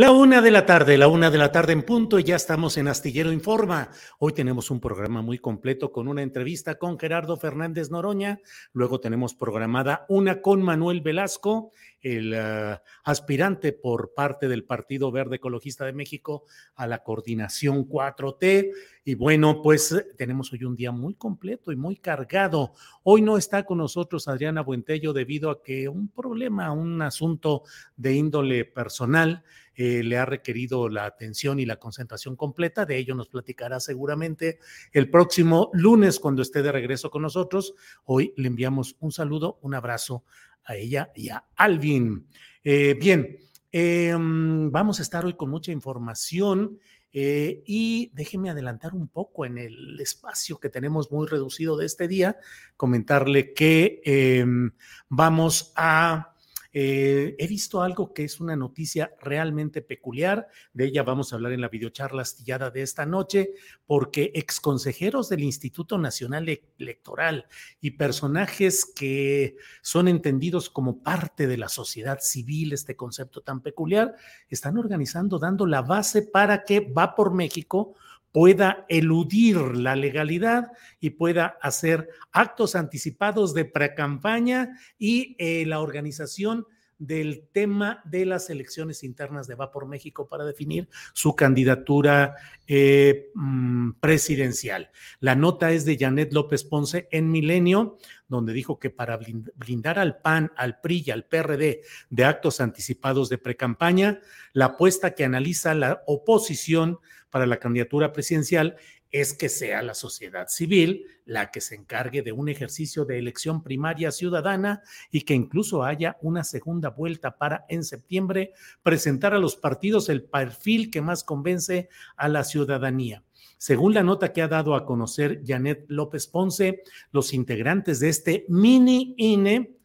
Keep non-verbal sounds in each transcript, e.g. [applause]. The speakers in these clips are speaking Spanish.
La una de la tarde, la una de la tarde en punto y ya estamos en Astillero Informa. Hoy tenemos un programa muy completo con una entrevista con Gerardo Fernández Noroña. Luego tenemos programada una con Manuel Velasco, el uh, aspirante por parte del Partido Verde Ecologista de México a la coordinación 4T. Y bueno, pues tenemos hoy un día muy completo y muy cargado. Hoy no está con nosotros Adriana Buentello debido a que un problema, un asunto de índole personal eh, le ha requerido la atención y la concentración completa. De ello nos platicará seguramente el próximo lunes cuando esté de regreso con nosotros. Hoy le enviamos un saludo, un abrazo a ella y a Alvin. Eh, bien, eh, vamos a estar hoy con mucha información. Eh, y déjeme adelantar un poco en el espacio que tenemos muy reducido de este día, comentarle que eh, vamos a eh, he visto algo que es una noticia realmente peculiar, de ella vamos a hablar en la videocharla astillada de esta noche, porque exconsejeros del Instituto Nacional Electoral y personajes que son entendidos como parte de la sociedad civil, este concepto tan peculiar, están organizando, dando la base para que va por México pueda eludir la legalidad y pueda hacer actos anticipados de precampaña y eh, la organización del tema de las elecciones internas de Va por México para definir su candidatura eh, mm, presidencial. La nota es de Janet López Ponce en Milenio, donde dijo que para blindar al PAN, al PRI y al PRD de actos anticipados de precampaña, la apuesta que analiza la oposición para la candidatura presidencial es que sea la sociedad civil la que se encargue de un ejercicio de elección primaria ciudadana y que incluso haya una segunda vuelta para en septiembre presentar a los partidos el perfil que más convence a la ciudadanía. Según la nota que ha dado a conocer Janet López Ponce, los integrantes de este mini INE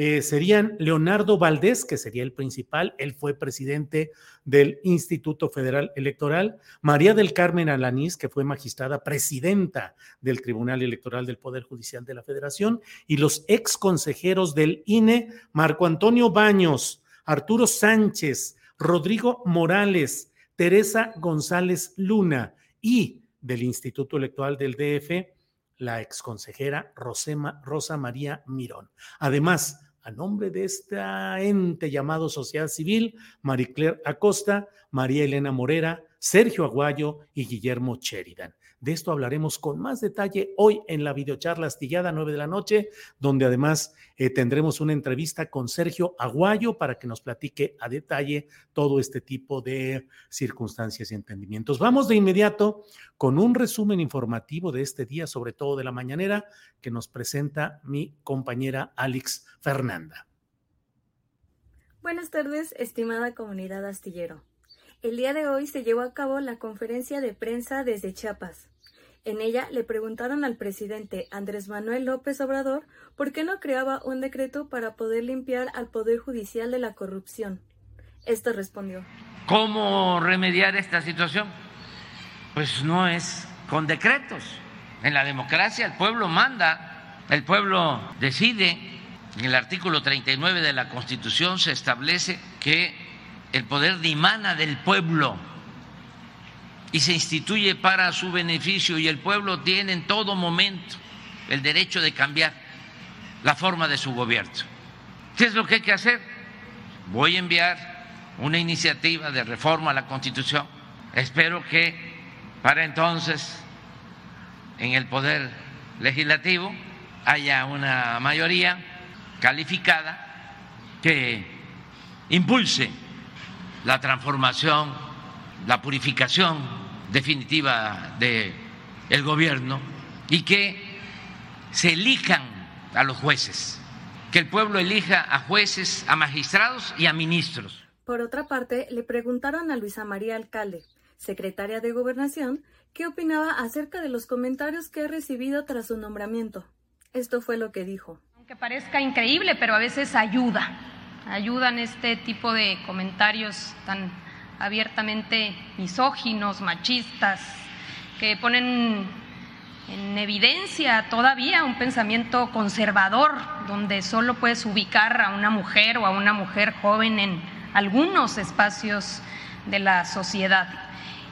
eh, serían Leonardo Valdés, que sería el principal, él fue presidente del Instituto Federal Electoral, María del Carmen Alanís, que fue magistrada presidenta del Tribunal Electoral del Poder Judicial de la Federación, y los ex consejeros del INE, Marco Antonio Baños, Arturo Sánchez, Rodrigo Morales, Teresa González Luna y del Instituto Electoral del DF, la exconsejera Rosema, Rosa María Mirón. Además, a nombre de esta ente llamado Sociedad Civil, Maricler Acosta, María Elena Morera, Sergio Aguayo y Guillermo Sheridan. De esto hablaremos con más detalle hoy en la videocharla astillada 9 de la noche, donde además eh, tendremos una entrevista con Sergio Aguayo para que nos platique a detalle todo este tipo de circunstancias y entendimientos. Vamos de inmediato con un resumen informativo de este día, sobre todo de la mañanera, que nos presenta mi compañera Alex Fernanda. Buenas tardes, estimada comunidad astillero. El día de hoy se llevó a cabo la conferencia de prensa desde Chiapas. En ella le preguntaron al presidente Andrés Manuel López Obrador por qué no creaba un decreto para poder limpiar al Poder Judicial de la corrupción. Esto respondió. ¿Cómo remediar esta situación? Pues no es con decretos. En la democracia el pueblo manda, el pueblo decide. En el artículo 39 de la Constitución se establece que el poder dimana del pueblo y se instituye para su beneficio y el pueblo tiene en todo momento el derecho de cambiar la forma de su gobierno. ¿Qué es lo que hay que hacer? Voy a enviar una iniciativa de reforma a la Constitución. Espero que para entonces en el poder legislativo haya una mayoría calificada que impulse la transformación, la purificación definitiva del el gobierno y que se elijan a los jueces, que el pueblo elija a jueces, a magistrados y a ministros. Por otra parte, le preguntaron a Luisa María Alcalde, secretaria de Gobernación, qué opinaba acerca de los comentarios que ha recibido tras su nombramiento. Esto fue lo que dijo. Aunque parezca increíble, pero a veces ayuda ayudan este tipo de comentarios tan abiertamente misóginos, machistas, que ponen en evidencia todavía un pensamiento conservador, donde solo puedes ubicar a una mujer o a una mujer joven en algunos espacios de la sociedad.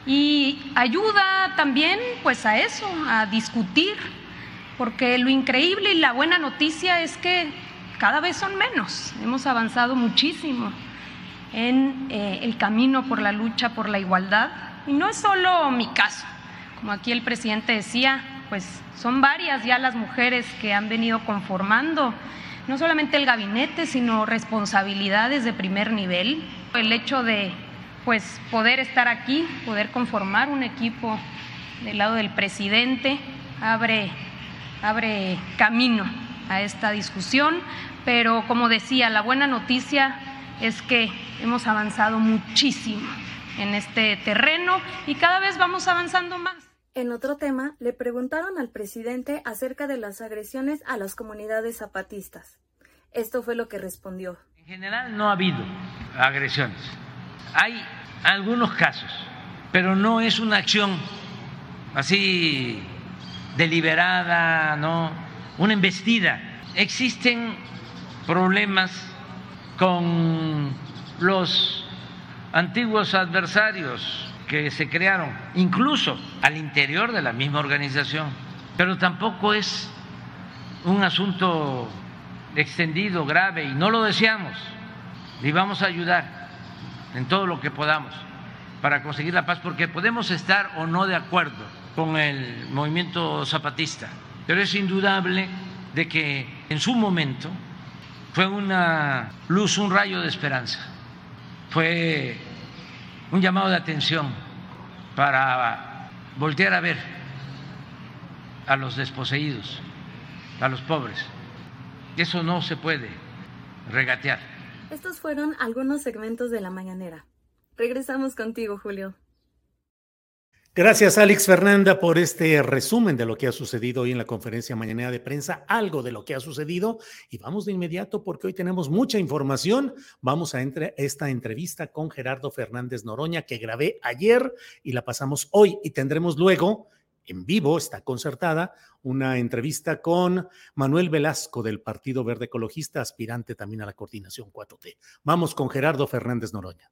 Y ayuda también pues a eso, a discutir, porque lo increíble y la buena noticia es que cada vez son menos. Hemos avanzado muchísimo en eh, el camino por la lucha por la igualdad. Y no es solo mi caso, como aquí el presidente decía, pues son varias ya las mujeres que han venido conformando no solamente el gabinete, sino responsabilidades de primer nivel. El hecho de pues poder estar aquí, poder conformar un equipo del lado del presidente, abre, abre camino a esta discusión, pero como decía, la buena noticia es que hemos avanzado muchísimo en este terreno y cada vez vamos avanzando más. En otro tema, le preguntaron al presidente acerca de las agresiones a las comunidades zapatistas. Esto fue lo que respondió. En general no ha habido agresiones. Hay algunos casos, pero no es una acción así deliberada, no una embestida. Existen problemas con los antiguos adversarios que se crearon, incluso al interior de la misma organización. Pero tampoco es un asunto extendido, grave, y no lo deseamos. Y vamos a ayudar en todo lo que podamos para conseguir la paz, porque podemos estar o no de acuerdo con el movimiento zapatista, pero es indudable de que en su momento fue una luz, un rayo de esperanza, fue un llamado de atención para voltear a ver a los desposeídos, a los pobres. Eso no se puede regatear. Estos fueron algunos segmentos de la mañanera. Regresamos contigo, Julio. Gracias, Alex Fernanda, por este resumen de lo que ha sucedido hoy en la conferencia mañanera de prensa, algo de lo que ha sucedido. Y vamos de inmediato porque hoy tenemos mucha información. Vamos a entre esta entrevista con Gerardo Fernández Noroña que grabé ayer y la pasamos hoy y tendremos luego en vivo, está concertada, una entrevista con Manuel Velasco del Partido Verde Ecologista, aspirante también a la coordinación 4T. Vamos con Gerardo Fernández Noroña.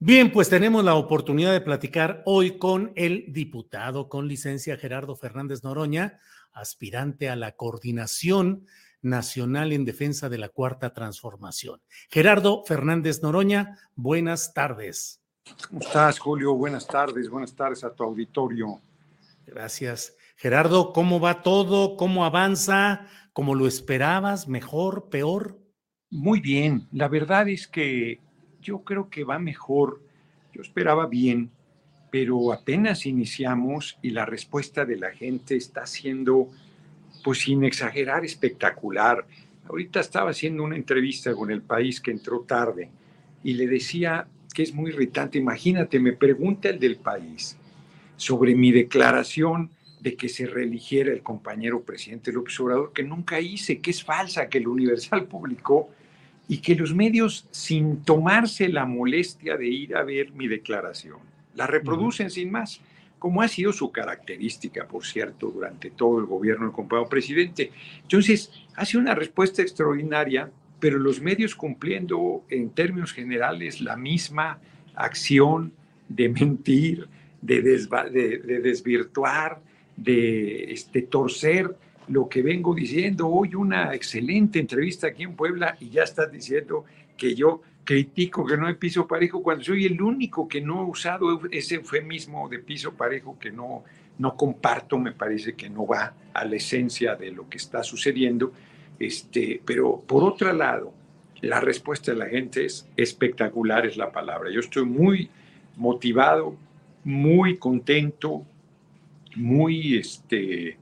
Bien, pues tenemos la oportunidad de platicar hoy con el diputado con licencia Gerardo Fernández Noroña, aspirante a la coordinación nacional en defensa de la cuarta transformación. Gerardo Fernández Noroña, buenas tardes. ¿Cómo estás, Julio? Buenas tardes, buenas tardes a tu auditorio. Gracias. Gerardo, ¿cómo va todo? ¿Cómo avanza? ¿Cómo lo esperabas? ¿Mejor? ¿Peor? Muy bien. La verdad es que yo creo que va mejor. Yo esperaba bien, pero apenas iniciamos y la respuesta de la gente está siendo, pues sin exagerar, espectacular. Ahorita estaba haciendo una entrevista con el país que entró tarde y le decía que es muy irritante. Imagínate, me pregunta el del país sobre mi declaración de que se reeligiera el compañero presidente López Obrador, que nunca hice, que es falsa, que el Universal publicó y que los medios, sin tomarse la molestia de ir a ver mi declaración, la reproducen sin más, como ha sido su característica, por cierto, durante todo el gobierno del compañero presidente. Entonces, hace una respuesta extraordinaria, pero los medios cumpliendo en términos generales la misma acción de mentir, de, de desvirtuar, de este, torcer lo que vengo diciendo. Hoy una excelente entrevista aquí en Puebla y ya estás diciendo que yo critico que no hay piso parejo cuando soy el único que no ha usado ese eufemismo de piso parejo que no, no comparto, me parece que no va a la esencia de lo que está sucediendo. Este, pero por otro lado, la respuesta de la gente es espectacular, es la palabra. Yo estoy muy motivado, muy contento, muy este,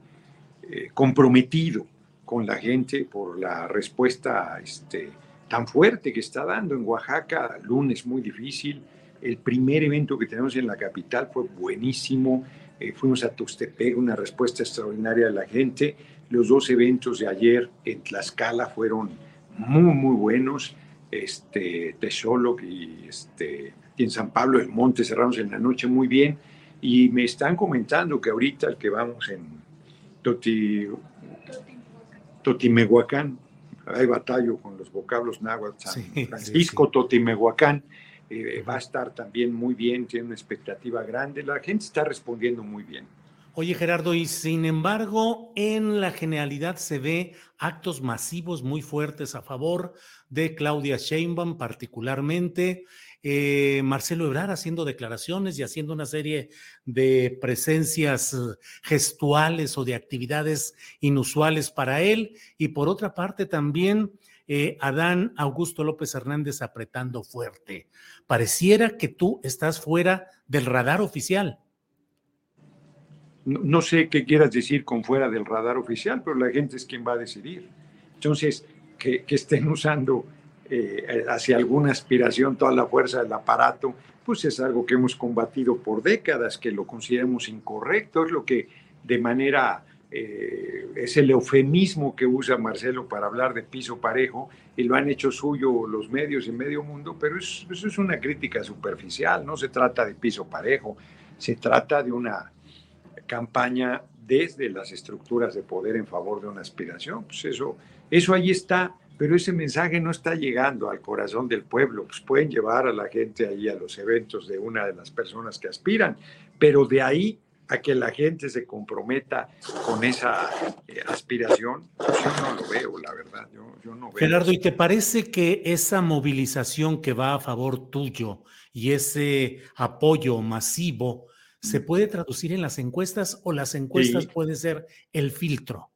eh, comprometido con la gente por la respuesta este, tan fuerte que está dando en Oaxaca, lunes muy difícil. El primer evento que tenemos en la capital fue buenísimo. Eh, fuimos a Tuxtepec, una respuesta extraordinaria de la gente. Los dos eventos de ayer en Tlaxcala fueron muy, muy buenos. Este, Texoloc y, este, y en San Pablo del Monte cerramos en la noche muy bien. Y me están comentando que ahorita el que vamos en Toti, Totimehuacán, hay batallo con los vocablos náhuatl, San Francisco, Totimehuacán, eh, va a estar también muy bien, tiene una expectativa grande, la gente está respondiendo muy bien. Oye Gerardo, y sin embargo, en la generalidad se ve actos masivos muy fuertes a favor de Claudia Sheinbaum particularmente, eh, Marcelo Ebrard haciendo declaraciones y haciendo una serie de presencias gestuales o de actividades inusuales para él. Y por otra parte también eh, Adán Augusto López Hernández apretando fuerte. Pareciera que tú estás fuera del radar oficial. No, sé qué quieras decir con fuera del radar oficial, pero la gente es quien va a decidir. Entonces, que estén usando eh, hacia alguna aspiración toda la fuerza del aparato, pues es algo que hemos combatido por décadas, que lo consideramos incorrecto, es lo que de manera, eh, es el eufemismo que usa Marcelo para hablar de piso parejo, y lo han hecho suyo los medios y medio mundo, pero eso es una crítica superficial, no se trata de piso parejo, se trata de una campaña desde las estructuras de poder en favor de una aspiración, pues eso, eso ahí está pero ese mensaje no está llegando al corazón del pueblo. Pues pueden llevar a la gente ahí a los eventos de una de las personas que aspiran, pero de ahí a que la gente se comprometa con esa eh, aspiración, pues yo no lo veo, la verdad. Yo, no veo. Gerardo, ¿y te parece que esa movilización que va a favor tuyo y ese apoyo masivo se puede traducir en las encuestas o las encuestas pueden ser el filtro?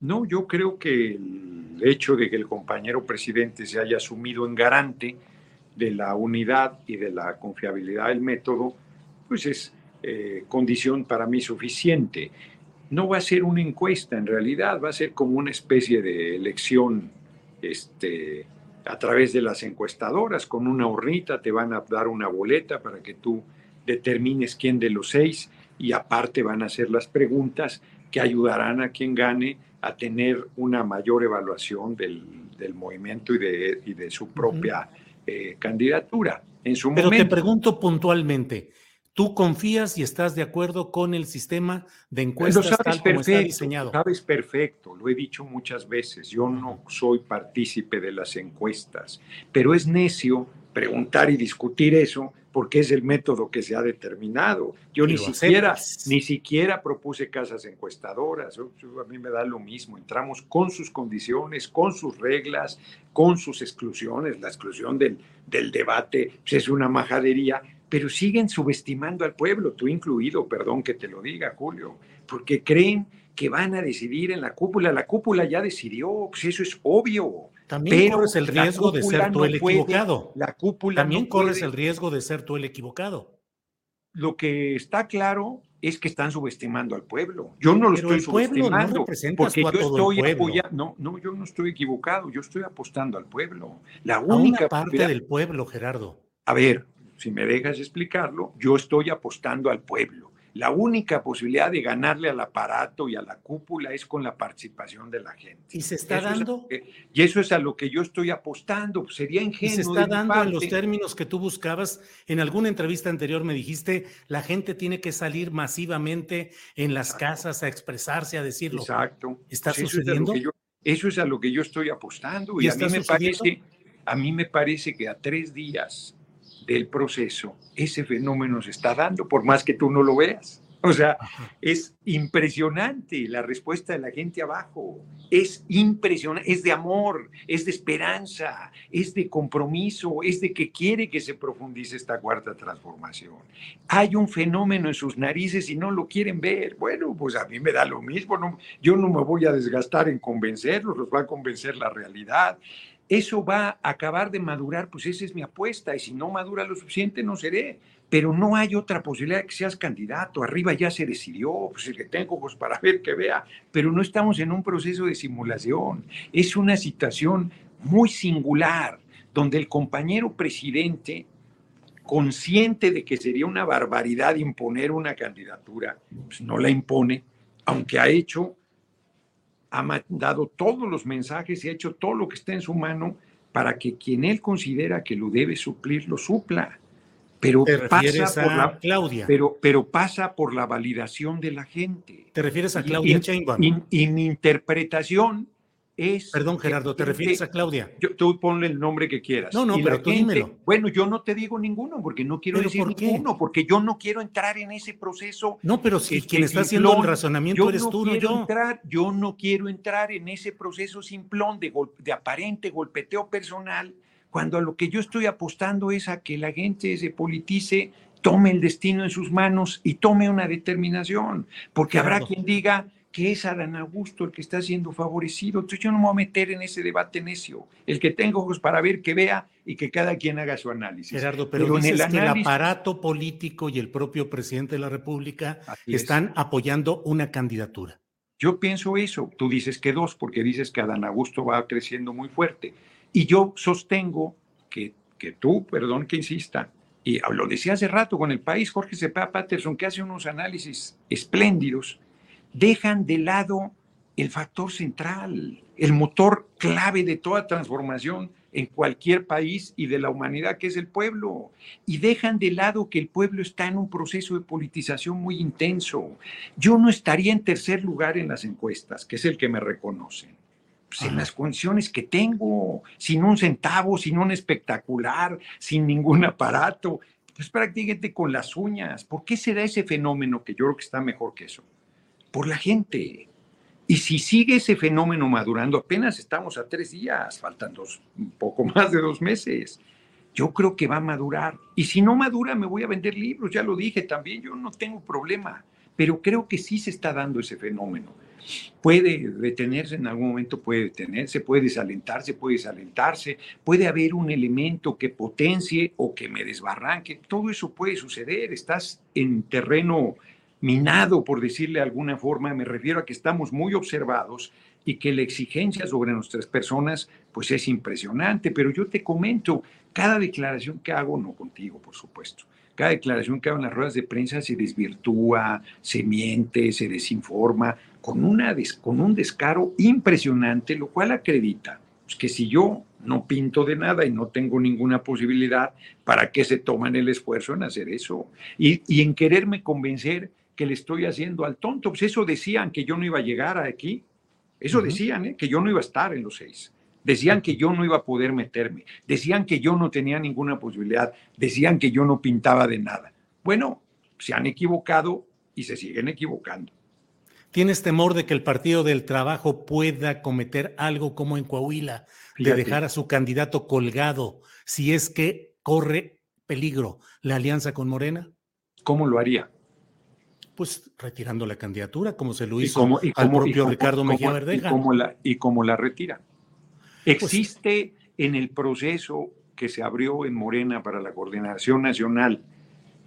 No, yo creo que el hecho de que el compañero presidente se haya asumido en garante de la unidad y de la confiabilidad del método, pues es eh, condición para mí suficiente. No va a ser una encuesta, en realidad va a ser como una especie de elección este, a través de las encuestadoras, con una hornita te van a dar una boleta para que tú determines quién de los seis y aparte van a hacer las preguntas que ayudarán a quien gane a tener una mayor evaluación del, movimiento y de, y de, su propia eh, candidatura. En su Pero te pregunto puntualmente, ¿tú confías y estás de acuerdo con el sistema de encuestas tal como está diseñado? Sabes perfecto, lo he dicho muchas veces, yo no soy partícipe de las encuestas, pero es necio preguntar y discutir eso porque es el método que se ha determinado. Yo ni siquiera, ni siquiera propuse casas encuestadoras, a mí me da lo mismo, entramos con sus condiciones, con sus reglas, con sus exclusiones, la exclusión del, del debate pues, es una majadería, pero siguen subestimando al pueblo, tú incluido, perdón que te lo diga, Julio, porque creen que van a decidir en la cúpula, la cúpula ya decidió, pues eso es obvio. También corres el riesgo de ser tú el equivocado. La cúpula También corres el riesgo de ser tú el equivocado. Lo que está claro es que están subestimando al pueblo. Yo no lo estoy subestimando porque yo estoy apoyando. No, no, yo no estoy equivocado. Yo estoy apostando al pueblo. La única parte del pueblo, Gerardo. A ver, si me dejas explicarlo, yo estoy apostando al pueblo. La única posibilidad de ganarle al aparato y a la cúpula es con la participación de la gente. ¿Y se está dando? y eso es a lo que yo estoy apostando. Sería ingenuo. ¿Y se está dando en los términos que tú buscabas? En alguna entrevista anterior me dijiste, la gente tiene que salir masivamente en las casas a expresarse, a decirlo. Exacto. ¿Está sucediendo? Eso es, a lo que yo estoy apostando. Y, a mí me parece, a mí me parece que a tres días del proceso, ese fenómeno se está dando, por más que tú no lo veas. O sea, es impresionante la respuesta de la gente abajo. Es impresionante, es de amor, es de esperanza, es de compromiso, es de que quiere que se profundice esta cuarta transformación. Hay un fenómeno en sus narices y no lo quieren ver. Bueno, pues a mí me da lo mismo. No, yo no me voy a desgastar en convencerlos, los va a convencer la realidad eso va a acabar de madurar, pues esa es mi apuesta, y si no madura lo suficiente, no seré. Pero no hay otra posibilidad que seas candidato. Arriba ya se decidió, pues el que tengo ojos para ver que vea, pero no estamos en un proceso de simulación. Es una situación muy singular, donde el compañero presidente, consciente de que sería una barbaridad imponer una candidatura, pues no la impone, aunque ha hecho ha mandado todos los mensajes y ha hecho todo lo que está en su mano para que quien él considera que lo debe suplir, lo supla. Pero pasa por la Claudia. Pero, pero pasa por la validación de la gente. ¿Te refieres a Claudia y, y mi interpretación Perdón, Gerardo, ¿te refieres a Claudia? Yo, tú ponle el nombre que quieras. No, no, pero tú dímelo. Bueno, yo no te digo ninguno, porque no quiero decir ninguno, porque yo no quiero entrar en ese proceso. No, pero si quien está haciendo el razonamiento eres tú, no yo. Entrar, yo no quiero entrar en ese proceso simplón de, de aparente golpeteo personal, cuando a lo que yo estoy apostando es a que la gente se politice, tome el destino en sus manos y tome una determinación, porque habrá quien diga que es Adán Augusto el que está siendo favorecido. Entonces yo no me voy a meter en ese debate necio. El que tengo ojos para ver, que vea y que cada quien haga su análisis. Gerardo, pero, en el, el aparato político y el propio presidente de la República están apoyando una candidatura. Yo pienso eso. Tú dices que dos, porque dices que Adán Augusto va creciendo muy fuerte. Y yo sostengo que, que tú, perdón que insista, y lo decía hace rato con el país, Jorge Cepeda Patterson, que hace unos análisis espléndidos, dejan de lado el factor central, el motor clave de toda transformación en cualquier país y de la humanidad que es el pueblo. Y dejan de lado que el pueblo está en un proceso de politización muy intenso. Yo no estaría en tercer lugar en las encuestas, que es el que me reconocen. Pues en las condiciones que tengo, sin un centavo, sin un espectacular, sin ningún aparato, pues prácticamente con las uñas. ¿Por qué se da ese fenómeno que yo creo que está mejor que eso? Por la gente. Y si sigue ese fenómeno madurando, apenas estamos a tres días, faltan dos, un poco [laughs] más de dos meses. Yo creo que va a madurar. Y si no madura, me voy a vender libros, ya lo dije también, yo no tengo problema. Pero creo que sí se está dando ese fenómeno. Puede detenerse en algún momento, puede detenerse, puede desalentarse, puede desalentarse, puede haber un elemento que potencie o que me desbarranque. Todo eso puede suceder. Estás en terreno minado, por decirle de alguna forma, me refiero a que estamos muy observados y que la exigencia sobre nuestras personas pues es impresionante, pero yo te comento, cada declaración que hago, no contigo, por supuesto, cada declaración que hago en las ruedas de prensa se desvirtúa, se miente, se desinforma, con, una con un descaro impresionante, lo cual acredita pues, que si yo no pinto de nada y no tengo ninguna posibilidad, ¿para qué se toman el esfuerzo en hacer eso? Y, y en quererme convencer que le estoy haciendo al tonto. Pues eso decían que yo no iba a llegar aquí. Eso decían, ¿eh? que yo no iba a estar en los seis. Decían que yo no iba a poder meterme. Decían que yo no tenía ninguna posibilidad. Decían que yo no pintaba de nada. Bueno, se han equivocado y se siguen equivocando. ¿Tienes temor de que el Partido del Trabajo pueda cometer algo como en Coahuila, de dejar a su candidato colgado si es que corre peligro la alianza con Morena? ¿Cómo lo haría? Pues retirando la candidatura, como se lo hizo al propio Ricardo Mejía Verdeja. Y como la, y como la. Pues Existe en el proceso que se abrió en Morena para la coordinación nacional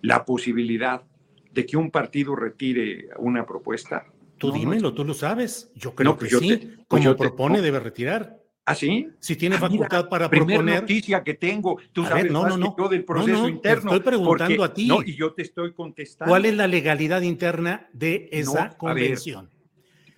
la posibilidad de que un partido retire una propuesta? Tú No, no dímelo, tú lo sabes. Yo creo No, pues que yo sí. te- pues Como te- propone, debe retirar. ¿Ah, sí? Si tiene Ah, mira, facultad para Primer proponer. noticia que tengo. Tú A sabes ver, no, más no, que no. yo del No, proceso no, te interno. estoy preguntando porque- a ti. No, y yo te estoy contestando. ¿Cuál es la legalidad interna de No, esa convención?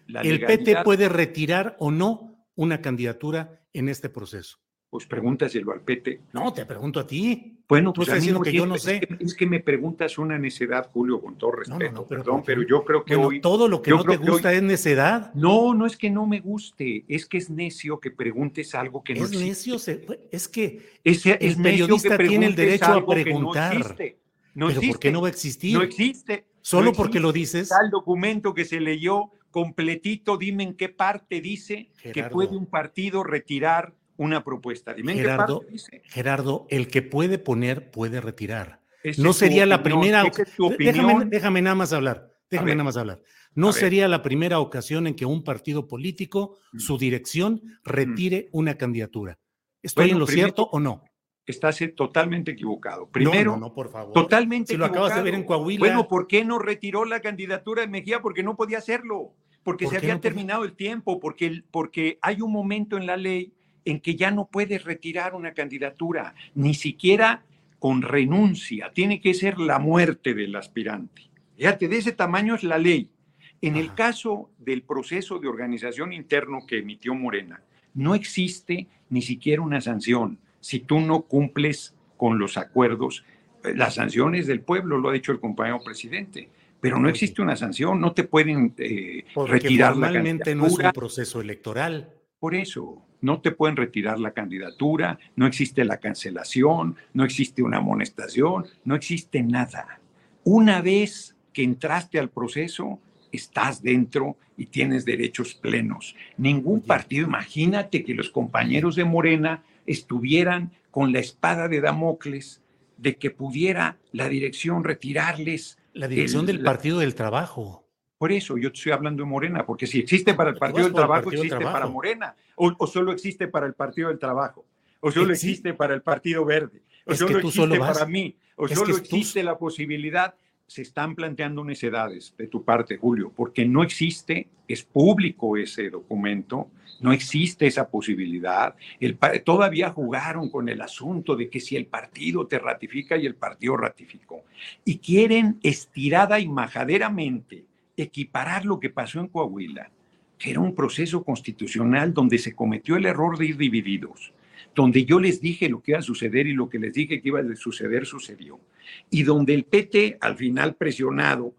¿El PT puede retirar o no una candidatura en este proceso? Pues pregúntaselo al PT. No, te pregunto a ti. Bueno, pues a mí diciendo que yo no es sé. que- Es que, me preguntas una necedad, Julio, con todo No, respeto. no, no, pero perdón, ¿por pero yo creo que Bueno, hoy. todo lo que no te que hoy- gusta es necedad. No, no es que no me guste, es que es necio que preguntes algo que no Es existe. necio, se- es que Es, es el periodista que tiene el derecho a que preguntar. No existe. No pero ¿por existe. qué no va a existir? No existe. Solo No porque existe. lo dices. El documento que se leyó completito, dime en qué parte dice que Gerardo. puede un partido retirar una propuesta. Dime Gerardo, qué parte dice. Gerardo, el que puede poner puede retirar. Esa No sería la primera. es Déjame, déjame nada más hablar. Déjame ver. nada más hablar. No sería la primera ocasión en que un partido político, Mm. su dirección, retire una candidatura. ¿Estoy Bueno, en lo primero- cierto o no? Estás eh, totalmente equivocado. Primero, no, no, no, por favor. totalmente Si lo acabas de equivocado. ver en Coahuila. Bueno, ¿por qué no retiró la candidatura de Mejía? Porque no podía hacerlo. Porque ¿Por se había no podía? terminado el tiempo. Porque, porque hay un momento en la ley en que ya no puedes retirar una candidatura, ni siquiera con renuncia. Tiene que ser la muerte del aspirante. Fíjate, de ese tamaño es la ley. En el caso del proceso de organización interno que emitió Morena, no existe ni siquiera una sanción si tú no cumples con los acuerdos. Eh, Las sanciones del pueblo, lo ha dicho el compañero presidente, pero no existe una sanción, no te pueden eh, Porque retirar la formalmente no es candidatura. un proceso electoral. Por eso, no te pueden retirar la candidatura, no existe la cancelación, no existe una amonestación, no existe nada. Una vez que entraste al proceso, estás dentro y tienes derechos plenos. Ningún partido, imagínate que los compañeros de Morena estuvieran con la espada de Damocles de que pudiera la dirección retirarles. La dirección el- del la- Partido del Trabajo. Por eso yo estoy hablando de Morena, porque si existe para el Partido del Trabajo, Partido existe para Trabajo. Morena. O, o solo existe para el Partido del Trabajo. O solo Exi- existe para el Partido Verde. O Es solo existe solo para mí. O es solo que tú- existe la posibilidad. Se están planteando necedades de tu parte, Julio, porque no existe, es público ese documento, no existe esa posibilidad. El todavía jugaron con el asunto de que si el partido te ratifica y el partido ratificó. Y quieren estirada y majaderamente equiparar lo que pasó en Coahuila, que era un proceso constitucional donde se cometió el error de ir divididos, donde yo les dije lo que iba a suceder y lo que les dije que iba a suceder sucedió, y donde el PT, al final presionado,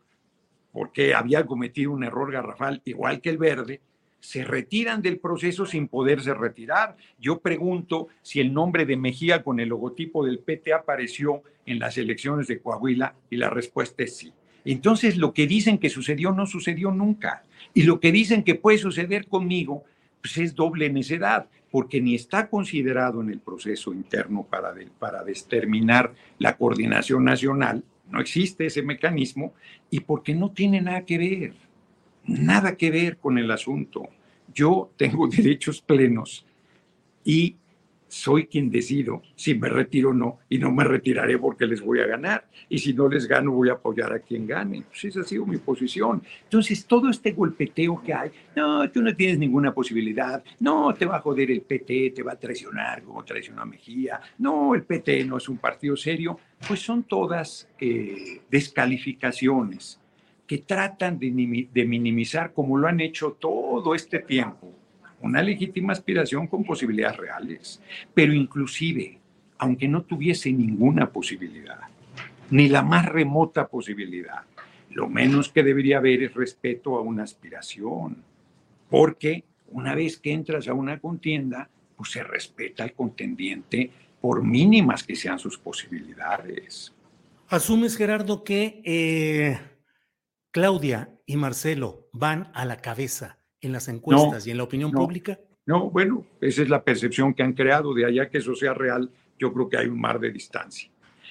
porque había cometido un error garrafal, igual que el verde, se retiran del proceso sin poderse retirar. Yo pregunto si el nombre de Mejía con el logotipo del PT apareció en las elecciones de Coahuila y la respuesta es sí. Entonces lo que dicen que sucedió no sucedió nunca. Y lo que dicen que puede suceder conmigo, pues es doble necedad, porque ni está considerado en el proceso interno para, para determinar la coordinación nacional, no existe ese mecanismo, y porque no tiene nada que ver, nada que ver con el asunto. Yo tengo [laughs] derechos plenos y soy quien decido si me retiro o no, y no me retiraré porque les voy a ganar, y si no les gano voy a apoyar a quien gane. Pues esa ha sido mi posición. Entonces, todo este golpeteo que hay, no, tú no tienes ninguna posibilidad, no, te va a joder el PT, te va a traicionar como traicionó a Mejía, no, el PT no es un partido serio, pues son todas eh, descalificaciones que tratan de, nimi- de minimizar, como lo han hecho todo este tiempo, una legítima aspiración con posibilidades reales, pero inclusive, aunque no tuviese ninguna posibilidad, ni la más remota posibilidad, lo menos que debería haber es respeto a una aspiración, porque una vez que entras a una contienda, pues se respeta al contendiente por mínimas que sean sus posibilidades. ¿Asumes, Gerardo, que eh, Claudia y Marcelo van a la cabeza en las encuestas y en la opinión no. pública? No, bueno, esa es la percepción que han creado. De allá que eso sea real, yo creo que hay un mar de distancia.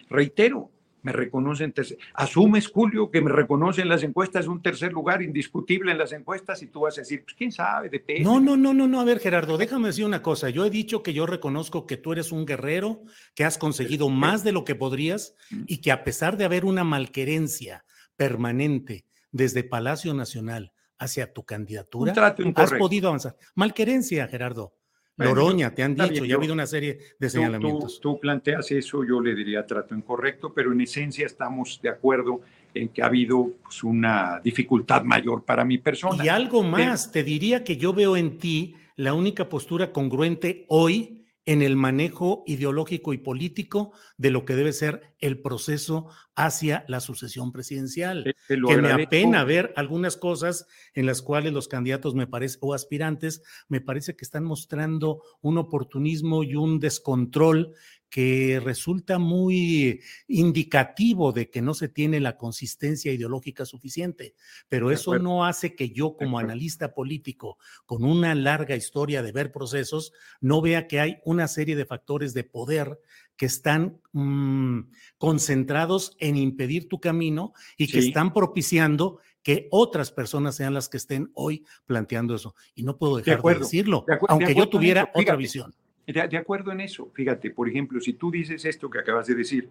Reitero, me reconocen, tercer- asumes, Julio, que me reconocen las encuestas un tercer lugar indiscutible en las encuestas y tú vas a decir, pues quién sabe, depende. No, no, no, no, no. A ver, Gerardo, déjame decir una cosa. Yo he dicho que yo reconozco que tú eres un guerrero, que has conseguido más de lo que podrías y que a pesar de haber una malquerencia permanente desde Palacio Nacional hacia tu candidatura, has podido avanzar. Malquerencia, Gerardo. Loroña, te han dicho, ya ha habido una serie de señalamientos. Tú, planteas eso, yo le diría trato incorrecto, pero en esencia estamos de acuerdo en que ha habido pues, una dificultad mayor para mi persona. Y algo más, te diría que yo veo en ti la única postura congruente hoy en el manejo ideológico y político de lo que debe ser el proceso hacia la sucesión presidencial. que me apena ver algunas cosas en las cuales los candidatos me parece, o aspirantes, me parece que están mostrando un oportunismo y un descontrol que resulta muy indicativo de que no se tiene la consistencia ideológica suficiente, pero eso no hace que yo como analista político, con una larga historia de ver procesos, no vea que hay una serie de factores de poder que están mm, concentrados en impedir tu camino y que están propiciando que otras personas sean las que estén hoy planteando eso. Y no puedo dejar de, decirlo, aunque yo tuviera otra visión. De, acuerdo en eso. Fíjate, por ejemplo, si tú dices esto que acabas de decir,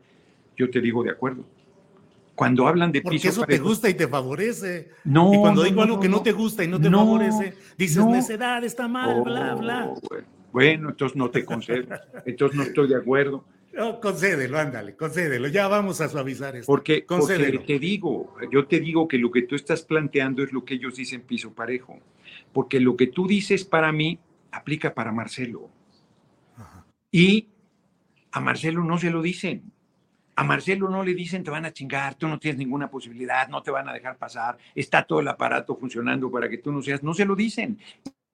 yo te digo de acuerdo. Cuando hablan de Porque eso te gusta y te favorece. No. Y cuando digo algo que no te gusta y no te favorece, dices necedad, está mal, bla, bla. Oh, bueno. entonces no te concedo. entonces no estoy de acuerdo. No, concédelo, ándale, concédelo. Ya vamos a suavizar esto. Porque, porque te digo, yo te digo que lo que tú estás planteando es lo que ellos dicen piso parejo. Porque lo que tú dices para mí aplica para Marcelo. Y a Marcelo no se lo dicen. A Marcelo no le dicen te van a chingar, tú no tienes ninguna posibilidad, no te van a dejar pasar, está todo el aparato funcionando para que tú no seas. No se lo dicen.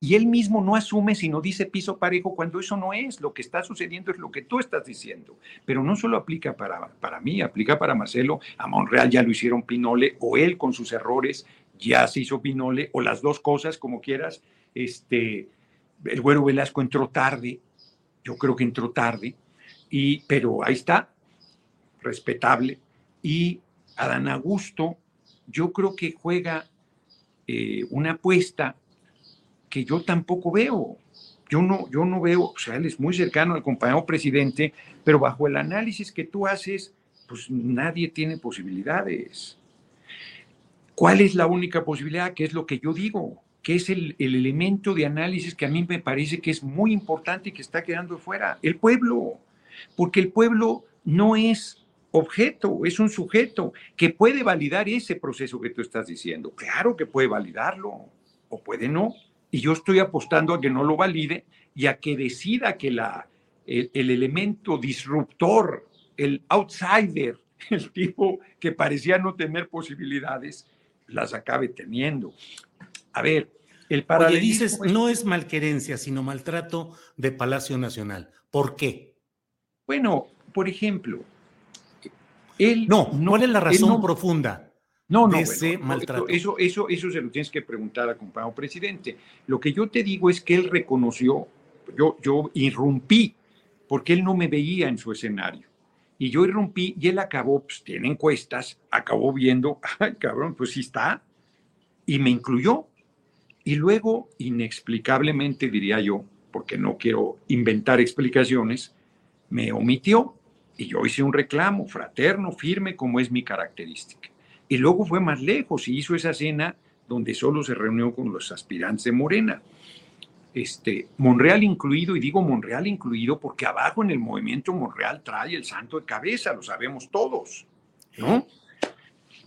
Y él mismo no asume, sino dice piso parejo, cuando eso no es. Lo que está sucediendo es lo que tú estás diciendo. Pero no solo aplica para, para mí, aplica para Marcelo. A Monreal ya lo hicieron Pinole, o él con sus errores ya se hizo Pinole, o las dos cosas, como quieras. Este, el güero Velasco entró tarde, yo creo que entró tarde, y, pero ahí está, respetable. Y Adán Augusto, yo creo que juega eh, una apuesta que yo tampoco veo. Yo no, yo no veo, o sea, él es muy cercano al compañero presidente, pero bajo el análisis que tú haces, pues nadie tiene posibilidades. ¿Cuál es la única posibilidad? Que es lo que yo digo que es el, elemento de análisis que a mí me parece que es muy importante y que está quedando fuera, el pueblo, porque el pueblo no es objeto, es un sujeto que puede validar ese proceso que tú estás diciendo. Claro que puede validarlo o puede no. Y yo estoy apostando a que no lo valide y a que decida que la, el, el elemento disruptor, el outsider, [laughs] el tipo que parecía no tener posibilidades, las acabe teniendo. A ver, el paralelismo... dices, no es malquerencia, sino maltrato de Palacio Nacional. ¿Por qué? Bueno, por ejemplo, él... No, ¿cuál es la razón profunda? No, no, ese maltrato. Eso, eso, eso se lo tienes que preguntar al compañero presidente. Lo que yo te digo es que él reconoció, yo, yo irrumpí, porque él no me veía en su escenario. Y yo irrumpí y él acabó, pues tiene encuestas, acabó viendo, [laughs] ay cabrón, pues sí está, y me incluyó. Y luego, inexplicablemente, diría yo, porque no quiero inventar explicaciones, me omitió y yo hice un reclamo fraterno, firme, como es mi característica. Y luego fue más lejos y hizo esa cena donde solo se reunió con los aspirantes de Morena. Este, Monreal incluido, y digo Monreal incluido porque abajo en el movimiento Monreal trae el santo de cabeza, lo sabemos todos, ¿no?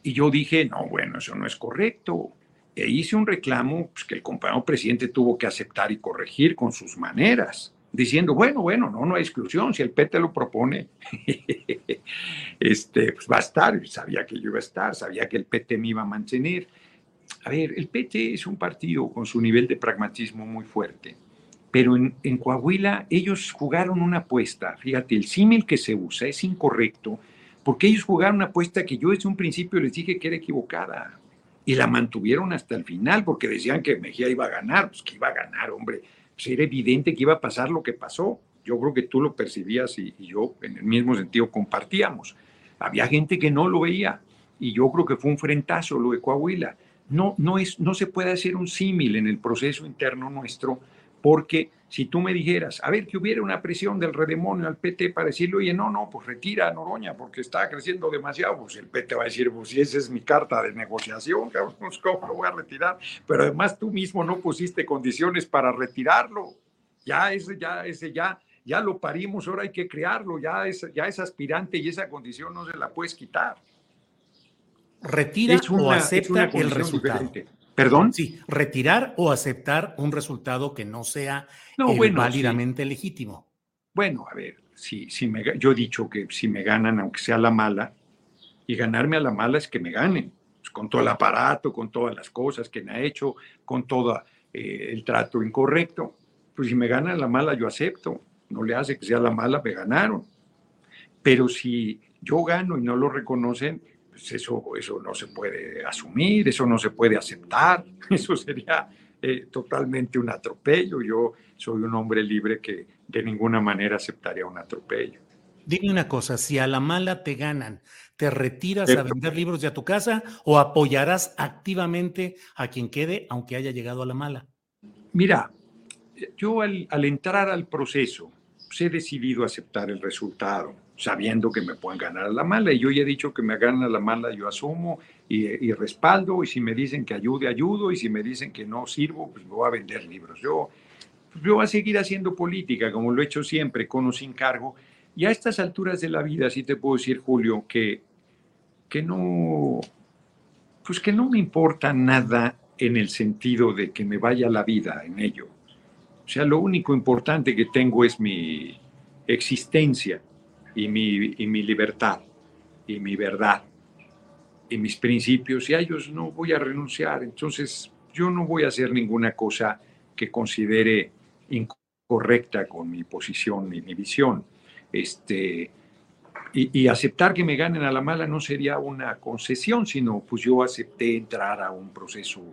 Y yo dije, no, bueno, eso no es correcto. E hice un reclamo pues, que el compañero presidente tuvo que aceptar y corregir con sus maneras, diciendo, bueno, bueno, no, no hay exclusión, si el PT lo propone, [laughs] este, pues va a estar, sabía que yo iba a estar, sabía que el PT me iba a mantener. A ver, el PT es un partido con su nivel de pragmatismo muy fuerte, pero en, en Coahuila ellos jugaron una apuesta, fíjate, el símil que se usa es incorrecto, porque ellos jugaron una apuesta que yo desde un principio les dije que era equivocada y la mantuvieron hasta el final porque decían que Mejía iba a ganar, pues que iba a ganar, hombre, pues era evidente que iba a pasar lo que pasó. Yo creo que tú lo percibías y, yo en el mismo sentido compartíamos. Había gente que no lo veía y yo creo que fue un frentazo lo de Coahuila. No, no, es, no se puede hacer un símil en el proceso interno nuestro porque si tú me dijeras, a ver, que hubiera una presión del redemonio al PT para decirle, oye, no, no, pues retira a Noroña porque está creciendo demasiado, pues el PT va a decir, pues si esa es mi carta de negociación, pues, ¿cómo lo voy a retirar? Pero además tú mismo no pusiste condiciones para retirarlo. Ya ese, ya, ese, ya, ya lo parimos, ahora hay que crearlo, ya es, ya es aspirante y esa condición no se la puedes quitar. Retira o acepta el resultado. ¿Perdón? Sí, retirar o aceptar un resultado que no sea eh, válidamente legítimo. Bueno, a ver, si, si me, yo he dicho que si me ganan, aunque sea la mala, y ganarme a la mala es que me ganen, pues, con todo el aparato, con todas las cosas que me ha hecho, con todo eh, el trato incorrecto, pues si me ganan la mala yo acepto, no le hace que sea la mala, me ganaron. Pero si yo gano y no lo reconocen, pues eso, eso no se puede asumir, eso no se puede aceptar, [laughs] eso sería eh, totalmente un atropello. Yo soy un hombre libre que de ninguna manera aceptaría un atropello. Dime una cosa, si a la mala te ganan, ¿te retiras a vender libros de a tu casa o apoyarás activamente a quien quede aunque haya llegado a la mala? Mira, yo al, al entrar al proceso, pues he decidido aceptar el resultado sabiendo que me pueden ganar a la mala. Y yo ya he dicho que me ganan a la mala, yo asumo y, respaldo. Y si me dicen que ayude, ayudo. Y si me dicen que no sirvo, pues voy a vender libros. Yo, pues yo voy a seguir haciendo política, como lo he hecho siempre, con o sin cargo. Y a estas alturas de la vida, sí te puedo decir, Julio, que, que no, pues que no me importa nada en el sentido de que me vaya la vida en ello. O sea, lo único importante que tengo es mi existencia y mi, y mi libertad y mi verdad y mis principios y a ellos no voy a renunciar. Entonces yo no voy a hacer ninguna cosa que considere incorrecta con mi posición y mi visión. Este, y, y, aceptar que me ganen a la mala no sería una concesión, sino pues yo acepté entrar a un proceso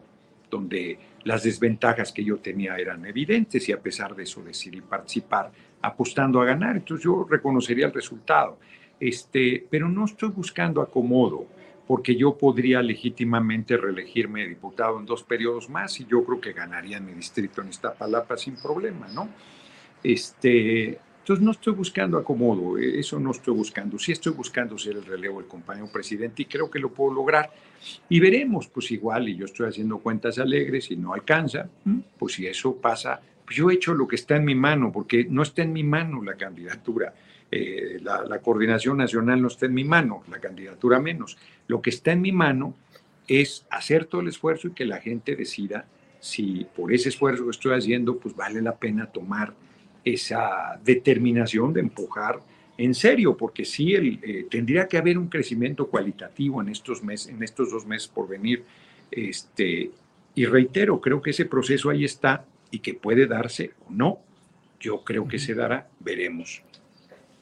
donde las desventajas que yo tenía eran evidentes y a pesar de eso decidí participar apostando a ganar. Entonces yo reconocería el resultado. Este, pero no estoy buscando acomodo, porque yo podría legítimamente reelegirme diputado en dos periodos más y yo creo que ganaría en mi distrito en Iztapalapa sin problema, ¿no? Este, entonces no estoy buscando acomodo, eso no estoy buscando. Sí estoy buscando ser el relevo del compañero presidente y creo que lo puedo lograr. Y veremos, pues igual, y yo estoy haciendo cuentas alegres y no alcanza, pues si eso pasa, yo he hecho lo que está en mi mano, porque no está en mi mano la candidatura. Eh, la, coordinación nacional no está en mi mano, la candidatura menos. Lo que está en mi mano es hacer todo el esfuerzo y que la gente decida si por ese esfuerzo que estoy haciendo, pues vale la pena tomar esa determinación de empujar en serio, porque sí el, eh, tendría que haber un crecimiento cualitativo en estos, meses, en estos dos meses por venir. Este, y reitero, creo que ese proceso ahí está y que puede darse o no. Yo creo que se dará, veremos.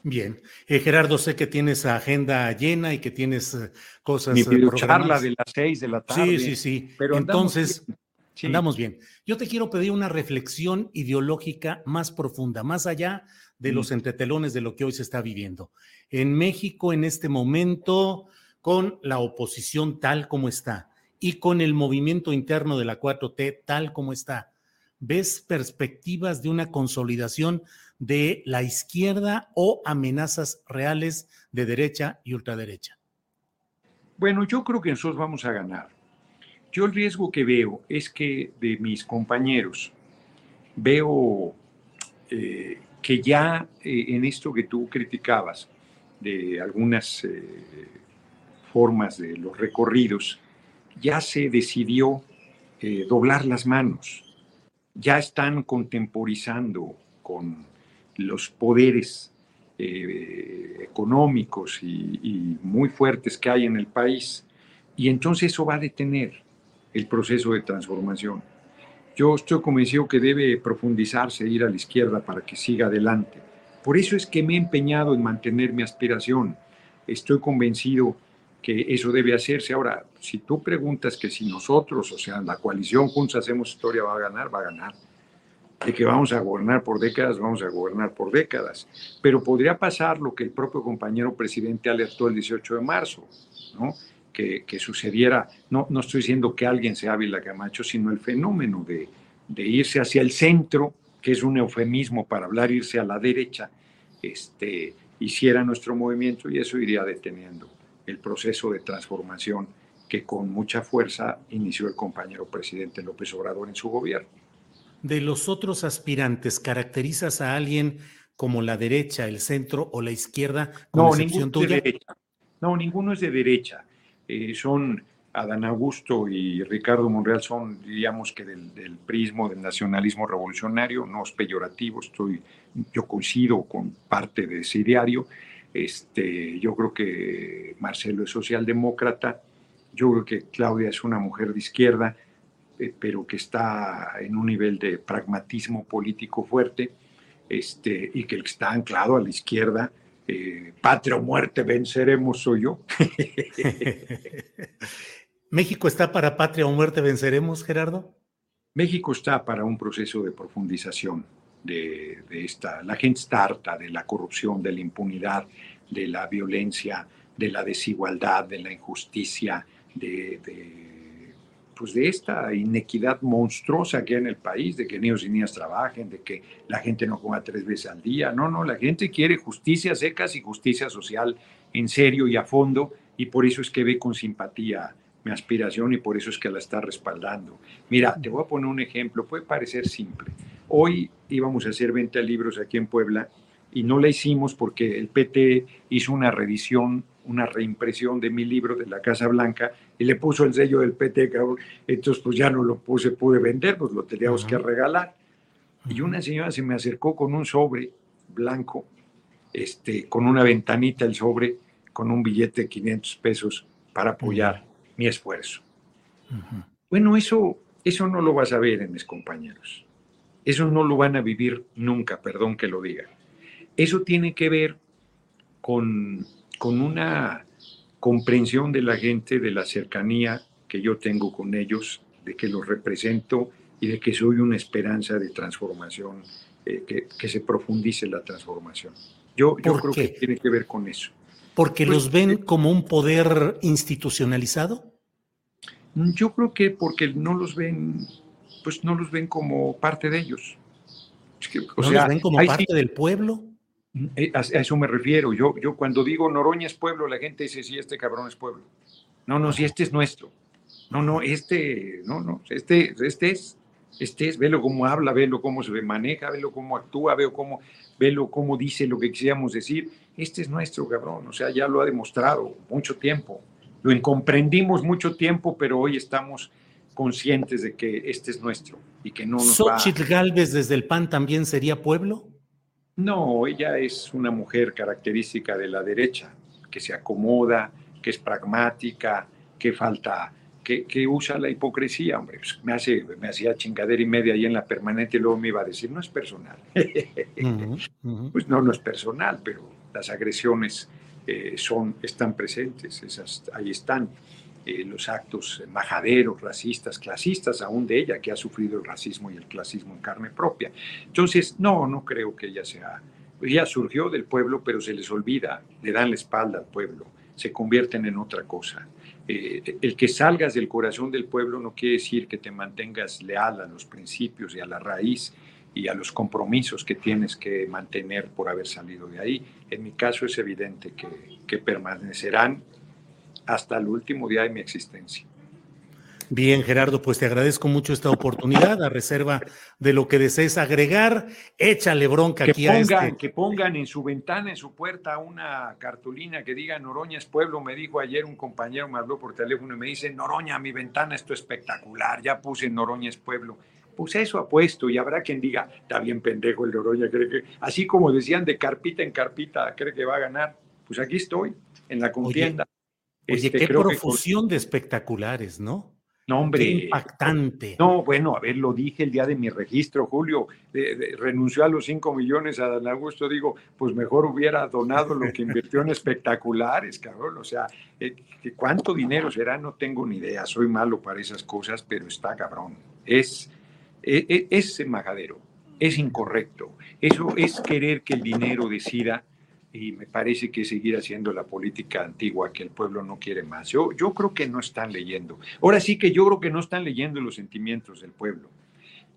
Bien. Eh, Gerardo, sé que tienes agenda llena y que tienes eh, cosas. Mi eh, charla de las seis de la tarde. Sí, sí, sí. Pero Entonces, andamos bien. Yo te quiero pedir una reflexión ideológica más profunda, más allá de los entretelones de lo que hoy se está viviendo. En México, en este momento, con la oposición tal como está y con el movimiento interno de la 4T tal como está, ¿Ves perspectivas de una consolidación de la izquierda o amenazas reales de derecha y ultraderecha? Bueno, yo creo que nosotros vamos a ganar. Yo el riesgo que veo es que de mis compañeros veo eh, que ya eh, en esto que tú criticabas, de algunas eh, formas de los recorridos, ya se decidió doblar las manos ya están contemporizando con los poderes eh, económicos y, muy fuertes que hay en el país. Y entonces eso va a detener el proceso de transformación. Yo estoy convencido que debe profundizarse, ir a la izquierda para que siga adelante. Por eso es que me he empeñado en mantener mi aspiración. Estoy convencido que eso debe hacerse. Ahora, si tú preguntas que si nosotros, o sea, la coalición juntos hacemos historia, va a ganar, va a ganar. De que vamos a gobernar por décadas, vamos a gobernar por décadas. Pero podría pasar lo que el propio compañero presidente alertó el 18 de marzo, ¿no? Que, que sucediera, no, estoy diciendo que alguien sea Ávila Camacho, sino el fenómeno de, de irse hacia el centro que es un eufemismo para hablar irse a la derecha, este, hiciera nuestro movimiento y eso iría deteniendo el proceso de transformación que con mucha fuerza inició el compañero presidente López Obrador en su gobierno. De los otros aspirantes, ¿caracterizas a alguien como la derecha, el centro o la izquierda? no, ninguno tuya? de derecha. No, ninguno es de derecha. Eh, son Adán Augusto y Ricardo Monreal son, diríamos que del, del, prismo del nacionalismo revolucionario, no es peyorativo, estoy, yo coincido con parte de ese diario. Este, yo creo que Marcelo es socialdemócrata, yo creo que Claudia es una mujer de izquierda, eh, pero que está en un nivel de pragmatismo político fuerte, este, y que el que está anclado a la izquierda, eh, patria o muerte, venceremos, soy yo. [laughs] ¿México está para patria o muerte, venceremos, Gerardo? México está para un proceso de profundización de, esta. La gente está harta de la corrupción, de la impunidad, de la violencia, de la desigualdad, de la injusticia, de, pues de esta inequidad monstruosa que hay en el país, de que niños y niñas trabajen, de que la gente no coma tres veces al día. No, no, la gente quiere justicia secas y justicia social en serio y a fondo, y por eso es que ve con simpatía mi aspiración y por eso es que la está respaldando. Mira, te voy a poner un ejemplo, puede parecer simple. Hoy íbamos a hacer 20 libros aquí en Puebla y no la hicimos porque el PT hizo una reedición, una reimpresión de mi libro de la Casa Blanca y le puso el sello del PT, entonces pues ya no lo puse, pude vender, pues lo teníamos que regalar. Y una señora se me acercó con un sobre blanco, este, con una ventanita el sobre, con un billete de 500 pesos para apoyar mi esfuerzo. Bueno, eso, eso no lo vas a ver en mis compañeros. Eso no lo van a vivir nunca, perdón que lo diga. Eso tiene que ver con, con una comprensión de la gente, de la cercanía que yo tengo con ellos, de que los represento y de que soy una esperanza de transformación, eh, que, que, se profundice la transformación. Yo, yo creo que tiene que ver con eso. ¿Porque pues, los ven eh, como un poder institucionalizado? Yo creo que porque no los ven, pues no los ven como parte de ellos. o ¿No los ven como parte del pueblo? Eh, a, eso me refiero. Yo, yo cuando digo Noroña es pueblo, la gente dice, sí, este cabrón es pueblo. No, no, sí, este es nuestro. No, no, este, no, no, este, este es, este es, velo cómo habla, velo cómo se maneja, velo cómo actúa, veo cómo, velo cómo dice lo que quisiéramos decir. Este es nuestro cabrón, o sea, ya lo ha demostrado mucho tiempo. Lo incomprendimos mucho tiempo, pero hoy estamos conscientes de que este es nuestro y que no nos ¿Xochitl Galvez desde el PAN también sería pueblo? No, ella es una mujer característica de la derecha, que se acomoda, que es pragmática, que falta, que, que usa la hipocresía, hombre. Pues me, hace, me hacía chingadera y media ahí en la permanente y luego me iba a decir, no es personal. [laughs] Pues no, no es personal, pero las agresiones eh, son, están presentes, esas, ahí están eh, los actos majaderos, racistas, clasistas, aún de ella, que ha sufrido el racismo y el clasismo en carne propia. Entonces, no, no creo que ella sea, ella surgió del pueblo, pero se les olvida, le dan la espalda al pueblo, se convierten en otra cosa. Eh, el que salgas del corazón del pueblo no quiere decir que te mantengas leal a los principios y a la raíz y a los compromisos que tienes que mantener por haber salido de ahí. En mi caso es evidente que, que permanecerán hasta el último día de mi existencia. Bien, Gerardo, pues te agradezco mucho esta oportunidad, a reserva de lo que desees agregar. Échale bronca que aquí pongan, a este. Que pongan en su ventana, en su puerta, una cartulina que diga Noroña es pueblo. Me dijo ayer un compañero, me habló por teléfono y me dice, Noroña, mi ventana, esto es espectacular. Ya puse Noroña es pueblo pues eso apuesto y habrá quien diga, está bien pendejo el Noroña, cree que, así como decían de carpita en carpita, cree que va a ganar, pues aquí estoy, en la contienda. Oye, este, qué profusión de espectaculares, ¿no? No, hombre. Qué impactante. No, bueno, a ver, lo dije el día de mi registro, Julio. renunció a los 5 millones a Dan Augusto. Digo, pues mejor hubiera donado lo que invirtió en [laughs] espectaculares, cabrón. O sea, eh, ¿cuánto dinero será? No tengo ni idea. Soy malo para esas cosas, pero está cabrón. Es e, e, es majadero, es incorrecto. Eso es querer que el dinero decida y me parece que seguir haciendo la política antigua que el pueblo no quiere más. Yo, yo creo que no están leyendo. Ahora sí que yo creo que no están leyendo los sentimientos del pueblo.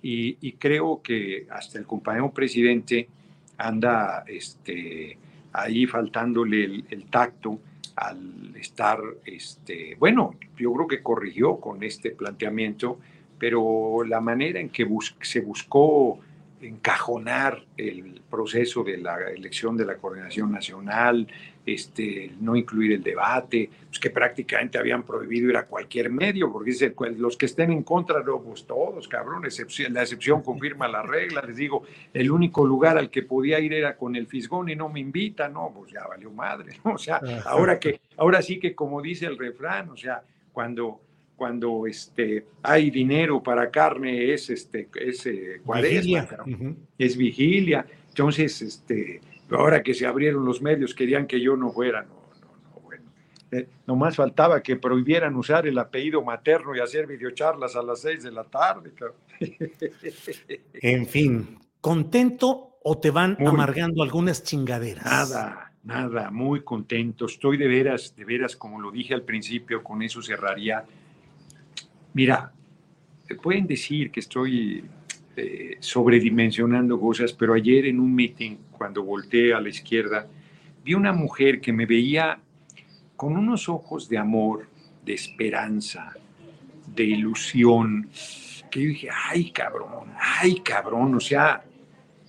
y, creo que hasta el compañero presidente anda este, ahí faltándole el, tacto al estar, este, bueno, yo creo que corrigió con este planteamiento, pero la manera en que se buscó encajonar el proceso de la elección de la coordinación nacional, este, no incluir el debate, pues que prácticamente habían prohibido ir a cualquier medio, porque dice, pues, los que estén en contra, no, pues todos, cabrón, excepción, la excepción confirma la regla, les digo, el único lugar al que podía ir era con el fisgón y no me invita, no, pues ya valió madre, [laughs] ¿no? o sea, ahora que, ahora sí que como dice el refrán, o sea, cuando cuando este, hay dinero para carne es, este, es eh, cuaresma, es vigilia. Entonces, este, ahora que se abrieron los medios, querían que yo no fuera. No, no, no, bueno. Eh, nomás faltaba que prohibieran usar el apellido materno y hacer videocharlas a las seis de la tarde. [laughs] En fin, ¿contento o te van amargando algunas chingaderas? Nada, nada, muy contento. Estoy de veras, de veras, como lo dije al principio, con eso cerraría Mira, pueden decir que estoy eh, sobredimensionando cosas, pero ayer en un meeting, cuando volteé a la izquierda, vi una mujer que me veía con unos ojos de amor, de esperanza, de ilusión, que yo dije, ay cabrón, ay cabrón, o sea,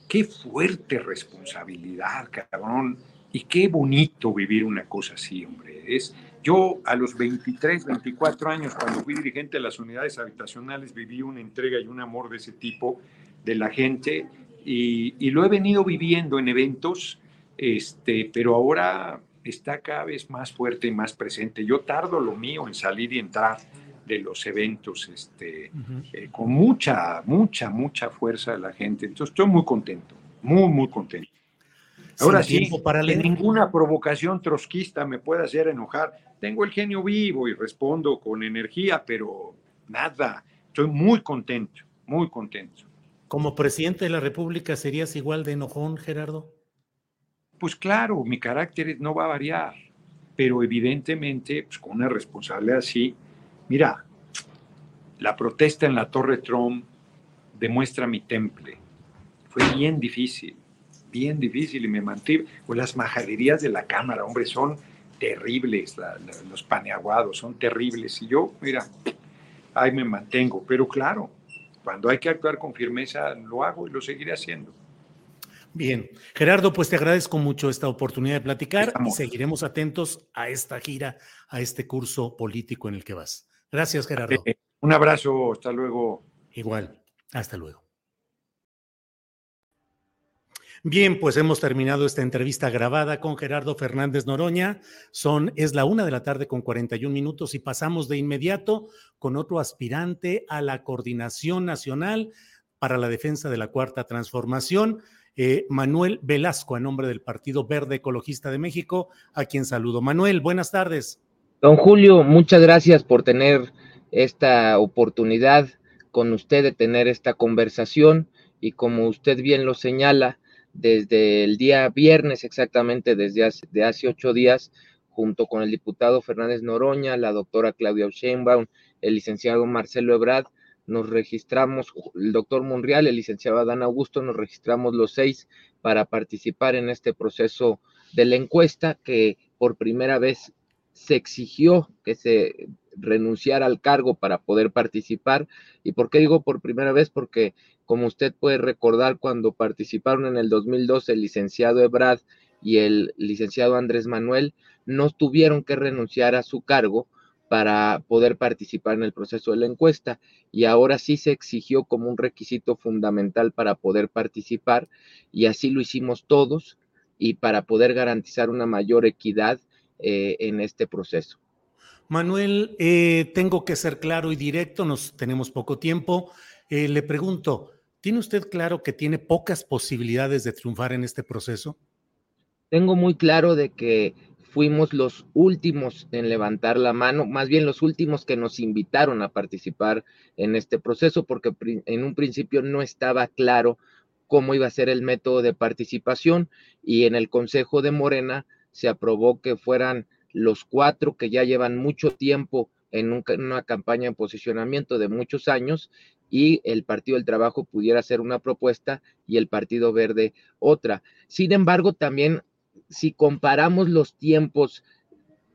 qué fuerte responsabilidad, cabrón, y qué bonito vivir una cosa así, hombre. Es, yo a los 23, 24 años, cuando fui dirigente de las unidades habitacionales, viví una entrega y un amor de ese tipo de la gente y, lo he venido viviendo en eventos, este, pero ahora está cada vez más fuerte y más presente. Yo tardo lo mío en salir y entrar de los eventos este, eh, con mucha, mucha, mucha fuerza de la gente. Entonces estoy muy contento, muy, muy contento. Ahora sí, para que ninguna provocación trotskista me pueda hacer enojar. Tengo el genio vivo y respondo con energía, pero nada. Estoy muy contento, muy contento. ¿Como presidente de la República serías igual de enojón, Gerardo? Pues claro, mi carácter no va a variar, pero evidentemente, pues con una responsabilidad así, mira, la protesta en la Torre Trump demuestra mi temple. Fue bien difícil bien difícil y me mantuve. Pues las majaderías de la Cámara, hombre, son terribles, los paneaguados son terribles. Y yo, mira, ahí me mantengo. Pero claro, cuando hay que actuar con firmeza, lo hago y lo seguiré haciendo. Bien, Gerardo, pues te agradezco mucho esta oportunidad de platicar y seguiremos atentos a esta gira, a este curso político en el que vas. Gracias, Gerardo. Eh, un abrazo, hasta luego. Igual, hasta luego. Bien, pues hemos terminado esta entrevista grabada con Gerardo Fernández Noroña. Son, es la una de la tarde con 41 minutos y pasamos de inmediato con otro aspirante a la coordinación nacional para la defensa de la cuarta transformación, eh, Manuel Velasco, a nombre del Partido Verde Ecologista de México, a quien saludo. Manuel, buenas tardes. Don Julio, muchas gracias por tener esta oportunidad con usted de tener esta conversación y como usted bien lo señala, desde el día viernes exactamente, desde hace, de hace ocho días, junto con el diputado Fernández Noroña, la doctora Claudia Sheinbaum, el licenciado Marcelo Ebrard, nos registramos, el doctor Monreal, el licenciado Adán Augusto, nos registramos los seis para participar en este proceso de la encuesta que por primera vez se exigió que se renunciara al cargo para poder participar. ¿Y por qué digo por primera vez? Porque como usted puede recordar, cuando participaron en el 2012 el licenciado Ebrad y el licenciado Andrés Manuel, no tuvieron que renunciar a su cargo para poder participar en el proceso de la encuesta y ahora sí se exigió como un requisito fundamental para poder participar y así lo hicimos todos y para poder garantizar una mayor equidad eh, en este proceso. Manuel, eh, tengo que ser claro y directo, nos tenemos poco tiempo. Eh, le pregunto, ¿tiene usted claro que tiene pocas posibilidades de triunfar en este proceso? Tengo muy claro de que fuimos los últimos en levantar la mano, más bien los últimos que nos invitaron a participar en este proceso, porque en un principio no estaba claro cómo iba a ser el método de participación y en el Consejo de Morena se aprobó que fueran los cuatro que ya llevan mucho tiempo en una campaña en posicionamiento de muchos años y el Partido del Trabajo pudiera hacer una propuesta y el Partido Verde otra. Sin embargo, también si comparamos los tiempos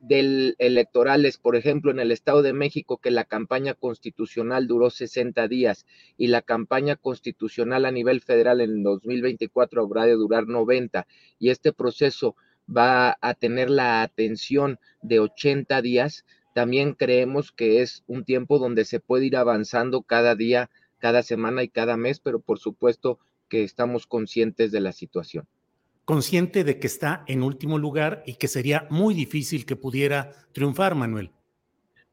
del electorales, por ejemplo, en el Estado de México, que la campaña constitucional duró 60 días y la campaña constitucional a nivel federal en 2024 habrá de durar 90 y este proceso va a tener la atención de 80 días, también creemos que es un tiempo donde se puede ir avanzando cada día, cada semana y cada mes, pero por supuesto que estamos conscientes de la situación consciente de que está en último lugar y que sería muy difícil que pudiera triunfar, Manuel.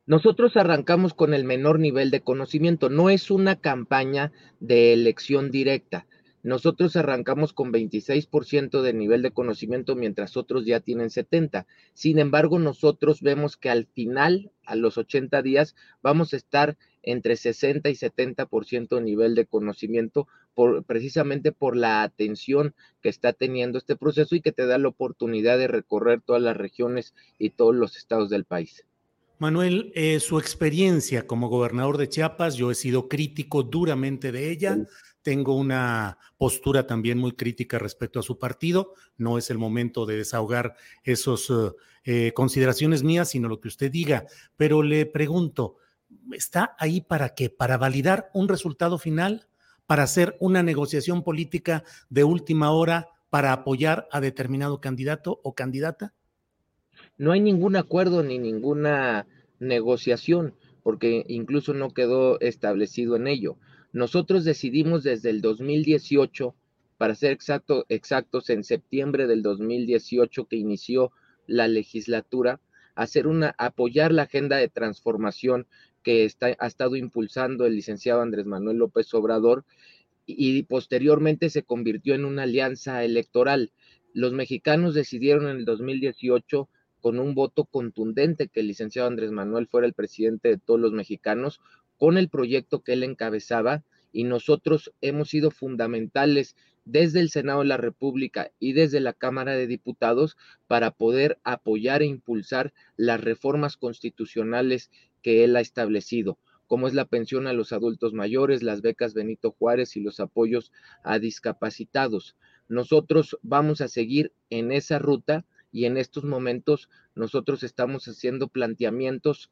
Nosotros arrancamos con el menor nivel de conocimiento. No es una campaña de elección directa. Nosotros arrancamos con 26% de nivel de conocimiento mientras otros ya tienen 70. Sin embargo, nosotros vemos que al final, a los 80 días, vamos a estar entre 60 y 70% de nivel de conocimiento por, precisamente por la atención que está teniendo este proceso y que te da la oportunidad de recorrer todas las regiones y todos los estados del país. Manuel, eh, su experiencia como gobernador de Chiapas, yo he sido crítico duramente de ella tengo una postura también muy crítica respecto a su partido. No es el momento de desahogar esas eh, consideraciones mías, sino lo que usted diga. Pero le pregunto, ¿está ahí para qué? ¿Para validar un resultado final? ¿Para hacer una negociación política de última hora para apoyar a determinado candidato o candidata? No hay ningún acuerdo ni ninguna negociación, porque incluso no quedó establecido en ello. Nosotros decidimos desde el 2018, para ser exacto, exactos, en septiembre del 2018 que inició la legislatura, hacer una, apoyar la agenda de transformación que ha estado impulsando el licenciado Andrés Manuel López Obrador y, y posteriormente se convirtió en una alianza electoral. Los mexicanos decidieron en el 2018 con un voto contundente que el licenciado Andrés Manuel fuera el presidente de todos los mexicanos, con el proyecto que él encabezaba y nosotros hemos sido fundamentales desde el Senado de la República y desde la Cámara de Diputados para poder apoyar e impulsar las reformas constitucionales que él ha establecido, como es la pensión a los adultos mayores, las becas Benito Juárez y los apoyos a discapacitados. Nosotros vamos a seguir en esa ruta y en estos momentos nosotros estamos haciendo planteamientos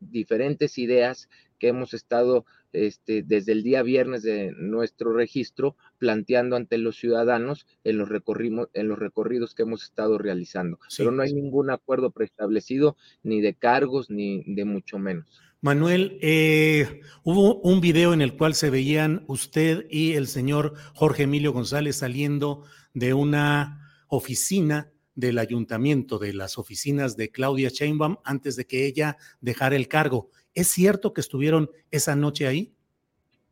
diferentes ideas que hemos estado este, desde el día viernes de nuestro registro planteando ante los ciudadanos en los, en los recorridos que hemos estado realizando. Pero no hay ningún acuerdo preestablecido ni de cargos ni de mucho menos. Manuel, eh, hubo un video en el cual se veían usted y el señor Jorge Emilio González saliendo de una oficina del ayuntamiento, de las oficinas de Claudia Sheinbaum, antes de que ella dejara el cargo. ¿Es cierto que estuvieron esa noche ahí?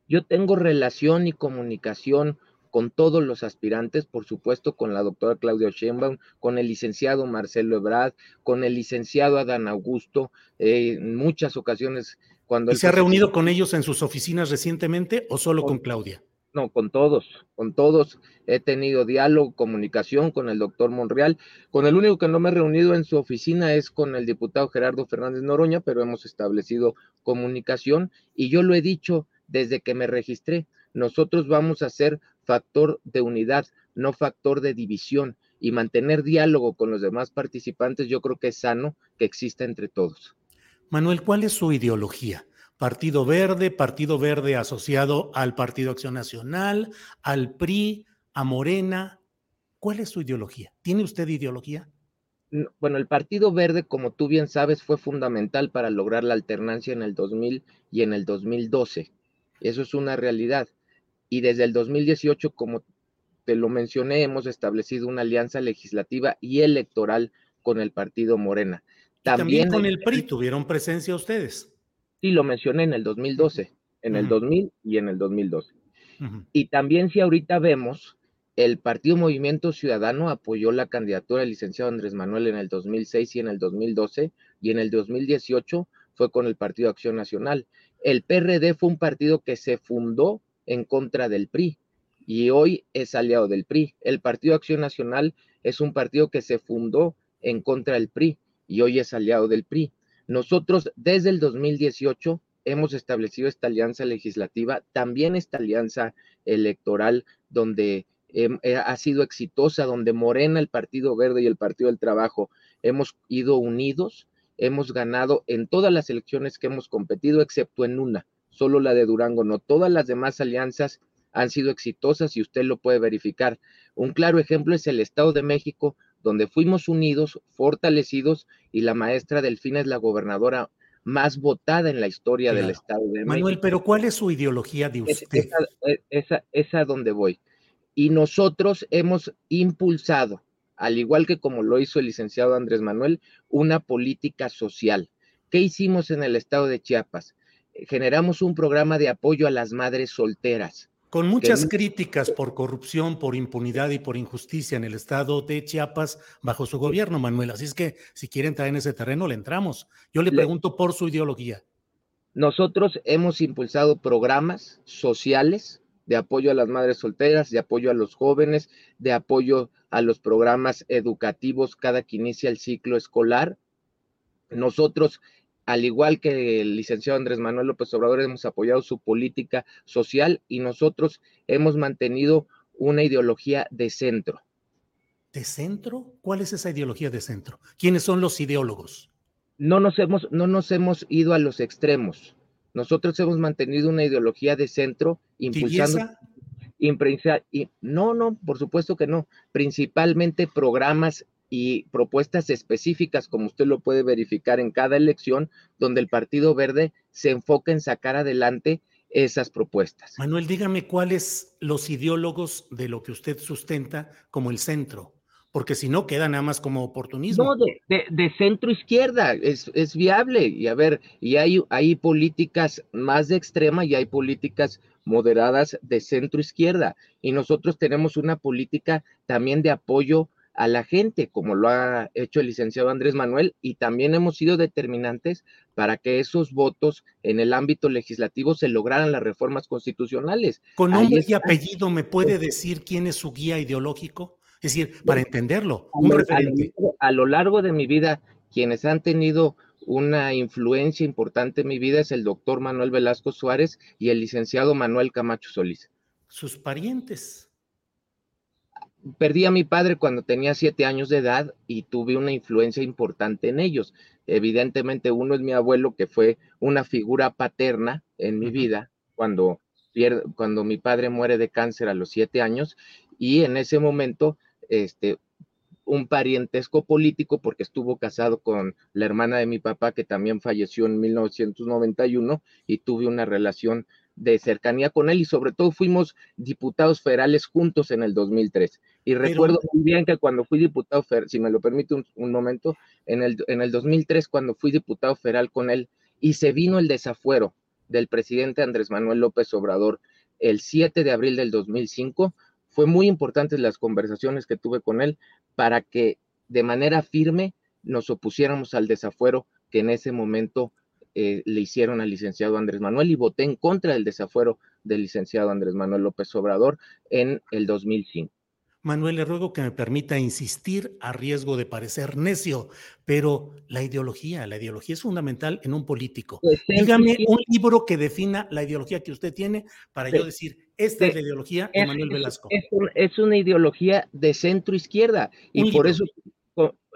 Yo tengo relación y comunicación con todos los aspirantes, por supuesto con la doctora Claudia Sheinbaum, con el licenciado Marcelo Ebrard, con el licenciado Adán Augusto, eh, en muchas ocasiones cuando... ¿Y se ha reunido con ellos en sus oficinas recientemente o solo con Claudia? No, con todos, con todos he tenido diálogo, comunicación con el doctor Monreal. Con el único que no me he reunido en su oficina es con el diputado Gerardo Fernández Noroña, pero hemos establecido comunicación y yo lo he dicho desde que me registré. Nosotros vamos a ser factor de unidad, no factor de división y mantener diálogo con los demás participantes, yo creo que es sano que exista entre todos. Manuel, ¿cuál es su ideología? Partido Verde, Partido Verde asociado al Partido Acción Nacional, al PRI, a Morena. ¿Cuál es su ideología? ¿Tiene usted ideología? Bueno, el Partido Verde, como tú bien sabes, fue fundamental para lograr la alternancia en el 2000 y en el 2012. Eso es una realidad. Y desde el 2018, como te lo mencioné, hemos establecido una alianza legislativa y electoral con el Partido Morena. También, con el PRI [laughs] tuvieron presencia ustedes. Sí, lo mencioné en el 2012, en el 2000 y en el 2012. Y también si ahorita vemos, el Partido Movimiento Ciudadano apoyó la candidatura del licenciado Andrés Manuel en el 2006 y en el 2012, y en el 2018 fue con el Partido Acción Nacional. El PRD fue un partido que se fundó en contra del PRI y hoy es aliado del PRI. El Partido Acción Nacional es un partido que se fundó en contra del PRI y hoy es aliado del PRI. Nosotros desde el 2018 hemos establecido esta alianza legislativa, también esta alianza electoral donde em, eh, ha sido exitosa, donde Morena, el Partido Verde y el Partido del Trabajo hemos ido unidos, hemos ganado en todas las elecciones que hemos competido, excepto en una, solo la de Durango, no todas las demás alianzas han sido exitosas y usted lo puede verificar. Un claro ejemplo es el Estado de México, donde fuimos unidos, fortalecidos y la maestra Delfina es la gobernadora más votada en la historia del Estado de México. Manuel, pero ¿cuál es su ideología de usted? esa, esa, a donde voy. Y nosotros hemos impulsado, al igual que como lo hizo el licenciado Andrés Manuel, una política social. ¿Qué hicimos en el estado de Chiapas? Generamos un programa de apoyo a las madres solteras con muchas críticas por corrupción, por impunidad y por injusticia en el estado de Chiapas bajo su gobierno, Manuel. Así es que si quiere entrar en ese terreno, le entramos. Yo le pregunto por su ideología. Nosotros hemos impulsado programas sociales de apoyo a las madres solteras, de apoyo a los jóvenes, de apoyo a los programas educativos cada que inicia el ciclo escolar. Nosotros al igual que el licenciado Andrés Manuel López Obrador, hemos apoyado su política social y nosotros hemos mantenido una ideología de centro. ¿De centro? ¿Cuál es esa ideología de centro? ¿Quiénes son los ideólogos? No nos hemos, no nos hemos ido a los extremos. Nosotros hemos mantenido una ideología de centro, impulsando. Y, no, no, por supuesto que no. Principalmente programas y propuestas específicas, como usted lo puede verificar en cada elección, donde el Partido Verde se enfoca en sacar adelante esas propuestas. Manuel, dígame cuáles los ideólogos de lo que usted sustenta como el centro, porque si no queda nada más como oportunismo. No, de, centro izquierda, es, es, viable. Y a ver, y hay, hay políticas más de extrema y hay políticas moderadas de centro izquierda. Y nosotros tenemos una política también de apoyo a la gente, como lo ha hecho el licenciado Andrés Manuel, y también hemos sido determinantes para que esos votos en el ámbito legislativo se lograran las reformas constitucionales. Con nombre y apellido, ¿me puede decir quién es su guía ideológico? Es decir, para entenderlo, un referente. A lo largo de mi vida, quienes han tenido una influencia importante en mi vida es el doctor Manuel Velasco Suárez y el licenciado Manuel Camacho Solís. Sus parientes perdí a mi padre cuando tenía siete años de edad y tuve una influencia importante en ellos. Evidentemente, uno es mi abuelo, que fue una figura paterna en mi vida cuando, cuando mi padre muere de cáncer a los siete años, y en ese momento, este, un parientesco político, porque estuvo casado con la hermana de mi papá, que también falleció en 1991, y tuve una relación de cercanía con él y sobre todo fuimos diputados federales juntos en el 2003. Y recuerdo muy bien que cuando fui diputado federal, si me lo permite un, momento, en el, en el 2003 cuando fui diputado federal con él y se vino el desafuero del presidente Andrés Manuel López Obrador el 7 de abril del 2005, fue muy importante las conversaciones que tuve con él para que de manera firme nos opusiéramos al desafuero que en ese momento eh, le hicieron al licenciado Andrés Manuel y voté en contra del desafuero del licenciado Andrés Manuel López Obrador en el 2005. Manuel, le ruego que me permita insistir a riesgo de parecer necio, pero la ideología, la ideología es fundamental en un político. Pues Dígame un libro que defina la ideología que usted tiene para yo decir, esta es la ideología de Manuel Velasco. Es, una ideología de centro izquierda y por eso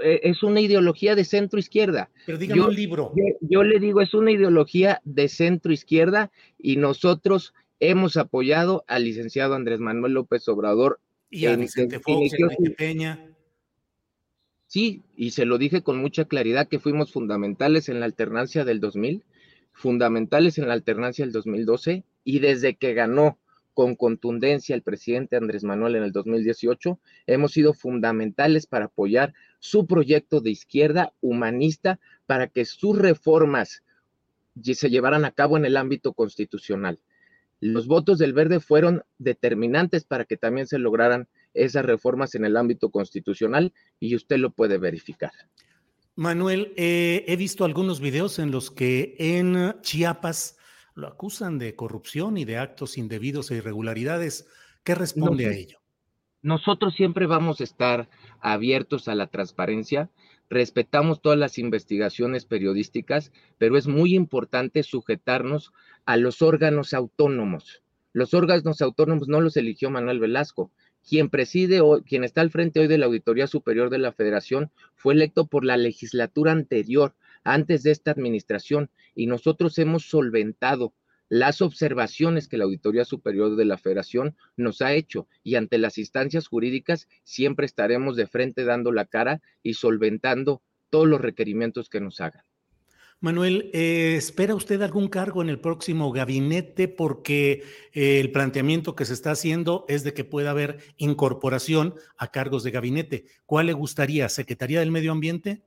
es una ideología de centro izquierda. Pero dígame un libro. Yo, le digo, es una ideología de centro izquierda y nosotros hemos apoyado al licenciado Andrés Manuel López Obrador. Y a Vicente Fox, y Peña. Sí, y se lo dije con mucha claridad que fuimos fundamentales en la alternancia del 2000, fundamentales en la alternancia del 2012, y desde que ganó con contundencia el presidente Andrés Manuel en el 2018, hemos sido fundamentales para apoyar su proyecto de izquierda humanista para que sus reformas se llevaran a cabo en el ámbito constitucional. Los votos del verde fueron determinantes para que también se lograran esas reformas en el ámbito constitucional y usted lo puede verificar. Manuel, eh, he visto algunos videos en los que en Chiapas lo acusan de corrupción y de actos indebidos e irregularidades. ¿Qué responde a ello? Nosotros siempre vamos a estar abiertos a la transparencia. respetamos todas las investigaciones periodísticas, pero es muy importante sujetarnos a los órganos autónomos. Los órganos autónomos no los eligió Manuel Velasco. Quien preside o quien está al frente hoy de la Auditoría Superior de la Federación fue electo por la legislatura anterior, antes de esta administración, y nosotros hemos solventado las observaciones que la Auditoría Superior de la Federación nos ha hecho y ante las instancias jurídicas siempre estaremos de frente dando la cara y solventando todos los requerimientos que nos hagan. Manuel, eh, ¿espera usted algún cargo en el próximo gabinete? Porque eh, el planteamiento que se está haciendo es de que pueda haber incorporación a cargos de gabinete. ¿Cuál le gustaría? ¿Secretaría del Medio Ambiente?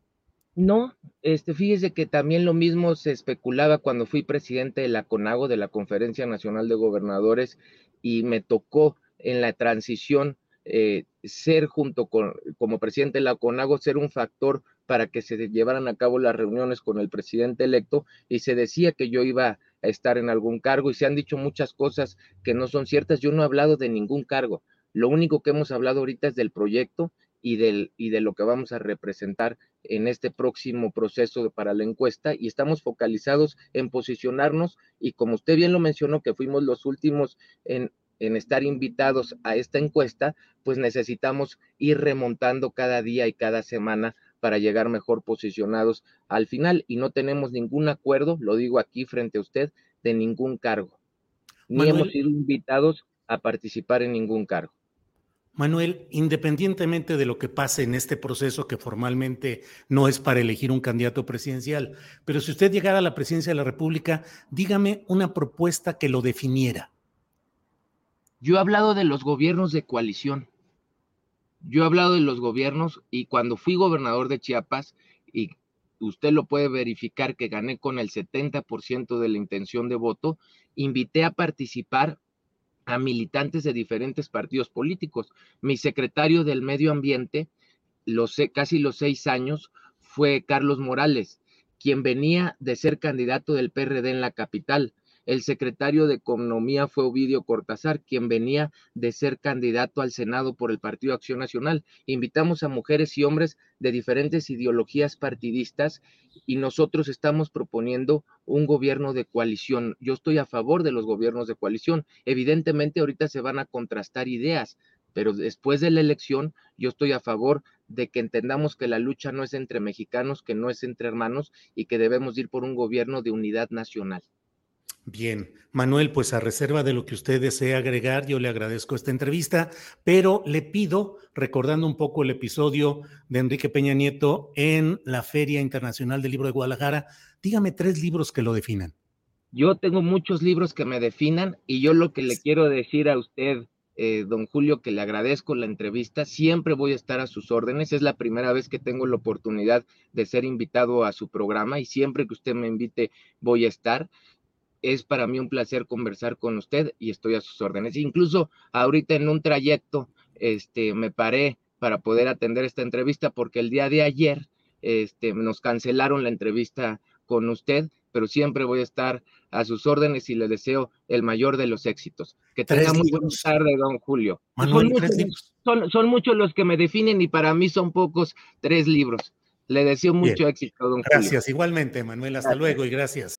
No, este, fíjese que también lo mismo se especulaba cuando fui presidente de la CONAGO, de la Conferencia Nacional de Gobernadores, y me tocó en la transición eh, ser junto con, como presidente de la CONAGO, ser un factor para que se llevaran a cabo las reuniones con el presidente electo y se decía que yo iba a estar en algún cargo y se han dicho muchas cosas que no son ciertas. Yo no he hablado de ningún cargo. Lo único que hemos hablado ahorita es del proyecto y, del, y de lo que vamos a representar en este próximo proceso para la encuesta y estamos focalizados en posicionarnos y como usted bien lo mencionó que fuimos los últimos en, en estar invitados a esta encuesta, pues necesitamos ir remontando cada día y cada semana para llegar mejor posicionados al final y no tenemos ningún acuerdo, lo digo aquí frente a usted, de ningún cargo. Ni hemos sido invitados a participar en ningún cargo. Manuel, independientemente de lo que pase en este proceso, que formalmente no es para elegir un candidato presidencial, pero si usted llegara a la presidencia de la República, dígame una propuesta que lo definiera. Yo he hablado de los gobiernos de coalición. Yo he hablado de los gobiernos y cuando fui gobernador de Chiapas, y usted lo puede verificar que gané con el 70% de la intención de voto, invité a participar a militantes de diferentes partidos políticos. Mi secretario del Medio Ambiente, los, casi los seis años, fue Carlos Morales, quien venía de ser candidato del PRD en la capital. El secretario de Economía fue Ovidio Cortázar, quien venía de ser candidato al Senado por el Partido Acción Nacional. Invitamos a mujeres y hombres de diferentes ideologías partidistas y nosotros estamos proponiendo un gobierno de coalición. Yo estoy a favor de los gobiernos de coalición. Evidentemente ahorita se van a contrastar ideas, pero después de la elección yo estoy a favor de que entendamos que la lucha no es entre mexicanos, que no es entre hermanos y que debemos ir por un gobierno de unidad nacional. Bien, Manuel, pues a reserva de lo que usted desee agregar, yo le agradezco esta entrevista, pero le pido, recordando un poco el episodio de Enrique Peña Nieto en la Feria Internacional del Libro de Guadalajara, dígame tres libros que lo definan. Yo tengo muchos libros que me definan y yo lo que le quiero decir a usted, eh, don Julio, que le agradezco la entrevista, siempre voy a estar a sus órdenes, es la primera vez que tengo la oportunidad de ser invitado a su programa y siempre que usted me invite voy a estar es para mí un placer conversar con usted y estoy a sus órdenes. Incluso ahorita en un trayecto, este, me paré para poder atender esta entrevista porque el día de ayer, este, nos cancelaron la entrevista con usted, pero siempre voy a estar a sus órdenes y le deseo el mayor de los éxitos. Que tenga muy buena tarde, don Julio. son, muchos, los que me definen y para mí son pocos tres libros. Le deseo mucho éxito, don Julio. Gracias, igualmente, Manuel. Hasta luego y gracias.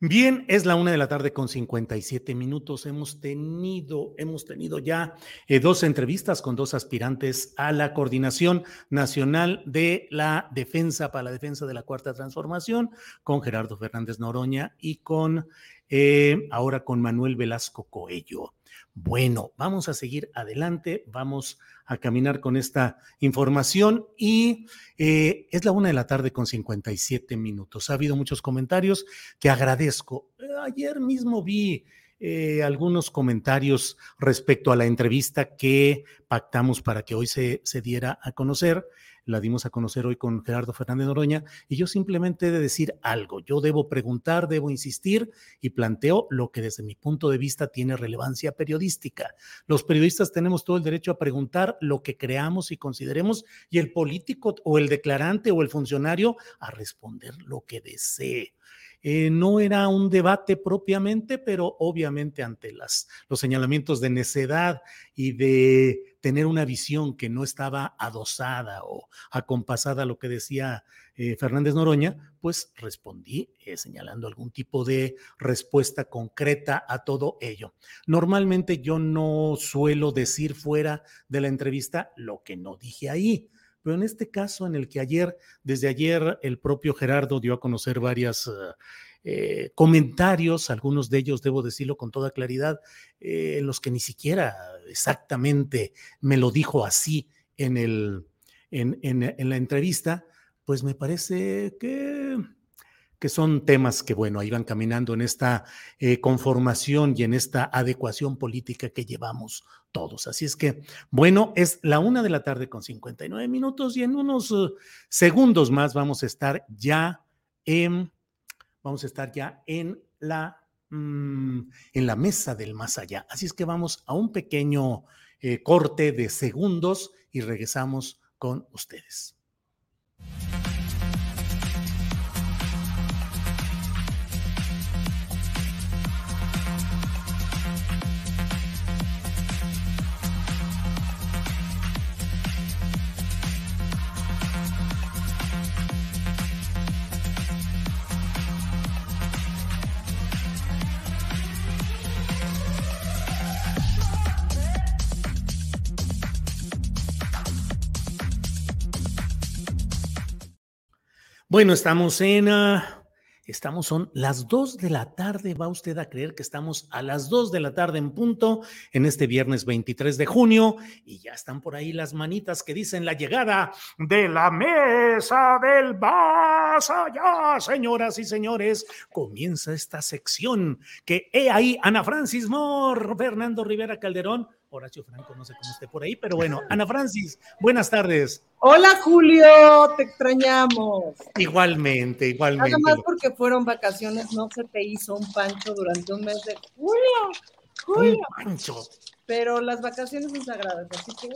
Bien, es la una de la tarde con 57 minutos. Hemos tenido, hemos tenido ya eh, dos entrevistas con dos aspirantes a la Coordinación Nacional de la Defensa para la Defensa de la Cuarta Transformación, con Gerardo Fernández Noroña y con eh, ahora con Manuel Velasco Coello. Bueno, vamos a seguir adelante, vamos a caminar con esta información y eh, es la una de la tarde con 57 minutos. Ha habido muchos comentarios que agradezco. Eh, ayer mismo vi eh, algunos comentarios respecto a la entrevista que pactamos para que hoy se, se diera a conocer la dimos a conocer hoy con Gerardo Fernández Noroña, y yo simplemente he de decir algo. Yo debo preguntar, debo insistir y planteo lo que desde mi punto de vista tiene relevancia periodística. Los periodistas tenemos todo el derecho a preguntar lo que creamos y consideremos, y el político o el declarante o el funcionario a responder lo que desee. Eh, no era un debate propiamente, pero obviamente ante las, los señalamientos de necedad y de tener una visión que no estaba adosada o acompasada a lo que decía eh, Fernández Noroña, pues respondí eh, señalando algún tipo de respuesta concreta a todo ello. Normalmente yo no suelo decir fuera de la entrevista lo que no dije ahí. Pero en este caso, en el que ayer, desde ayer, el propio Gerardo dio a conocer varias eh, comentarios, algunos de ellos, debo decirlo con toda claridad, en los que ni siquiera exactamente me lo dijo así en, el, en, en, la entrevista, pues me parece que, que, son temas que, bueno, iban caminando en esta eh, conformación y en esta adecuación política que llevamos todos. Así es que, bueno, es la una de la tarde con 59 minutos y en unos uh, segundos más vamos a estar ya en, vamos a estar ya en la Mm, en la mesa del más allá. Así es que vamos a un pequeño eh, corte de segundos y regresamos con ustedes. Bueno, estamos en... Ah, estamos, son las dos de la tarde. Va usted a creer que estamos a las dos de la tarde en punto en este viernes 23 de junio y ya están por ahí las manitas que dicen la llegada de la mesa del más allá, señoras y señores. Comienza esta sección que he ahí Ana Francis Moore, Fernando Rivera Calderón, Horacio Franco, no sé cómo esté por ahí, pero bueno, [laughs] Ana Francis, buenas tardes. Hola Julio, te extrañamos. Igualmente, igualmente. Nada más porque fueron vacaciones, no se te hizo un pancho durante un mes de julio. Julio. Un pancho. Pero las vacaciones son sagradas, así que.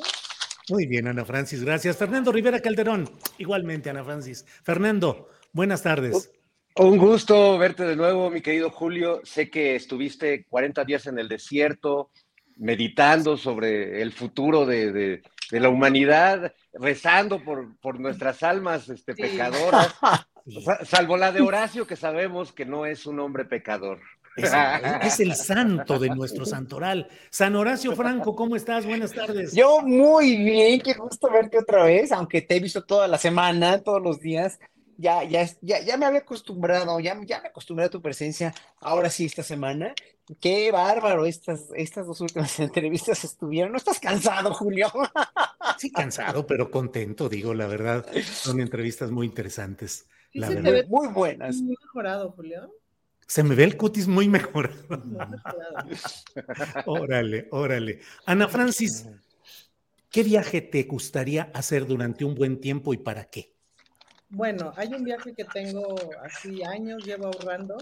Muy bien, Ana Francis, gracias. Fernando Rivera Calderón, igualmente, Ana Francis. Fernando, buenas tardes. Un gusto verte de nuevo, mi querido Julio. Sé que estuviste 40 días en el desierto, meditando sobre el futuro de, la humanidad, rezando por, por nuestras almas este, pecadoras, [laughs] salvo la de Horacio, que sabemos que no es un hombre pecador. Es, el santo de nuestro santoral. San Horacio Franco, ¿cómo estás? Buenas tardes. Yo muy bien, qué gusto verte otra vez, aunque te he visto toda la semana, todos los días ya, ya, ya, ya me había acostumbrado, ya, ya me acostumbré a tu presencia, ahora sí esta semana. Qué bárbaro, estas, estas dos últimas [laughs] entrevistas estuvieron. ¿No estás cansado, Julio? [laughs] Sí, cansado, pero contento, digo, la verdad. Son entrevistas muy interesantes. La verdad. muy buenas. Muy mejorado, Julio. Se me ve el cutis [laughs] muy mejorado. órale, órale. Ana Francis, ¿qué viaje te gustaría hacer durante un buen tiempo y para qué? Bueno, hay un viaje que tengo así años, llevo ahorrando,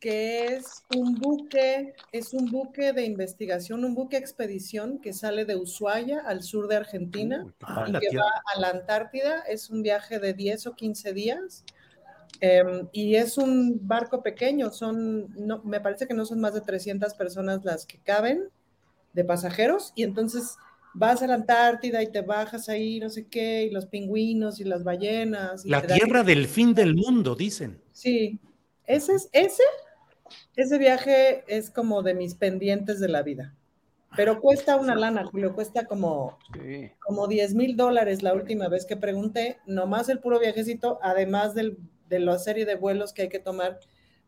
que es un buque, es un buque de investigación, un buque expedición que sale de Ushuaia al sur de Argentina y que va a la Antártida. Es un viaje de 10 o 15 días. Em, y es un barco pequeño, son, no, me parece que no son más de 300 personas las que caben de pasajeros, y entonces vas a la Antártida y te bajas ahí, no sé qué, y los pingüinos y las ballenas. la tierra del fin del mundo, dicen. Sí, Ese es, ese, ese viaje es como de mis pendientes de la vida. Pero cuesta una lana, Julio, cuesta como, como 10 mil dólares la última vez que pregunté, nomás el puro viajecito, además del, de la serie de vuelos que hay que tomar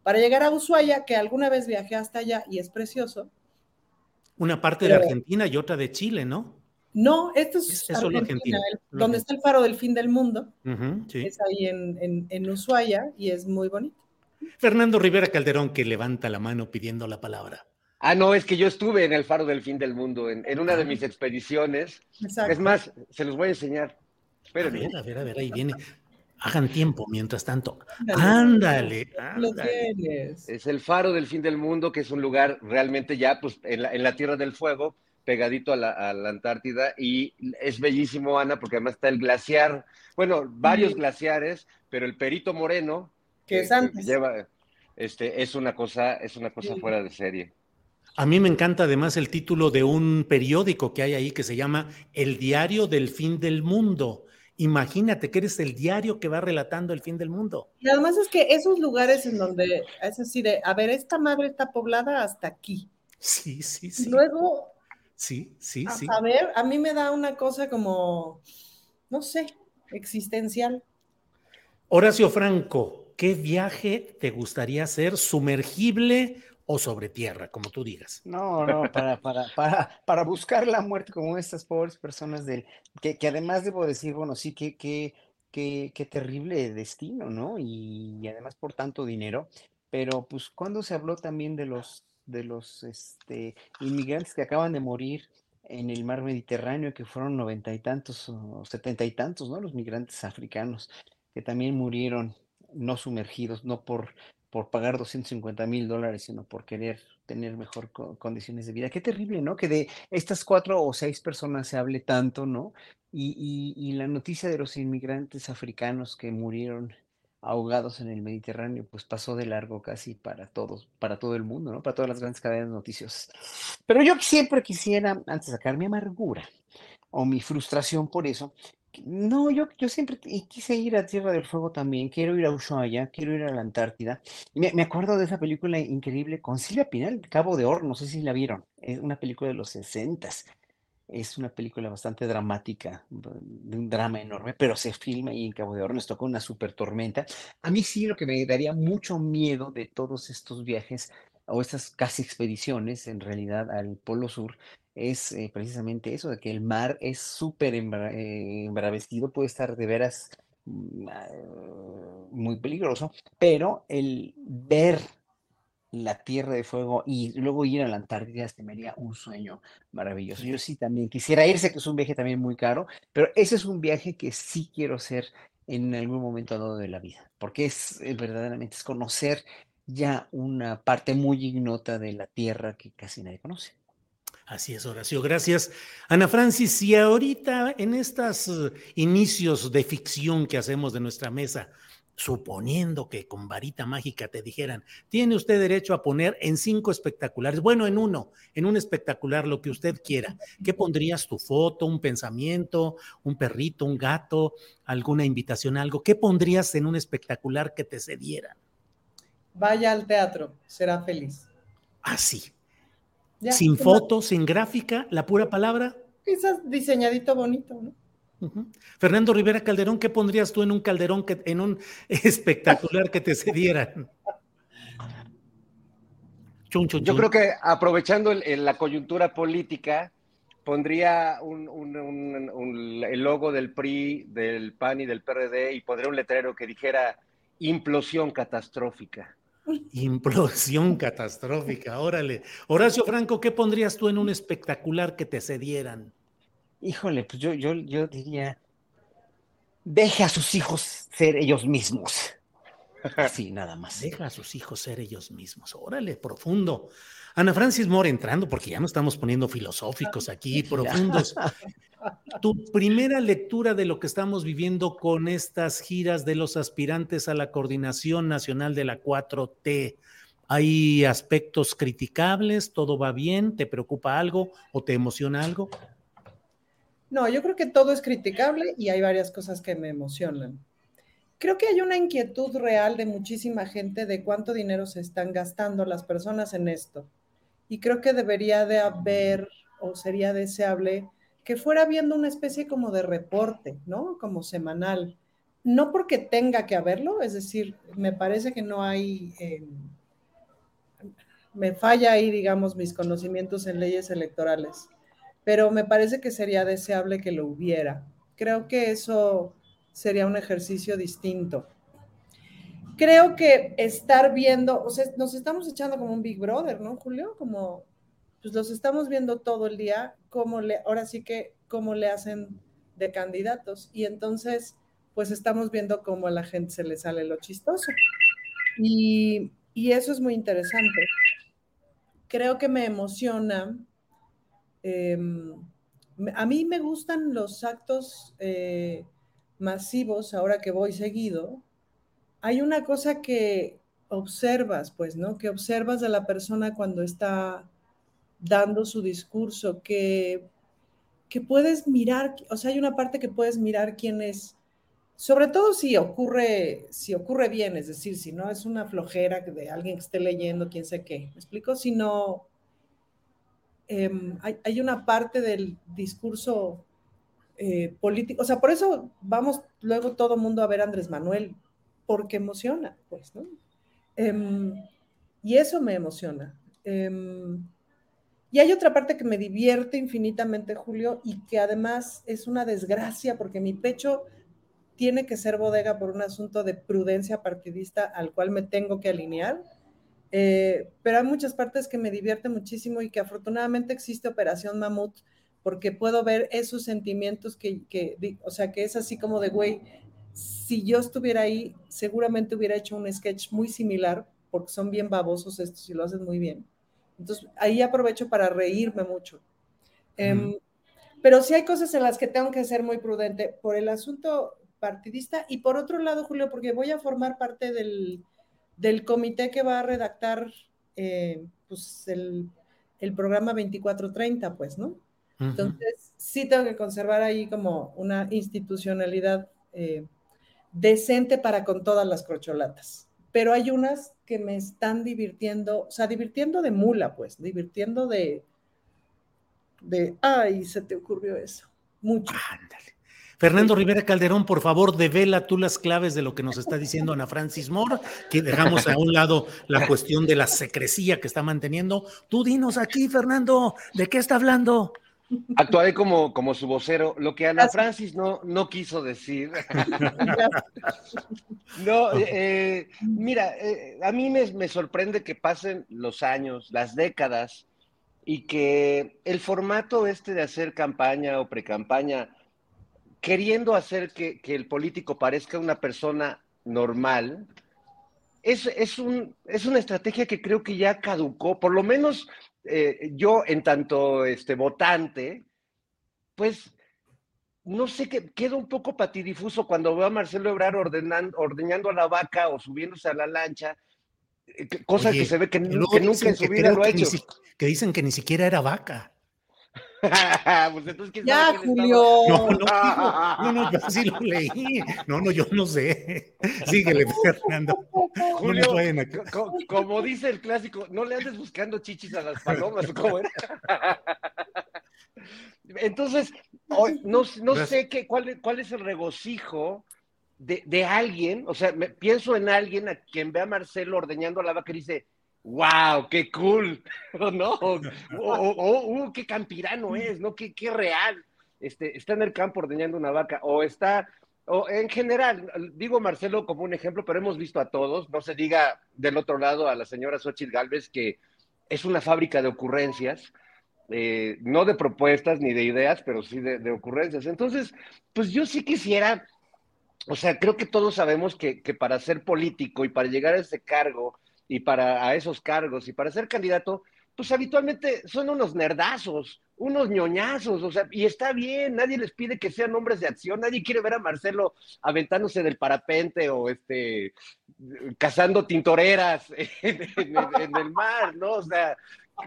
para llegar a Ushuaia, que alguna vez viajé hasta allá y es precioso. Una parte de Argentina y otra de Chile, ¿no? No, esto es, Argentina, donde está el faro del fin del mundo. Es ahí en, en Ushuaia y es muy bonito. Fernando Rivera Calderón, que levanta la mano pidiendo la palabra. Ah, no, es que yo estuve en el Faro del Fin del Mundo, en, una de ah. mis expediciones. Es más, se los voy a enseñar. Espérenme. A ver, a ver, a ver, ahí viene. Hagan tiempo mientras tanto. Ándale. ándale. Es el Faro del Fin del Mundo, que es un lugar realmente ya pues, en, la, Tierra del Fuego, pegadito a la, Antártida. Y es bellísimo, Ana, porque además está el glaciar, bueno, varios glaciares, pero el Perito Moreno. Que es antes. lleva, este, es una cosa, es una cosa fuera de serie. A mí me encanta además el título de un periódico que hay ahí que se llama El Diario del Fin del Mundo. Imagínate que eres el diario que va relatando el fin del mundo. Y además es que esos lugares en donde es así de, a ver, esta madre está poblada hasta aquí. Sí, sí, sí. luego, sí, sí, a sí. ver, a mí me da una cosa como, no sé, existencial. Horacio Franco, ¿qué viaje te gustaría hacer sumergible o sobre tierra, como tú digas. No, no, para, para, para, para buscar la muerte como estas pobres personas del, que, que además debo decir, bueno, sí, que, que, qué terrible destino, ¿no? Y, además por tanto dinero, pero pues cuando se habló también de los, de los este, inmigrantes que acaban de morir en el mar Mediterráneo, que fueron noventa y tantos o setenta y tantos, ¿no? Los migrantes africanos, que también murieron no sumergidos, no por por pagar 250 mil dólares, sino por querer tener mejor condiciones de vida. Qué terrible, ¿no? Que de estas cuatro o seis personas se hable tanto, ¿no? Y, y, la noticia de los inmigrantes africanos que murieron ahogados en el Mediterráneo, pues pasó de largo casi para todos, para todo el mundo, ¿no? Para todas las grandes cadenas noticiosas. Pero yo siempre quisiera, antes de sacar mi amargura o mi frustración por eso, no, yo, yo siempre quise ir a Tierra del Fuego también, quiero ir a Ushuaia, quiero ir a la Antártida. Me, me acuerdo de esa película increíble con Silvia Pinal, Cabo de Oro, no sé si la vieron, es una película de los 60 es una película bastante dramática, de un drama enorme, pero se filma ahí en Cabo de Oro, nos tocó una super tormenta. A mí sí lo que me daría mucho miedo de todos estos viajes o estas casi expediciones en realidad al Polo Sur es eh, precisamente eso, de que el mar es súper eh, embravecido, puede estar de veras mm, ah, muy peligroso, pero el ver la Tierra de Fuego y luego ir a la Antártida haría un sueño maravilloso. Yo sí también quisiera irse, que es un viaje también muy caro, pero ese es un viaje que sí quiero hacer en algún momento dado de la vida, porque es eh, verdaderamente es conocer ya una parte muy ignota de la Tierra que casi nadie conoce. Así es, Horacio. Gracias. Ana Francis, si ahorita en estos eh, inicios de ficción que hacemos de nuestra mesa, suponiendo que con varita mágica te dijeran, tiene usted derecho a poner en cinco espectaculares, bueno, en uno, en un espectacular, lo que usted quiera, ¿qué pondrías tu foto, un pensamiento, un perrito, un gato, alguna invitación, algo? ¿Qué pondrías en un espectacular que te cediera? Vaya al teatro, será feliz. Así sin foto, sin gráfica, la pura palabra. Quizás diseñadito bonito, ¿no? Fernando Rivera Calderón, ¿qué pondrías tú en un calderón que, en un [laughs] espectacular que te cedieran? Yo creo que aprovechando la coyuntura política, pondría el logo del PRI, del PAN y del PRD y pondría un letrero que dijera implosión catastrófica. Implosión [laughs] catastrófica, órale. Horacio Franco, ¿qué pondrías tú en un espectacular que te cedieran? Híjole, pues yo, yo, yo diría, deje a sus hijos ser ellos mismos. [laughs] Así, nada más. Deja a sus hijos ser ellos mismos. Órale, profundo. Ana Francis Moore entrando, porque ya nos estamos poniendo filosóficos aquí, profundos. [laughs] Tu primera lectura de lo que estamos viviendo con estas giras de los aspirantes a la coordinación nacional de la 4T. ¿Hay aspectos criticables? ¿Todo va bien? ¿Te preocupa algo o te emociona algo? No, yo creo que todo es criticable y hay varias cosas que me emocionan. creo que hay una inquietud real de muchísima gente de cuánto dinero se están gastando las personas en esto. Y creo que debería de haber o sería deseable que fuera viendo una especie como de reporte, ¿no? Como semanal. No porque tenga que haberlo, es decir, me parece que no hay, eh, me falla ahí, digamos, mis conocimientos en leyes electorales, pero me parece que sería deseable que lo hubiera. Creo que eso sería un ejercicio distinto. Creo que estar viendo, o sea, nos estamos echando como un Big Brother, ¿no, Julio? Como, pues los estamos viendo todo el día, cómo le, ahora sí que, cómo le hacen de candidatos. Y entonces, pues estamos viendo cómo a la gente se le sale lo chistoso. Y, y eso es muy interesante. Creo que me emociona. Em, a mí me gustan los actos eh, masivos, ahora que voy seguido, hay una cosa que observas, pues, ¿no? Que observas de la persona cuando está dando su discurso, que, que puedes mirar, o sea, hay una parte que puedes mirar quién es, sobre todo si ocurre, si ocurre bien, es decir, si no es una flojera de alguien que esté leyendo, quién sé qué, ¿me explico? Si no, em, hay, hay, una parte del discurso eh, político, o sea, por eso vamos luego todo mundo a ver a Andrés Manuel, porque emociona, pues, ¿no? Em, y eso me emociona. Em, y hay otra parte que me divierte infinitamente, Julio, y que además es una desgracia porque mi pecho tiene que ser bodega por un asunto de prudencia partidista al cual me tengo que alinear. Eh, pero hay muchas partes que me divierte muchísimo y que afortunadamente existe Operación Mamut, porque puedo ver esos sentimientos que, o sea, que es así como de, güey, si yo estuviera ahí, seguramente hubiera hecho un sketch muy similar, porque son bien babosos estos y lo hacen muy bien. Entonces, ahí aprovecho para reírme mucho. Em, pero sí hay cosas en las que tengo que ser muy prudente por el asunto partidista y por otro lado, Julio, porque voy a formar parte del, del comité que va a redactar eh, pues el, el programa 2430, pues, ¿no? Entonces, sí tengo que conservar ahí como una institucionalidad eh, decente para con todas las crocholatas. Pero hay unas que me están divirtiendo, o sea, divirtiendo de mula, pues, divirtiendo de, de, ay, se te ocurrió eso. Mucho. Ándale. Fernando Rivera Calderón, por favor, devela tú las claves de lo que nos está diciendo Ana Francis Moore, que dejamos a un lado la cuestión de la secrecía que está manteniendo. Tú dinos aquí, Fernando, ¿de qué está hablando? Actuaré como, como su vocero, lo que Ana Francis no, no quiso decir. [laughs] no, eh, mira, eh, a mí me, me, sorprende que pasen los años, las décadas, y que el formato este de hacer campaña o precampaña, queriendo hacer que, que el político parezca una persona normal, es, es, un, es una estrategia que creo que ya caducó, por lo menos eh, yo en tanto este, votante, pues no sé, qué queda un poco patidifuso cuando veo a Marcelo Ebrard ordenando, ordeñando a la vaca o subiéndose a la lancha, eh, cosas que se ve que, nunca en su vida lo ha hecho. que dicen que ni siquiera era vaca. [laughs] pues entonces, ya, Julio. No, [laughs] no, no, yo sí lo leí. No, no, yo no sé. [laughs] Síguele, Fernando. Julio, como dice el clásico, no le andes buscando chichis a las palomas, ¿cómo Entonces, no, no sé qué, cuál, cuál es el regocijo de, de alguien, o sea, me, pienso en alguien a quien ve a Marcelo ordeñando a la vaca y dice, wow, qué cool, [laughs] ¿no? [laughs] O, o, uh, qué campirano es, ¿no? Qué, qué real. Este, está en el campo ordeñando una vaca, o está, o en general, digo Marcelo como un ejemplo, pero hemos visto a todos, no se diga del otro lado a la señora Xochitl Galvez que es una fábrica de ocurrencias, eh, no de propuestas ni de ideas, pero sí de, de, ocurrencias. Entonces, pues yo sí quisiera, o sea, creo que todos sabemos que, que para ser político y para llegar a ese cargo, y para a esos cargos y para ser candidato, pues habitualmente son unos nerdazos, unos ñoñazos, o sea, y está bien, nadie les pide que sean hombres de acción, nadie quiere ver a Marcelo aventándose del parapente o este cazando tintoreras [laughs] en, el mar, ¿no? O sea,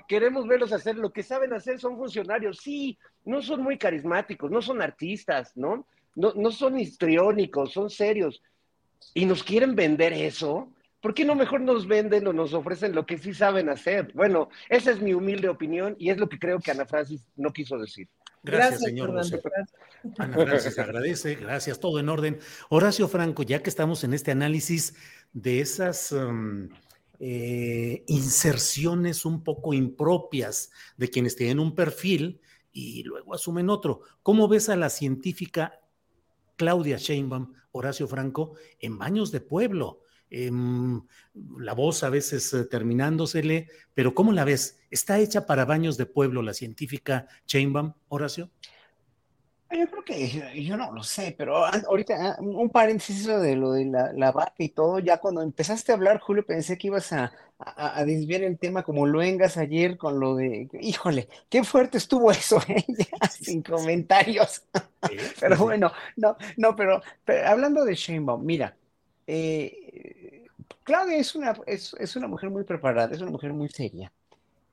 queremos verlos hacer lo que saben hacer, son funcionarios, sí, no son muy carismáticos, no son artistas, ¿no? No, no son histriónicos, son serios, y nos quieren vender eso. ¿Por qué no mejor nos venden o nos ofrecen lo que sí saben hacer? Bueno, esa es mi humilde opinión y es lo que creo que Ana Francis no quiso decir. Gracias, señor Ana Francis agradece, gracias, todo en orden. Horacio Franco, ya que estamos en este análisis de esas um, eh, inserciones un poco impropias de quienes tienen un perfil y luego asumen otro, ¿cómo ves a la científica Claudia Sheinbaum, Horacio Franco, en Baños de Pueblo? La voz a veces eh, terminándosele, pero ¿cómo la ves? ¿Está hecha para baños de pueblo la científica Chainbaum, Horacio? Yo creo que yo no lo sé, pero ahorita ah, un paréntesis de lo de la, vaca y todo, ya cuando empezaste a hablar, Julio, pensé que ibas a, desviar el tema como lo vengas ayer con lo de, híjole, qué fuerte estuvo eso, ¿eh? sin comentarios. pero bueno, no, no, pero, hablando de Sheinbaum, mira, eh, Claudia es una, es, es, una mujer muy preparada, es una mujer muy seria,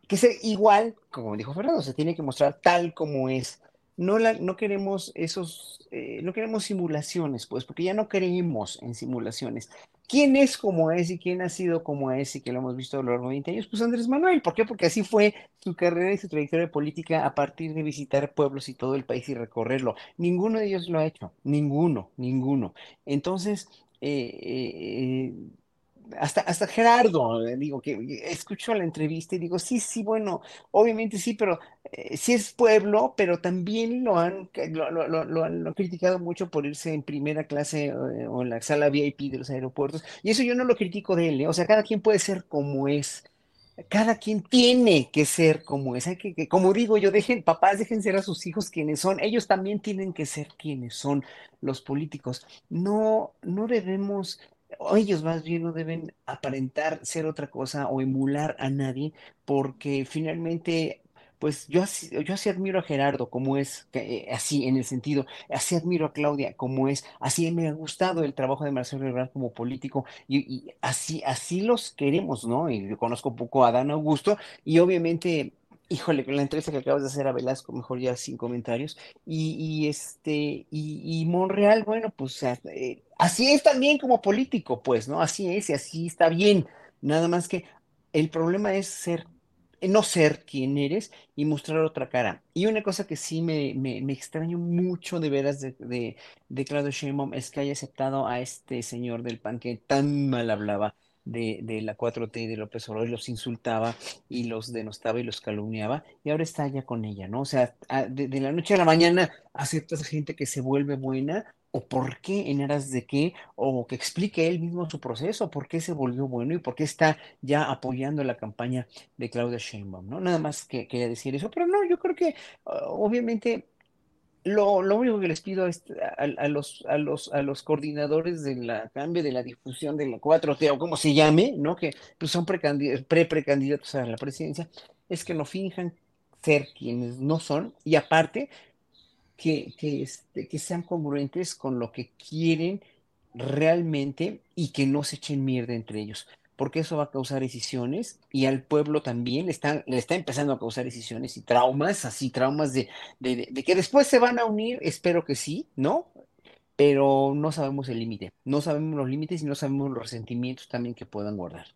que se, igual, como dijo Fernando, se tiene que mostrar tal como es. No, la, no queremos esos, eh, no queremos simulaciones, pues, porque ya no creemos en simulaciones. ¿Quién es como es y quién ha sido como es y que lo hemos visto a lo largo de 20 años? Pues Andrés Manuel. ¿Por qué? Porque así fue su carrera y su trayectoria política a partir de visitar pueblos y todo el país y recorrerlo. Ninguno de ellos lo ha hecho. Ninguno, ninguno. Entonces, eh, eh, hasta, hasta Gerardo, eh, digo, que escucho la entrevista y digo, sí, sí, bueno, obviamente sí, pero sí es pueblo, pero también lo han, lo, han, criticado mucho por irse en primera clase o en la sala VIP de los aeropuertos. Y eso yo no lo critico de él, o sea, cada quien puede ser como es cada quien tiene que ser como es. Hay que, como digo yo, dejen, papás, dejen ser a sus hijos quienes son. Ellos también tienen que ser quienes son los políticos. No, no debemos, ellos más bien no deben aparentar ser otra cosa o emular a nadie, porque finalmente pues yo así, yo así admiro a Gerardo como es, eh, así en el sentido, así admiro a Claudia como es, así me ha gustado el trabajo de Marcelo Ebrard como político y, así, así los queremos, ¿no? Y yo conozco un poco a Dan Augusto y obviamente híjole, la entrevista que acabas de hacer a Velasco, mejor ya sin comentarios. Y, este, y, Monreal, bueno, pues eh, así es también como político, pues, ¿no? Así es y así está bien. Nada más que el problema es ser no ser quien eres y mostrar otra cara. Y una cosa que sí me, me, extraño mucho de veras de, de, de Claudio Sheinbaum es que haya aceptado a este señor del PAN que tan mal hablaba de, de la 4T y de López Obrador y los insultaba y los denostaba y los calumniaba y ahora está ya con ella, ¿no? O sea, de, la noche a la mañana acepta a esa gente que se vuelve buena o por qué, en aras de qué, o que explique él mismo su proceso, por qué se volvió bueno y por qué está ya apoyando la campaña de Claudia Sheinbaum, ¿no? Nada más que quería decir eso, pero no, yo creo que obviamente lo, lo, único que les pido es a, los, a, los, a los coordinadores de la cambio de la difusión de la 4T o como se llame, ¿no? Que pues, son pre-precandidatos a la presidencia, es que no finjan ser quienes no son y aparte que, que, este, que sean congruentes con lo que quieren realmente y que no se echen mierda entre ellos, porque eso va a causar decisiones y al pueblo también le está, le está empezando a causar decisiones y traumas, así traumas de, de, de que después se van a unir, espero que sí, ¿no? Pero no sabemos el límite, no sabemos los límites y no sabemos los resentimientos también que puedan guardar.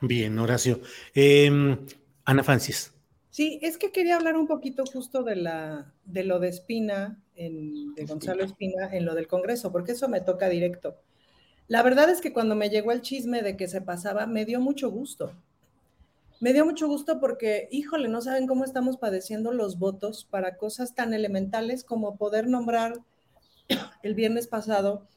Bien, Horacio. Em, Ana Francis. Sí, es que quería hablar un poquito justo de, la, de lo de Espina, de Gonzalo Espina, en lo del Congreso, porque eso me toca directo. La verdad es que cuando me llegó el chisme de que se pasaba, me dio mucho gusto. Me dio mucho gusto porque, híjole, no saben cómo estamos padeciendo los votos para cosas tan elementales como poder nombrar [coughs] el viernes pasado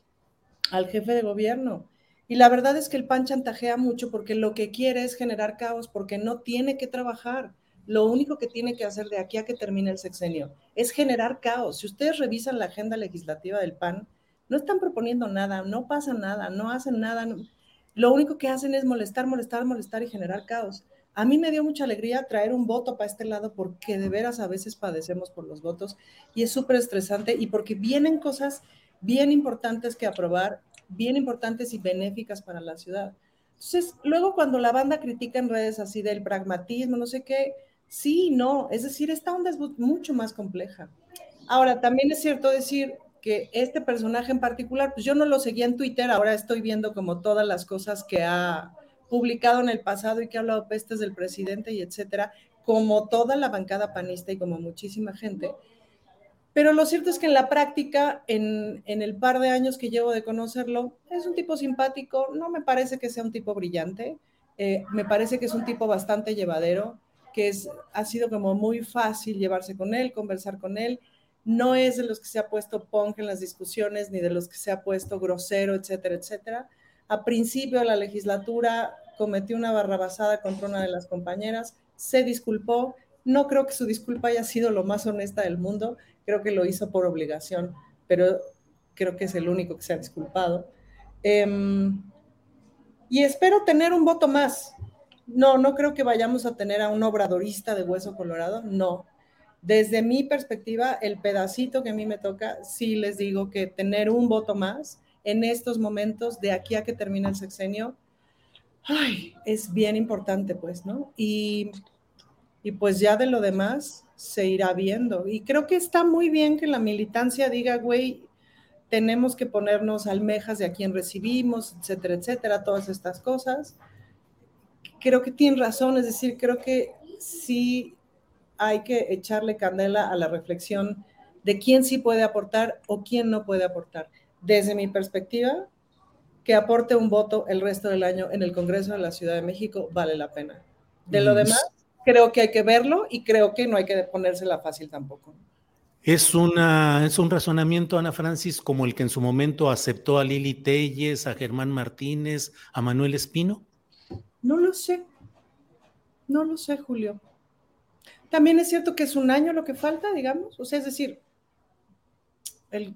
al jefe de gobierno. Y la verdad es que el PAN chantajea mucho porque lo que quiere es generar caos, porque no tiene que trabajar lo único que tiene que hacer de aquí a que termine el sexenio es generar caos. Si ustedes revisan la agenda legislativa del PAN, no están proponiendo nada, no pasa nada, no hacen nada. Lo único que hacen es molestar, molestar, molestar y generar caos. A mí me dio mucha alegría traer un voto para este lado porque de veras a veces padecemos por los votos y es súper estresante y porque vienen cosas bien importantes que aprobar, bien importantes y benéficas para la ciudad. Entonces, luego cuando la banda critica en redes así del pragmatismo, no sé qué, Sí, no, es decir, esta onda es mucho más compleja. Ahora, también es cierto decir que este personaje en particular, pues yo no lo seguía en Twitter, ahora estoy viendo como todas las cosas que ha publicado en el pasado y que ha hablado pestes del presidente y etcétera, como toda la bancada panista y como muchísima gente. Pero lo cierto es que en la práctica, en, en, el par de años que llevo de conocerlo, es un tipo simpático, no me parece que sea un tipo brillante, eh, me parece que es un tipo bastante llevadero, que es, ha sido como muy fácil llevarse con él, conversar con él, no es de los que se ha puesto punk en las discusiones, ni de los que se ha puesto grosero, etcétera, etcétera. A principio de la legislatura cometió una barrabasada contra una de las compañeras, se disculpó, no creo que su disculpa haya sido lo más honesta del mundo, creo que lo hizo por obligación, pero creo que es el único que se ha disculpado. Em, y espero tener un voto más. No, no creo que vayamos a tener a un obradorista de hueso colorado, no. Desde mi perspectiva, el pedacito que a mí me toca, sí les digo que tener un voto más en estos momentos, de aquí a que termine el sexenio, ay, es bien importante, pues, ¿no? Y, y pues ya de lo demás se irá viendo. Y creo que está muy bien que la militancia diga, güey, tenemos que ponernos almejas de a quién recibimos, etcétera, etcétera, todas estas cosas. Creo que tienen razón, es decir, creo que sí hay que echarle candela a la reflexión de quién sí puede aportar o quién no puede aportar. Desde mi perspectiva, que aporte un voto el resto del año en el Congreso de la Ciudad de México vale la pena. De lo demás, creo que hay que verlo y creo que no hay que ponérsela fácil tampoco. Es, una, es un razonamiento, Ana Francis, como el que en su momento aceptó a Lili Telles, a Germán Martínez, a Manuel Espino. No lo sé. No lo sé, Julio. También es cierto que es un año lo que falta, digamos. O sea, es decir, el,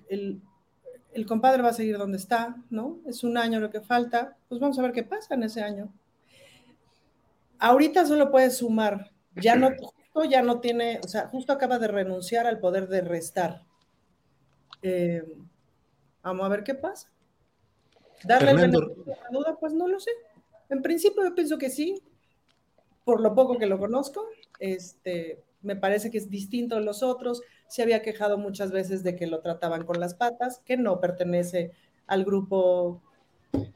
el compadre va a seguir donde está, ¿no? Es un año lo que falta. Pues vamos a ver qué pasa en ese año. Ahorita solo puede sumar. Ya no, [clears throat] ya no tiene, o sea, justo acaba de renunciar al poder de restar. Eh, vamos a ver qué pasa. Darle el la duda, pues no lo sé. En principio yo pienso que sí, por lo poco que lo conozco, este, me parece que es distinto de los otros. Se había quejado muchas veces de que lo trataban con las patas, que no pertenece al grupo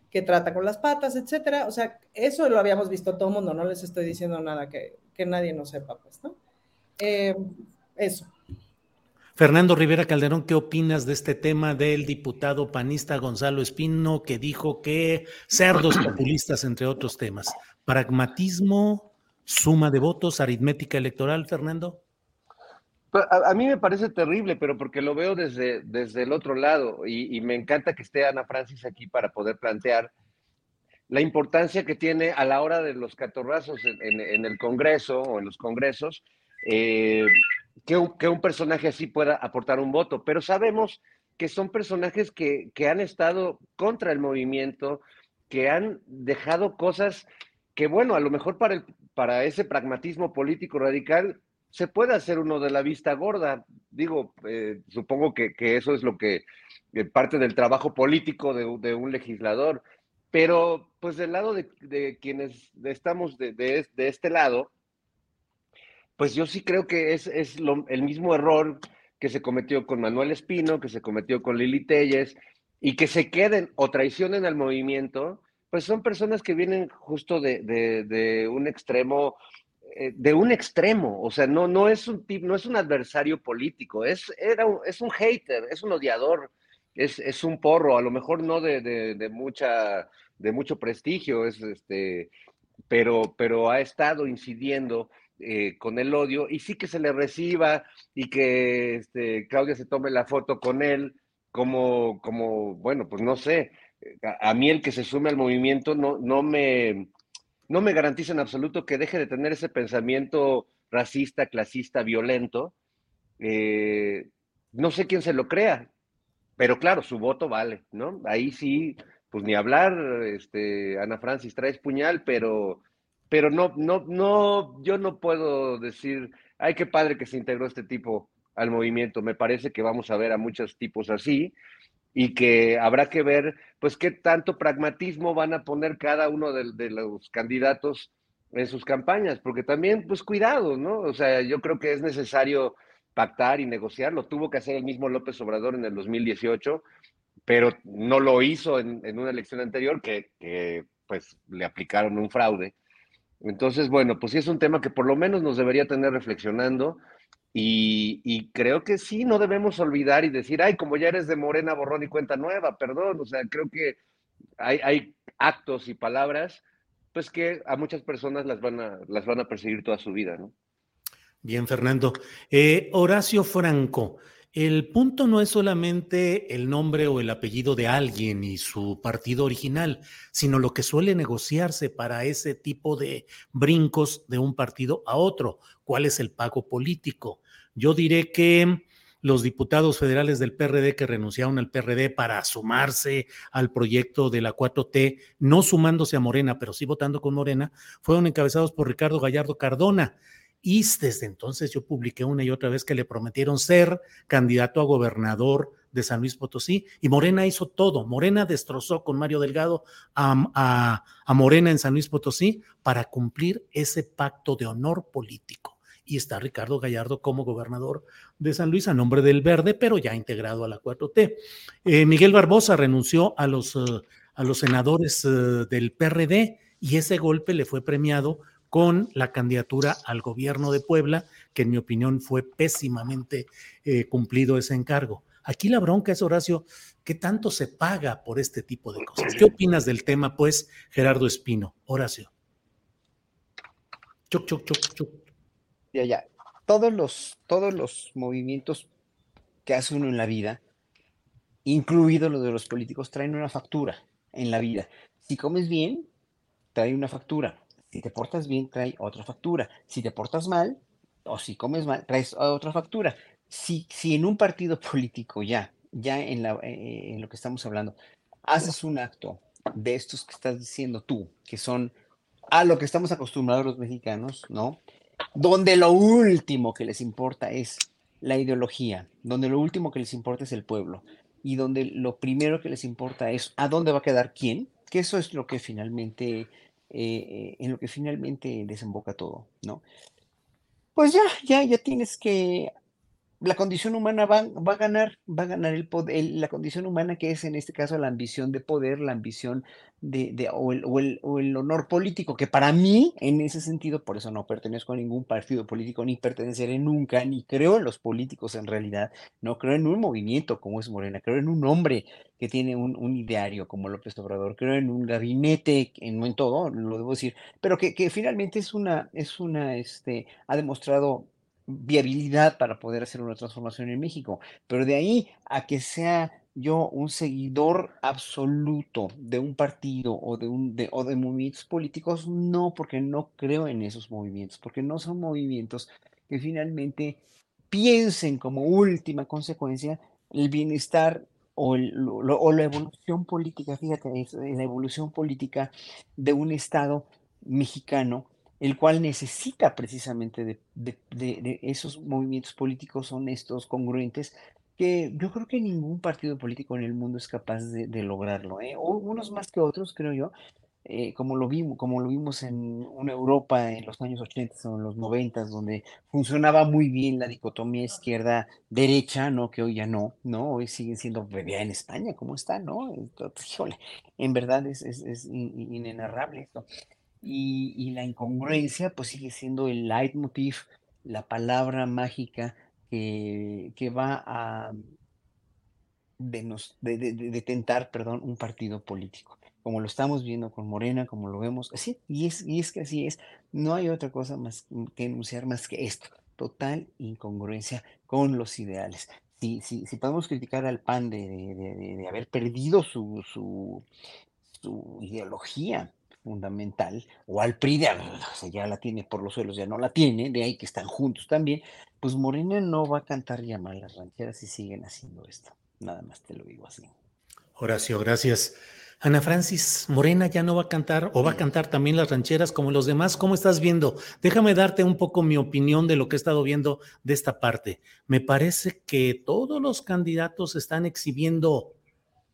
que trata con las patas, etcétera. O sea, eso lo habíamos visto todo el mundo, no les estoy diciendo nada que, que nadie no sepa, pues, ¿no? Eh, eso. Fernando Rivera Calderón, ¿qué opinas de este tema del diputado panista Gonzalo Espino que dijo que cerdos populistas, entre otros temas? Pragmatismo, suma de votos, aritmética electoral, Fernando. A, mí me parece terrible, pero porque lo veo desde, desde el otro lado y, me encanta que esté Ana Francis aquí para poder plantear la importancia que tiene a la hora de los catorrazos en, el Congreso o en los congresos, eh, que, un, personaje así pueda aportar un voto. Pero sabemos que son personajes que, que han estado contra el movimiento, que han dejado cosas que, bueno, a lo mejor para, el, para ese pragmatismo político radical se puede hacer uno de la vista gorda. Digo, eh, supongo que, eso es lo que eh, parte del trabajo político de, de, un legislador. Pero, pues del lado de, quienes estamos de, de, este lado, pues yo sí creo que es, es el mismo error que se cometió con Manuel Espino, que se cometió con Lili Telles, y que se queden o traicionen al movimiento, pues son personas que vienen justo de, un extremo, eh, de un extremo, o sea, no, no, es un no es un adversario político, es, era es un hater, es un odiador, es, es un porro, a lo mejor no de, de mucha de mucho prestigio, es este, pero, pero ha estado incidiendo eh, con el odio y sí que se le reciba y que este, Claudia se tome la foto con él como, como bueno, pues no sé, a, mí el que se sume al movimiento no, no, me, no me garantiza en absoluto que deje de tener ese pensamiento racista, clasista, violento. Eh, no sé quién se lo crea, pero claro, su voto vale, ¿no? Ahí sí pues ni hablar, este, Ana Francis traes puñal, pero, pero no, no, no, yo no puedo decir, ay, qué padre que se integró este tipo al movimiento. Me parece que vamos a ver a muchos tipos así y que habrá que ver, pues, qué tanto pragmatismo van a poner cada uno de, los candidatos en sus campañas, porque también, pues, cuidado, ¿no? O sea, yo creo que es necesario pactar y negociar, lo tuvo que hacer el mismo López Obrador en el 2018, pero no lo hizo en, una elección anterior que, que, pues le aplicaron un fraude. Entonces, bueno, pues sí es un tema que por lo menos nos debería tener reflexionando y, creo que sí, no debemos olvidar y decir, ay, como ya eres de Morena, borrón y cuenta nueva, perdón, o sea, creo que hay, actos y palabras, pues que a muchas personas las van a, las van a perseguir toda su vida, ¿no? Bien, Fernando. Eh, Horacio Franco, el punto no es solamente el nombre o el apellido de alguien y su partido original, sino lo que suele negociarse para ese tipo de brincos de un partido a otro. ¿Cuál es el pago político? Yo diré que los diputados federales del PRD que renunciaron al PRD para sumarse al proyecto de la 4T, no sumándose a Morena, pero sí votando con Morena, fueron encabezados por Ricardo Gallardo Cardona y desde entonces yo publiqué una y otra vez que le prometieron ser candidato a gobernador de San Luis Potosí y Morena hizo todo. Morena destrozó con Mario Delgado a, a, Morena en San Luis Potosí para cumplir ese pacto de honor político. Y está Ricardo Gallardo como gobernador de San Luis a nombre del Verde, pero ya integrado a la 4T. Eh, Miguel Barbosa renunció a los, eh, a los senadores eh, del PRD y ese golpe le fue premiado con la candidatura al gobierno de Puebla, que en mi opinión fue pésimamente cumplido ese encargo. Aquí la bronca es, Horacio, ¿qué tanto se paga por este tipo de cosas? ¿Qué opinas del tema, pues, Gerardo Espino? Horacio. Chuc, chuc, chuc, chuc. Ya, ya. Todos los, todos los movimientos que hace uno en la vida, incluido los de los políticos, traen una factura en la vida. Si comes bien, trae una factura. Si te portas bien, trae otra factura. Si te portas mal, o si comes mal, traes otra factura. Si, si en un partido político ya, ya en, la, eh, en lo que estamos hablando, haces un acto de estos que estás diciendo tú, que son a lo que estamos acostumbrados los mexicanos, ¿no? Donde lo último que les importa es la ideología, donde lo último que les importa es el pueblo y donde lo primero que les importa es a dónde va a quedar quién, que eso es lo que finalmente eh, en lo que finalmente desemboca todo, ¿no? Pues ya, ya, ya tienes que la condición humana va, va, a ganar, va a ganar el poder, la condición humana que es en este caso la ambición de poder, la ambición de, o, el, o, el, o, el, honor político, que para mí, en ese sentido, por eso no pertenezco a ningún partido político, ni perteneceré nunca, ni creo en los políticos en realidad, no creo en un movimiento como es Morena, creo en un hombre que tiene un, un ideario como López Obrador, creo en un gabinete, en, en todo, lo debo decir, pero que, que finalmente es una, es una, este, ha demostrado viabilidad para poder hacer una transformación en México. Pero de ahí a que sea yo un seguidor absoluto de un partido o de, un, de, o de movimientos políticos, no, porque no creo en esos movimientos, porque no son movimientos que finalmente piensen como última consecuencia el bienestar o, o la evolución política, fíjate, la evolución política de un Estado mexicano el cual necesita precisamente de, esos movimientos políticos honestos, congruentes, que yo creo que ningún partido político en el mundo es capaz de, lograrlo, ¿eh? unos más que otros, creo yo, eh, como, lo vimos, como lo vimos en una Europa en los años 80 o en los 90, donde funcionaba muy bien la dicotomía izquierda-derecha, ¿no? Que hoy ya no, ¿no? Hoy siguen siendo bebé en España, ¿cómo está, no? [laughs] Híjole, en verdad es, es, es inenarrable esto y, la incongruencia pues sigue siendo el leitmotiv, la palabra mágica que, que va a de, tentar, perdón, un partido político, como lo estamos viendo con Morena, como lo vemos, así, y es, y es que así es, no hay otra cosa más que enunciar más que esto, total incongruencia con los ideales. Si, si, si podemos criticar al PAN de, de haber perdido su, su, su ideología, fundamental, o al PRI, o ya la tiene por los suelos, ya no la tiene, de ahí que están juntos también, pues Morena no va a cantar ya mal las rancheras si siguen haciendo esto. Nada más te lo digo así. Horacio, gracias. Ana Francis, Morena ya no va a cantar o va a cantar también las rancheras como los demás. ¿Cómo estás viendo? Déjame darte un poco mi opinión de lo que he estado viendo de esta parte. Me parece que todos los candidatos están exhibiendo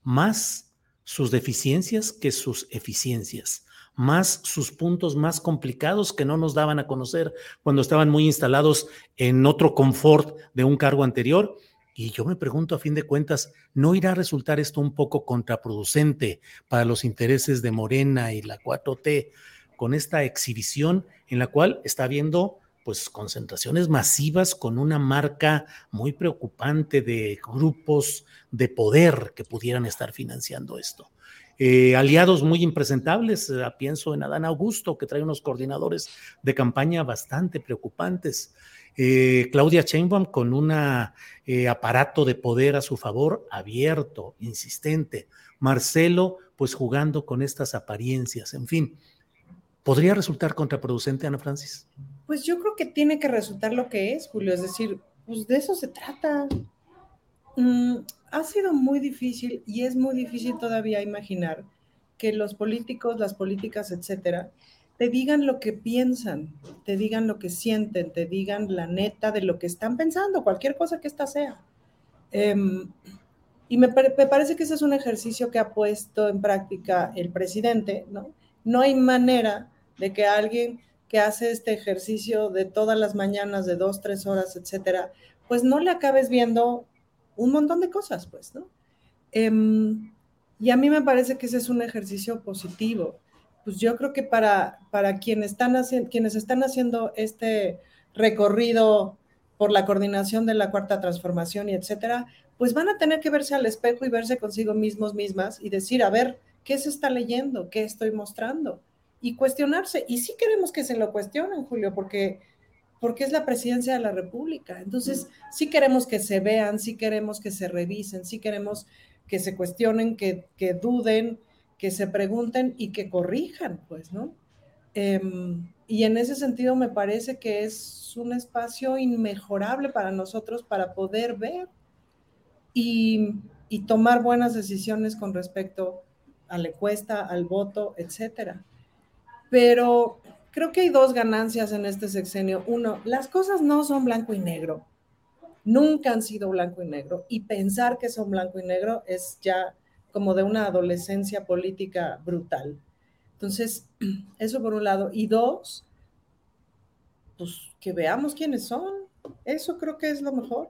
más sus deficiencias que sus eficiencias más sus puntos más complicados que no nos daban a conocer cuando estaban muy instalados en otro confort de un cargo anterior. Y yo me pregunto, a fin de cuentas, ¿no irá a resultar esto un poco contraproducente para los intereses de Morena y la 4T con esta exhibición en la cual está habiendo pues concentraciones masivas con una marca muy preocupante de grupos de poder que pudieran estar financiando esto? Eh, aliados muy impresentables. Eh, pienso en Adán Augusto, que trae unos coordinadores de campaña bastante preocupantes. Eh, Claudia Sheinbaum con un aparato de poder a su favor abierto, insistente. Marcelo, pues jugando con estas apariencias. En fin, ¿podría resultar contraproducente, Ana Francis? Pues yo creo que tiene que resultar lo que es, Julio. Es decir, pues de eso se trata. Mm, ha sido muy difícil y es muy difícil todavía imaginar que los políticos, las políticas, etcétera, te digan lo que piensan, te digan lo que sienten, te digan la neta de lo que están pensando, cualquier cosa que ésta sea. Em, y me, me, parece que ese es un ejercicio que ha puesto en práctica el presidente, ¿no? No hay manera de que alguien que hace este ejercicio de todas las mañanas, de dos, tres horas, etcétera, pues no le acabes viendo un montón de cosas, pues, ¿no? Em, y a mí me parece que ese es un ejercicio positivo. Pues yo creo que para, para quienes, están quienes están haciendo este recorrido por la coordinación de la cuarta transformación y etcétera, pues van a tener que verse al espejo y verse consigo mismos mismas y decir, a ver, ¿qué se está leyendo? ¿Qué estoy mostrando? Y cuestionarse. Y sí queremos que se lo cuestionen, Julio, porque porque es la presidencia de la República. Entonces, sí queremos que se vean, sí queremos que se revisen, sí queremos que se cuestionen, que, duden, que se pregunten y que corrijan, pues, ¿no? Em, y en ese sentido me parece que es un espacio inmejorable para nosotros para poder ver y, y tomar buenas decisiones con respecto a la encuesta, al voto, etcétera. Pero creo que hay dos ganancias en este sexenio. Uno, las cosas no son blanco y negro. Nunca han sido blanco y negro. Y pensar que son blanco y negro es ya como de una adolescencia política brutal. Entonces, [clears throat] eso por un lado. Y dos, pues que veamos quiénes son. Eso creo que es lo mejor.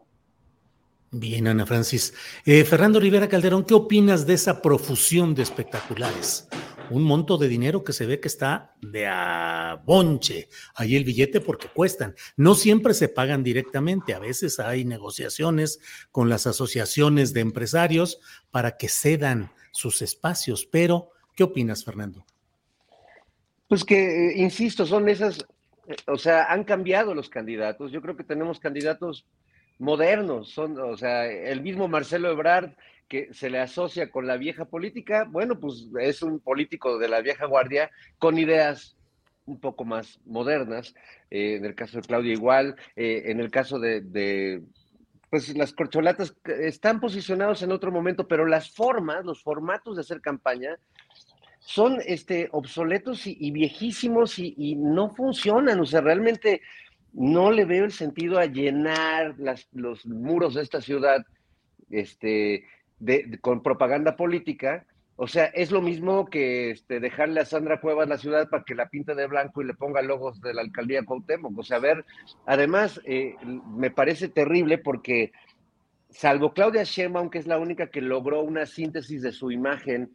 Bien, Ana Francis. Eh, Fernando Rivera Calderón, ¿qué opinas de esa profusión de espectaculares? Un monto de dinero que se ve que está de a bonche ahí el billete porque cuestan. No siempre se pagan directamente, a veces hay negociaciones con las asociaciones de empresarios para que cedan sus espacios, pero ¿qué opinas, Fernando? Pues que, eh, insisto, son esas, eh, o sea, han cambiado los candidatos. Yo creo que tenemos candidatos modernos, son, o sea, el mismo Marcelo Ebrard que se le asocia con la vieja política, bueno, pues es un político de la vieja guardia con ideas un poco más modernas, eh, en el caso de Claudia igual, eh, en el caso de, pues las corcholatas están posicionados en otro momento, pero las formas, los formatos de hacer campaña son este, obsoletos y, viejísimos y, y, no funcionan, o sea, realmente no le veo el sentido a llenar las, los muros de esta ciudad este, con propaganda política. O sea, es lo mismo que este, dejarle a Sandra Cuevas la ciudad para que la pinte de blanco y le ponga logos de la alcaldía Cuauhtémoc. O sea, a ver, además, eh, me parece terrible porque, salvo Claudia Sheinbaum, que es la única que logró una síntesis de su imagen,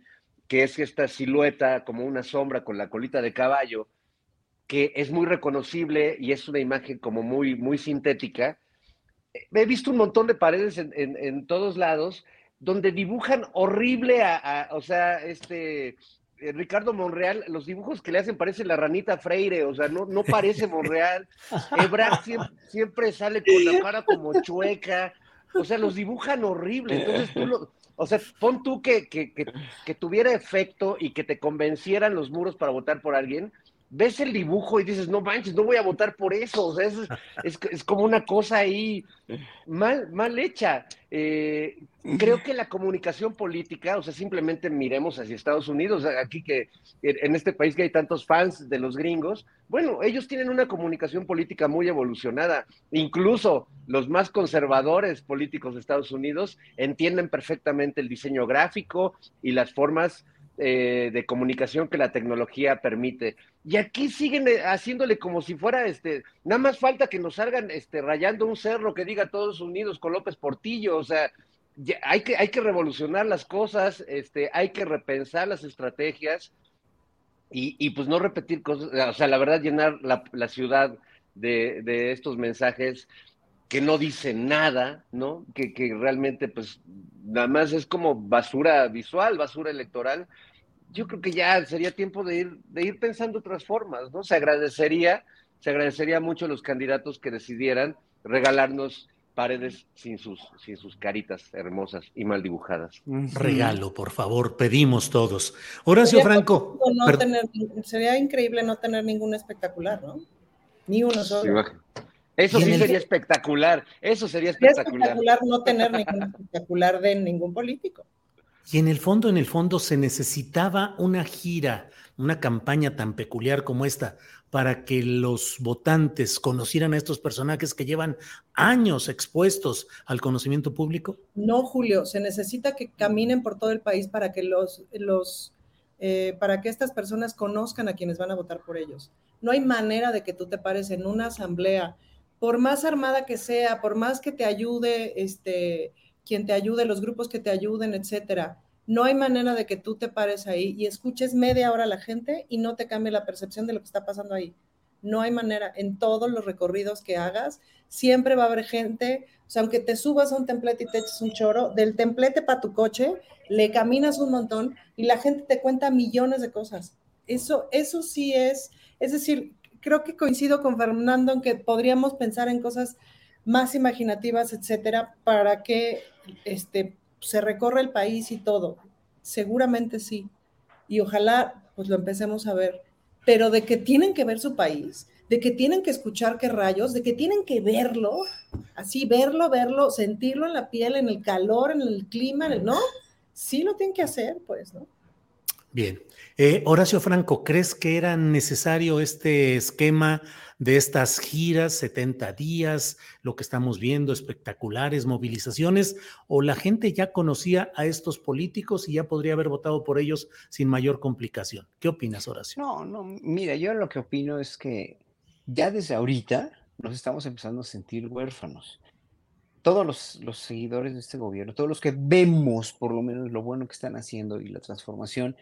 que es esta silueta como una sombra con la colita de caballo, que es muy reconocible y es una imagen como muy, muy sintética. He visto un montón de paredes en, en todos lados donde dibujan horrible a, o sea, este, eh, Ricardo Monreal, los dibujos que le hacen parece la ranita Freire, o sea, no, no parece Monreal. [laughs] Ebrard siempre, sale con la cara como chueca, o sea, los dibujan horrible. Entonces tú lo, o sea, pon tú que, que, que, tuviera efecto y que te convencieran los muros para votar por alguien, ves el dibujo y dices, no manches, no voy a votar por eso. O sea, [laughs] es, es, como una cosa ahí mal, mal hecha. Eh, creo que la comunicación política, o sea, simplemente miremos hacia Estados Unidos, aquí que en este país que hay tantos fans de los gringos, bueno, ellos tienen una comunicación política muy evolucionada. Incluso los más conservadores políticos de Estados Unidos entienden perfectamente el diseño gráfico y las formas eh, de comunicación que la tecnología permite. Y aquí siguen eh, haciéndole como si fuera, este, nada más falta que nos salgan este, rayando un cerro que diga todos unidos con López Portillo, o sea, hay, que, hay que revolucionar las cosas, este, hay que repensar las estrategias y, y pues no repetir cosas, o sea, la verdad, llenar la, la ciudad de, de estos mensajes que no dicen nada, ¿no? Que, que realmente, pues, nada más es como basura visual, basura electoral. Yo creo que ya sería tiempo de ir, de ir pensando otras formas, ¿no? Se agradecería, se agradecería mucho a los candidatos que decidieran regalarnos paredes sin sus, sin sus caritas hermosas y mal dibujadas. Regalo, por favor, pedimos todos. Horacio Sería Franco. no per- tener- sería increíble no tener ningún espectacular, ¿no? Ni uno solo. Eso sí el- sería espectacular, eso sería Sería espectacular. espectacular no tener ningún espectacular de ningún político. Y en el fondo, en el fondo, se necesitaba una gira, una campaña tan peculiar como esta, para que los votantes conocieran a estos personajes que llevan años expuestos al conocimiento público. No, Julio, se necesita que caminen por todo el país para que los, los eh, para que estas personas conozcan a quienes van a votar por ellos. No hay manera de que tú te pares en una asamblea, por más armada que sea, por más que te ayude, este, quien te ayude, los grupos que te ayuden, etcétera. No hay manera de que tú te pares ahí y escuches media hora a la gente y no te cambie la percepción de lo que está pasando ahí. No hay manera. En todos los recorridos que hagas, siempre va a haber gente, o sea, aunque te subas a un templete y te eches un choro, del templete para tu coche, le caminas un montón y la gente te cuenta millones de cosas. Eso, eso sí es, es decir, creo que coincido con Fernando en que podríamos pensar en cosas más imaginativas, etcétera, para que este, se recorra el país y todo. Seguramente sí. Y ojalá pues lo empecemos a ver. Pero de que tienen que ver su país, de que tienen que escuchar qué rayos, de que tienen que verlo, así verlo, verlo, sentirlo en la piel, en el calor, en el clima, ¿no? Sí lo tienen que hacer, pues, ¿no? Bien. Eh, Horacio Franco, ¿crees que era necesario este esquema de estas giras, 70 días, lo que estamos viendo, espectaculares, movilizaciones, o la gente ya conocía a estos políticos y ya podría haber votado por ellos sin mayor complicación? ¿Qué opinas, Horacio? No, no, mira, yo lo que opino es que ya desde ahorita nos estamos empezando a sentir huérfanos. Todos los, los seguidores de este gobierno, todos los que vemos por lo menos lo bueno que están haciendo y la transformación,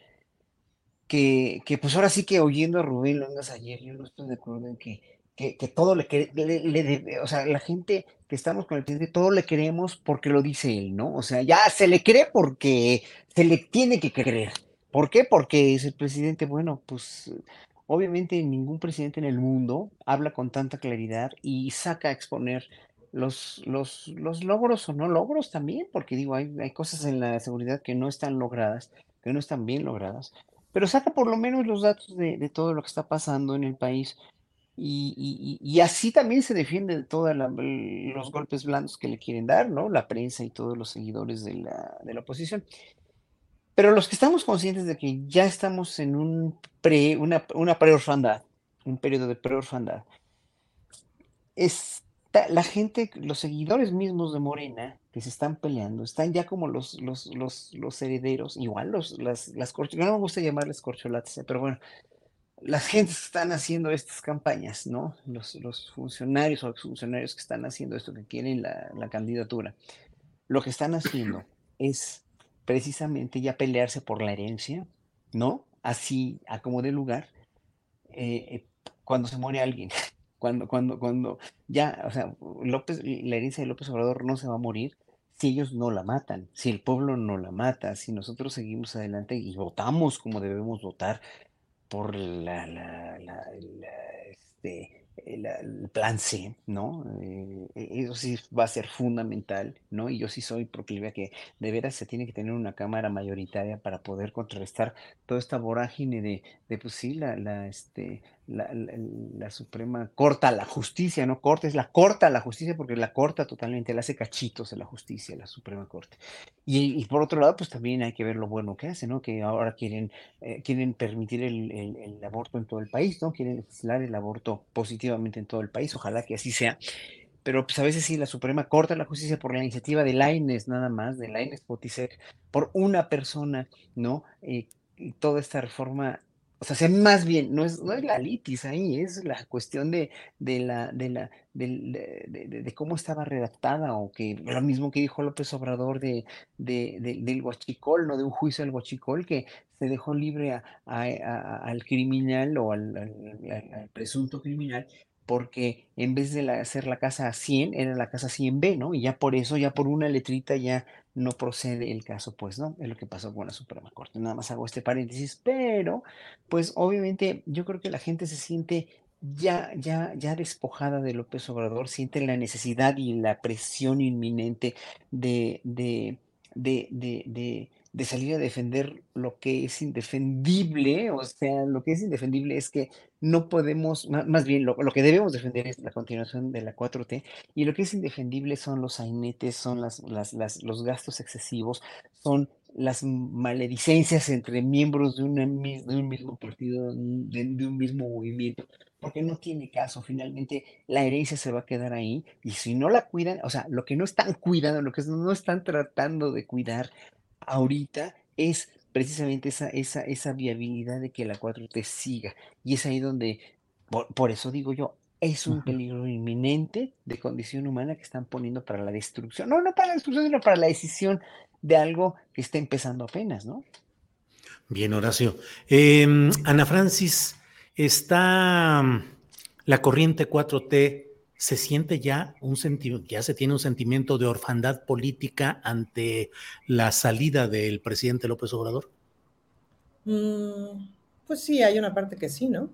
que, que pues ahora sí que oyendo a Rubén Longas ayer, yo no estoy de acuerdo en que, que, que todo le, quere- le, le o sea, la gente que estamos con el presidente, todo le queremos porque lo dice él, ¿no? O sea, ya se le cree porque se le tiene que creer. ¿Por qué? Porque es el presidente, bueno, pues obviamente ningún presidente en el mundo habla con tanta claridad y saca a exponer los, los, los logros o no logros también, porque digo, hay, hay cosas en la seguridad que no están logradas, que no están bien logradas, pero saca por lo menos los datos de, todo lo que está pasando en el país y, así también se defiende de todos los golpes blandos que le quieren dar, ¿no? La prensa y todos los seguidores de la, oposición. Pero los que estamos conscientes de que ya estamos en un pre, una, una preorfandad, un periodo de preorfandad, está la gente, los seguidores mismos de Morena, que se están peleando, están ya como los, los, los, los herederos, igual los, las, las corcho- no me gusta llamarles corcholatas, eh, pero bueno, las gentes que están haciendo estas campañas, ¿no? Los, los funcionarios o exfuncionarios que están haciendo esto, que quieren la, la candidatura, lo que están haciendo [clears throat] es precisamente ya pelearse por la herencia, ¿no? Así, a como de lugar, eh, eh, cuando se muere alguien, cuando, cuando, cuando ya, o sea, López, la herencia de López Obrador no se va a morir si ellos no la matan, si el pueblo no la mata, si nosotros seguimos adelante y votamos como debemos votar por la, la, la- la, este, el, el plan C, ¿no? Eh, e- eso sí va a ser fundamental, ¿no? Y yo sí soy proclive a que de veras se tiene que tener una cámara mayoritaria para poder contrarrestar toda esta vorágine de, de pues sí, la, la, este, la, la- Suprema corta la justicia, no corta, es la corta la justicia porque la corta totalmente, la hace cachitos de la justicia, la Suprema Corte. Y, y por otro lado, pues también hay que ver lo bueno que hace, ¿no? Que ahora quieren, eh, quieren permitir el, el- aborto en todo el país, ¿no? Quieren legislar el aborto positivamente en todo el país, ojalá que así sea. Pero pues a veces sí, la Suprema corta la justicia por la iniciativa de Lainez nada más, de Lainez Potisek, por una persona, ¿no? Eh, toda esta reforma o sea, más bien, no es, no es la litis ahí, es la cuestión de, de la, de, la, de, cómo estaba redactada, o que lo mismo que dijo López Obrador de, del huachicol, ¿no? De un juicio del huachicol que se dejó libre al criminal o al, al, presunto criminal porque en vez de hacer la casa a 100, era la casa 100B, ¿no? Y ya por eso, ya por una letrita ya no procede el caso, pues, ¿no? Es lo que pasó con la Suprema Corte. Nada más hago este paréntesis, pero, pues, obviamente, yo creo que la gente se siente ya, ya, ya despojada de López Obrador, siente la necesidad y la presión inminente de, de, de de salir a defender lo que es indefendible, o sea, lo que es indefendible es que no podemos, más bien lo, que debemos defender es la continuación de la 4T, y lo que es indefendible son los sainetes, son las, las, los gastos excesivos, son las maledicencias entre miembros de, de un mismo partido, de, de un mismo movimiento, porque no tiene caso, finalmente la herencia se va a quedar ahí, y si no la cuidan, o sea, lo que no están cuidando, lo que no están tratando de cuidar, ahorita es precisamente esa, esa, esa viabilidad de que la 4T siga. Y es ahí donde, por, eso digo yo, es un peligro inminente de condición humana que están poniendo para la destrucción. No, no para la destrucción, sino para la decisión de algo que está empezando apenas, ¿no? Bien, Horacio. Em, Ana Francis, está mm, la corriente 4T se siente ya un sentimiento, ya se tiene un sentimiento de orfandad política ante la salida del presidente López Obrador? Mm, pues sí, hay una parte que sí, ¿no?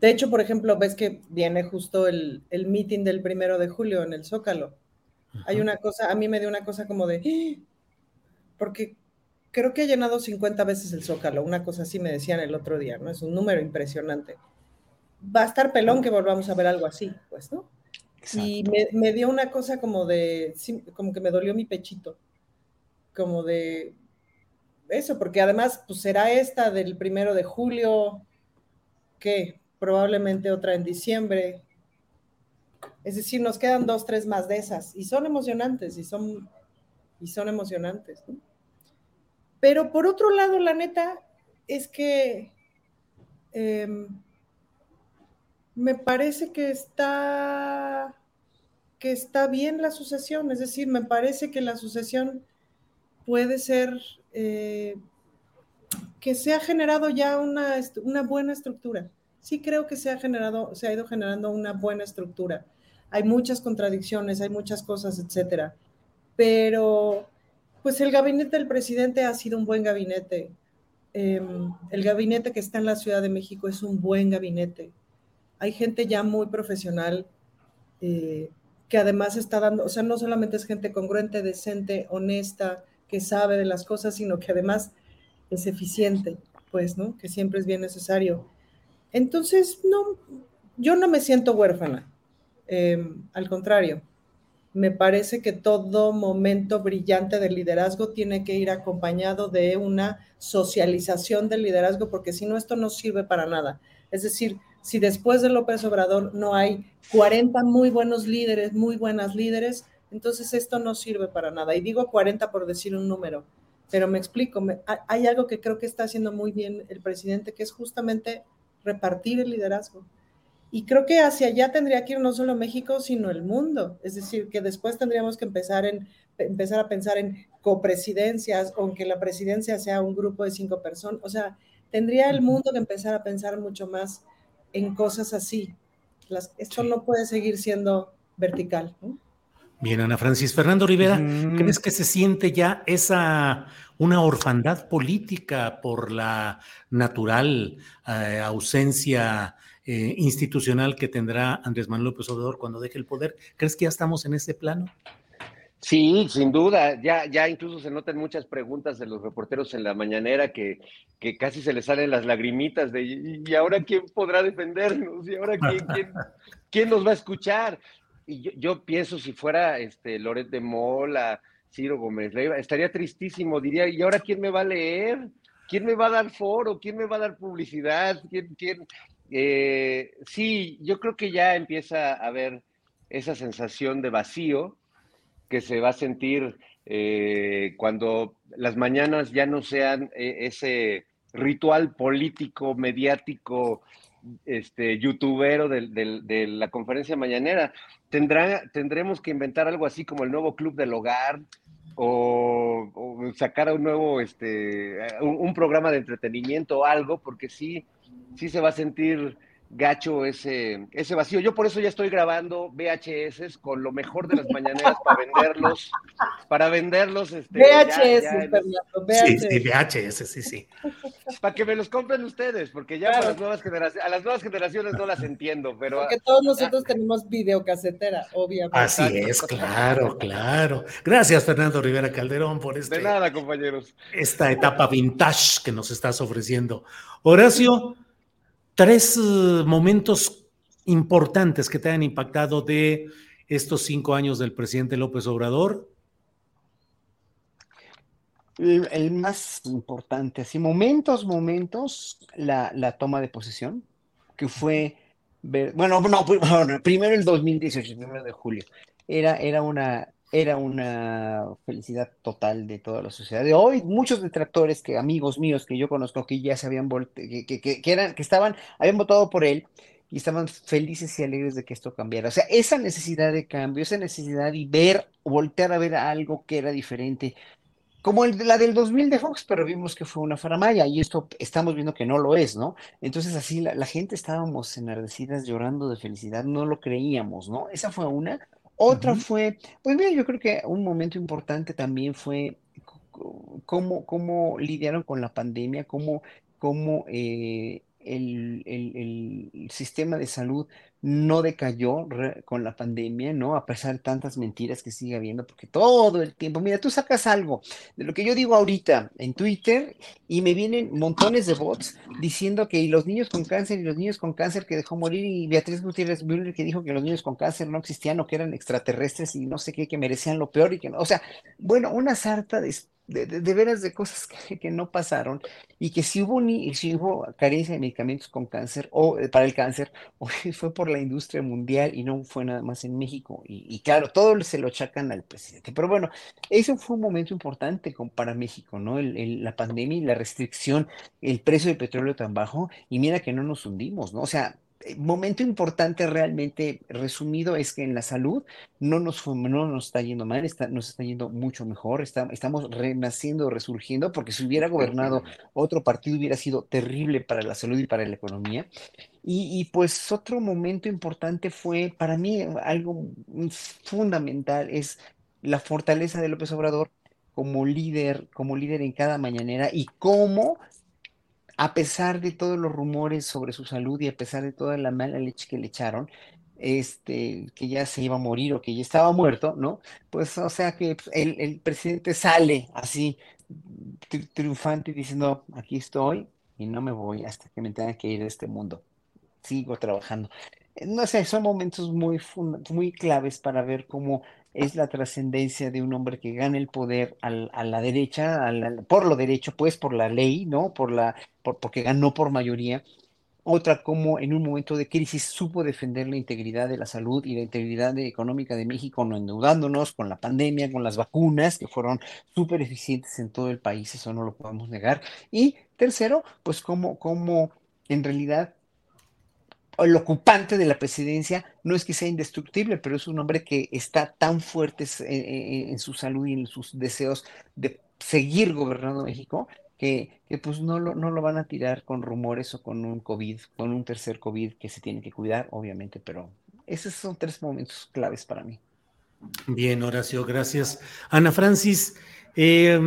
De hecho, por ejemplo, ves que viene justo el, el meeting del primero de julio en el Zócalo. Hay una cosa, a mí me dio una cosa como de, ¡Ah!", porque creo que ha llenado 50 veces el Zócalo, una cosa así me decían el otro día, ¿no? Es un número impresionante. Va a estar pelón que volvamos a ver algo así, pues, ¿no? Y me, dio una cosa como de, como que me dolió mi pechito, como de eso, porque además, pues será esta del primero de julio, que probablemente otra en diciembre. Es decir, nos quedan dos, tres más de esas, y son emocionantes, y son, y son emocionantes. Pero por otro lado, la neta es que em, me parece que está, que está bien la sucesión, es decir, me parece que la sucesión puede ser eh, que se ha generado ya una, una, buena estructura. Sí creo que se ha generado, se ha ido generando una buena estructura. Hay muchas contradicciones, hay muchas cosas, etcétera. Pero, pues el gabinete del presidente ha sido un buen gabinete. Em, el gabinete que está en la Ciudad de México es un buen gabinete hay gente ya muy profesional eh, que además está dando, o sea, no solamente es gente congruente, decente, honesta, que sabe de las cosas, sino que además es eficiente, pues, ¿no? Que siempre es bien necesario. Entonces, no, yo no me siento huérfana, em, al contrario, me parece que todo momento brillante del liderazgo tiene que ir acompañado de una socialización del liderazgo, porque si no, esto no sirve para nada. Es decir, si después de López Obrador no hay 40 muy buenos líderes, muy buenas líderes, entonces esto no sirve para nada. Y digo 40 por decir un número, pero me explico, hay algo que creo que está haciendo muy bien el presidente, que es justamente repartir el liderazgo. Y creo que hacia allá tendría que ir no solo México, sino el mundo. Es decir, que después tendríamos que empezar, en, empezar a pensar en copresidencias, aunque la presidencia sea un grupo de cinco personas. O sea, tendría el mundo que empezar a pensar mucho más en cosas así. esto no puede seguir siendo vertical. Bien, Ana Francis. Fernando Rivera, ¿crees que se siente ya esa una orfandad política por la natural eh, ausencia eh, institucional que tendrá Andrés Manuel López Obrador cuando deje el poder? ¿Crees que ya estamos en ese plano? Sí, sin duda. Ya, ya incluso se notan muchas preguntas de los reporteros en la mañanera que, que casi se les salen las lagrimitas de ¿y ahora quién podrá defendernos? ¿Y ahora quién, quién, [laughs] nos va a escuchar? Y yo, pienso si fuera este Loret de Mola, Ciro Gómez Leiva, estaría tristísimo, diría, ¿y ahora quién me va a leer? ¿Quién me va a dar foro? ¿Quién me va a dar publicidad? ¿Quién, quién? Eh, sí, yo creo que ya empieza a haber esa sensación de vacío que se va a sentir eh, cuando las mañanas ya no sean eh, ese, ritual político, mediático, este, youtubero de, la conferencia mañanera. Tendremos que inventar algo así como el nuevo club del hogar o, sacar un nuevo, este, un, programa de entretenimiento o algo, porque sí, sí se va a sentir gacho ese, ese vacío. Yo por eso ya estoy grabando VHS con lo mejor de las mañaneras para venderlos, para venderlos. Este, VHS, VHS. Sí, VHS, sí, sí. Para que me los compren ustedes, porque ya a, las nuevas generaciones, a las nuevas generaciones no las entiendo, pero... Porque todos nosotros tenemos videocasetera, obviamente. Así es, claro, claro. Gracias, Fernando Rivera Calderón, por este... De nada, compañeros. Esta etapa vintage que nos estás ofreciendo. Horacio, tres eh, momentos importantes que te han impactado de estos cinco años del presidente López Obrador. El, más importante, así, momentos, momentos, la, toma de posesión, que fue, bueno, no, [laughs] primero el 2018, el primero de julio, era, era una era una felicidad total de toda la sociedad. De hoy, muchos detractores que amigos míos que yo conozco que ya se habían que, que, estaban, habían votado por él y estaban felices y alegres de que esto cambiara. O sea, esa necesidad de cambio, esa necesidad de ver, voltear a ver algo que era diferente, como el, la del 2000 de Fox, pero vimos que fue una faramaya y esto estamos viendo que no lo es, ¿no? Entonces así la gente estábamos enardecidas llorando de felicidad, no lo creíamos, ¿no? Esa fue una. Otra fue, pues mira, yo creo que un momento importante también fue cómo, cómo lidiaron con la pandemia, cómo, cómo eh, el, el, sistema de salud no decayó con la pandemia, ¿no? A pesar de tantas mentiras que sigue habiendo, porque todo el tiempo, mira, tú sacas algo de lo que yo digo ahorita en Twitter y me vienen montones de bots diciendo que los niños con cáncer y los niños con cáncer que dejó morir y Beatriz Gutiérrez Müller que dijo que los niños con cáncer no existían o que eran extraterrestres y no sé qué, que merecían lo peor y que no, o sea, bueno, una sarta de de, veras de cosas que, no pasaron y que si hubo, ni, si hubo carencia de medicamentos con cáncer o eh, para el cáncer, o [laughs] fue por la industria mundial y no fue nada más en México. Y, claro, todo se lo achacan al presidente. Pero bueno, eso fue un momento importante para México, ¿no? la pandemia y la restricción, el precio del petróleo tan bajo y mira que no nos hundimos, ¿no? O sea, momento importante realmente resumido es que en la salud no nos, no nos está yendo mal, está, nos está yendo mucho mejor, estamos renaciendo, resurgiendo, porque si hubiera gobernado otro partido hubiera sido terrible para la salud y para la economía. Y, y pues otro momento importante fue, para mí, algo fundamental, es la fortaleza de López Obrador como líder, como líder en cada mañanera y cómo a pesar de todos los rumores sobre su salud y a pesar de toda la mala leche que le echaron, este, que ya se iba a morir o que ya estaba muerto, ¿no? Pues, o sea que pues, el, presidente sale así, triunfante, diciendo, aquí estoy y no me voy hasta que me tenga que ir de este mundo. Sigo trabajando. No sé, son momentos muy, muy claves para ver cómo es la trascendencia de un hombre que gana el poder a la derecha, por lo derecho, pues por la ley, ¿no? Por la, porque ganó por mayoría. Otra como en un momento de crisis supo defender la integridad de la salud y la integridad económica de México, no endeudándonos con la pandemia, con las vacunas, que fueron súper eficientes en todo el país, eso no lo podemos negar. Y tercero, pues como, como en realidad el ocupante de la presidencia no es que sea indestructible, pero es un hombre que está tan fuerte en, su salud y en sus deseos de seguir gobernando México que, pues no lo, no lo van a tirar con rumores o con un COVID, con un tercer COVID que se tiene que cuidar, obviamente, pero esos son tres momentos claves para mí. Bien, Horacio, gracias. Ana Francis, eh,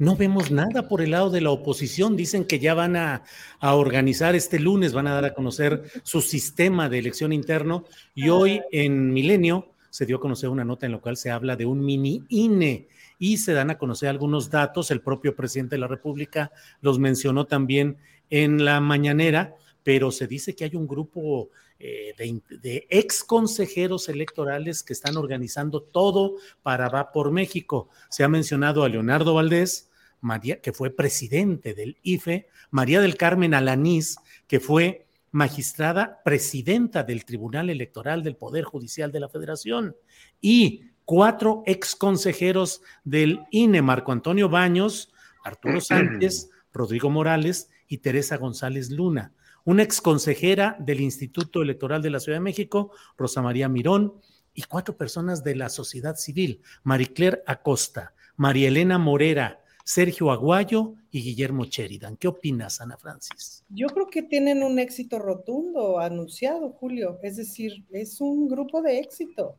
no vemos nada por el lado de la oposición. Dicen que ya van a, organizar este lunes, van a dar a conocer su sistema de elección interno. Y hoy en Milenio se dio a conocer una nota en la cual se habla de un mini INE y se dan a conocer algunos datos. El propio presidente de la República los mencionó también en la mañanera, pero se dice que hay un grupo eh, de, de, ex consejeros electorales que están organizando todo para Va por México. Se ha mencionado a Leonardo Valdés, María, que fue presidente del IFE, María del Carmen Alanís, que fue magistrada presidenta del Tribunal Electoral del Poder Judicial de la Federación, y cuatro ex consejeros del INE, Marco Antonio Baños, Arturo [clears throat] Sánchez, Rodrigo Morales y Teresa González Luna. Una exconsejera del Instituto Electoral de la Ciudad de México, Rosa María Mirón, y cuatro personas de la sociedad civil, Maricler Acosta, María Elena Morera, Sergio Aguayo y Guillermo Cheridan. ¿Qué opinas, Ana Francis? Yo creo que tienen un éxito rotundo anunciado, Julio. Es decir, es un grupo de éxito.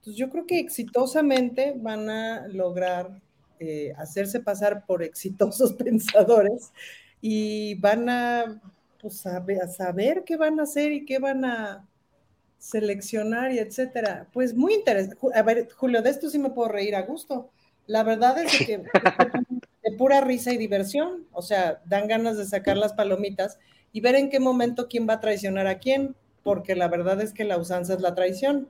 Entonces yo creo que exitosamente van a lograr eh, hacerse pasar por exitosos [laughs] pensadores y van a, pues, a saber qué van a hacer y qué van a seleccionar y etcétera. Pues muy interesante. A ver, Julio, de esto sí me puedo reír a gusto. La verdad es que de pura risa y diversión, o sea, dan ganas de sacar las palomitas y ver en qué momento quién va a traicionar a quién, porque la verdad es que la usanza es la traición,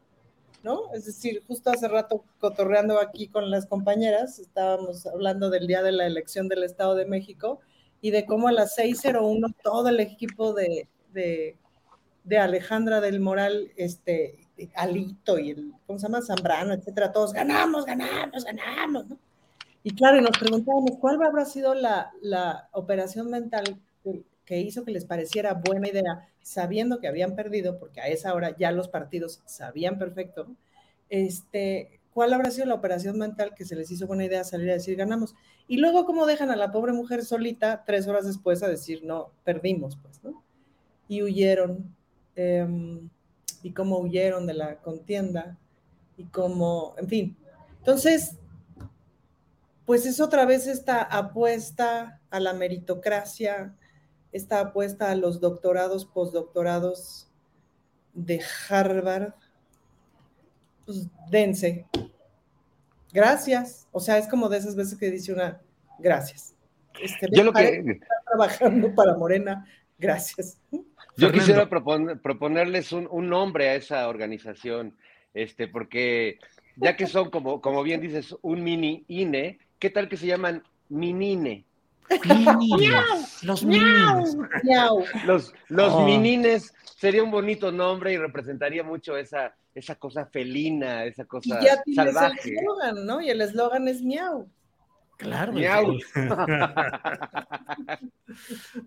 ¿no? Es decir, justo hace rato cotorreando aquí con las compañeras, estábamos hablando del día de la elección del Estado de México y de cómo a las 6.01 todo el equipo de, de, de Alejandra del Moral, este, Alito y el, ¿cómo se llama? Zambrano, etcétera, todos ganamos, ganamos, ganamos, ¿no? Y claro, y nos preguntábamos cuál habrá sido la, la operación mental que, hizo que les pareciera buena idea, sabiendo que habían perdido, porque a esa hora ya los partidos sabían perfecto, este, cuál habrá sido la operación mental que se les hizo buena idea salir a decir ganamos. Y luego cómo dejan a la pobre mujer solita tres horas después a decir no, perdimos, pues, ¿no? Y huyeron. Eh, y cómo huyeron de la contienda y cómo, en fin. Entonces, pues es otra vez esta apuesta a la meritocracia, esta apuesta a los doctorados, postdoctorados de Harvard. Pues dense. Gracias. O sea, es como de esas veces que dice una, gracias. Este, Yo lo que... trabajando para Morena, gracias. Yo quisiera proponer, proponerles un, un, nombre a esa organización, este, porque ya que son, como, como bien dices, un mini INE, ¿qué tal que se llaman minine? Minines, los minines. Los, los oh. minines sería un bonito nombre y representaría mucho esa, esa cosa felina, esa cosa y ya salvaje. El ¿no? Y el eslogan es miau. Claro. [laughs]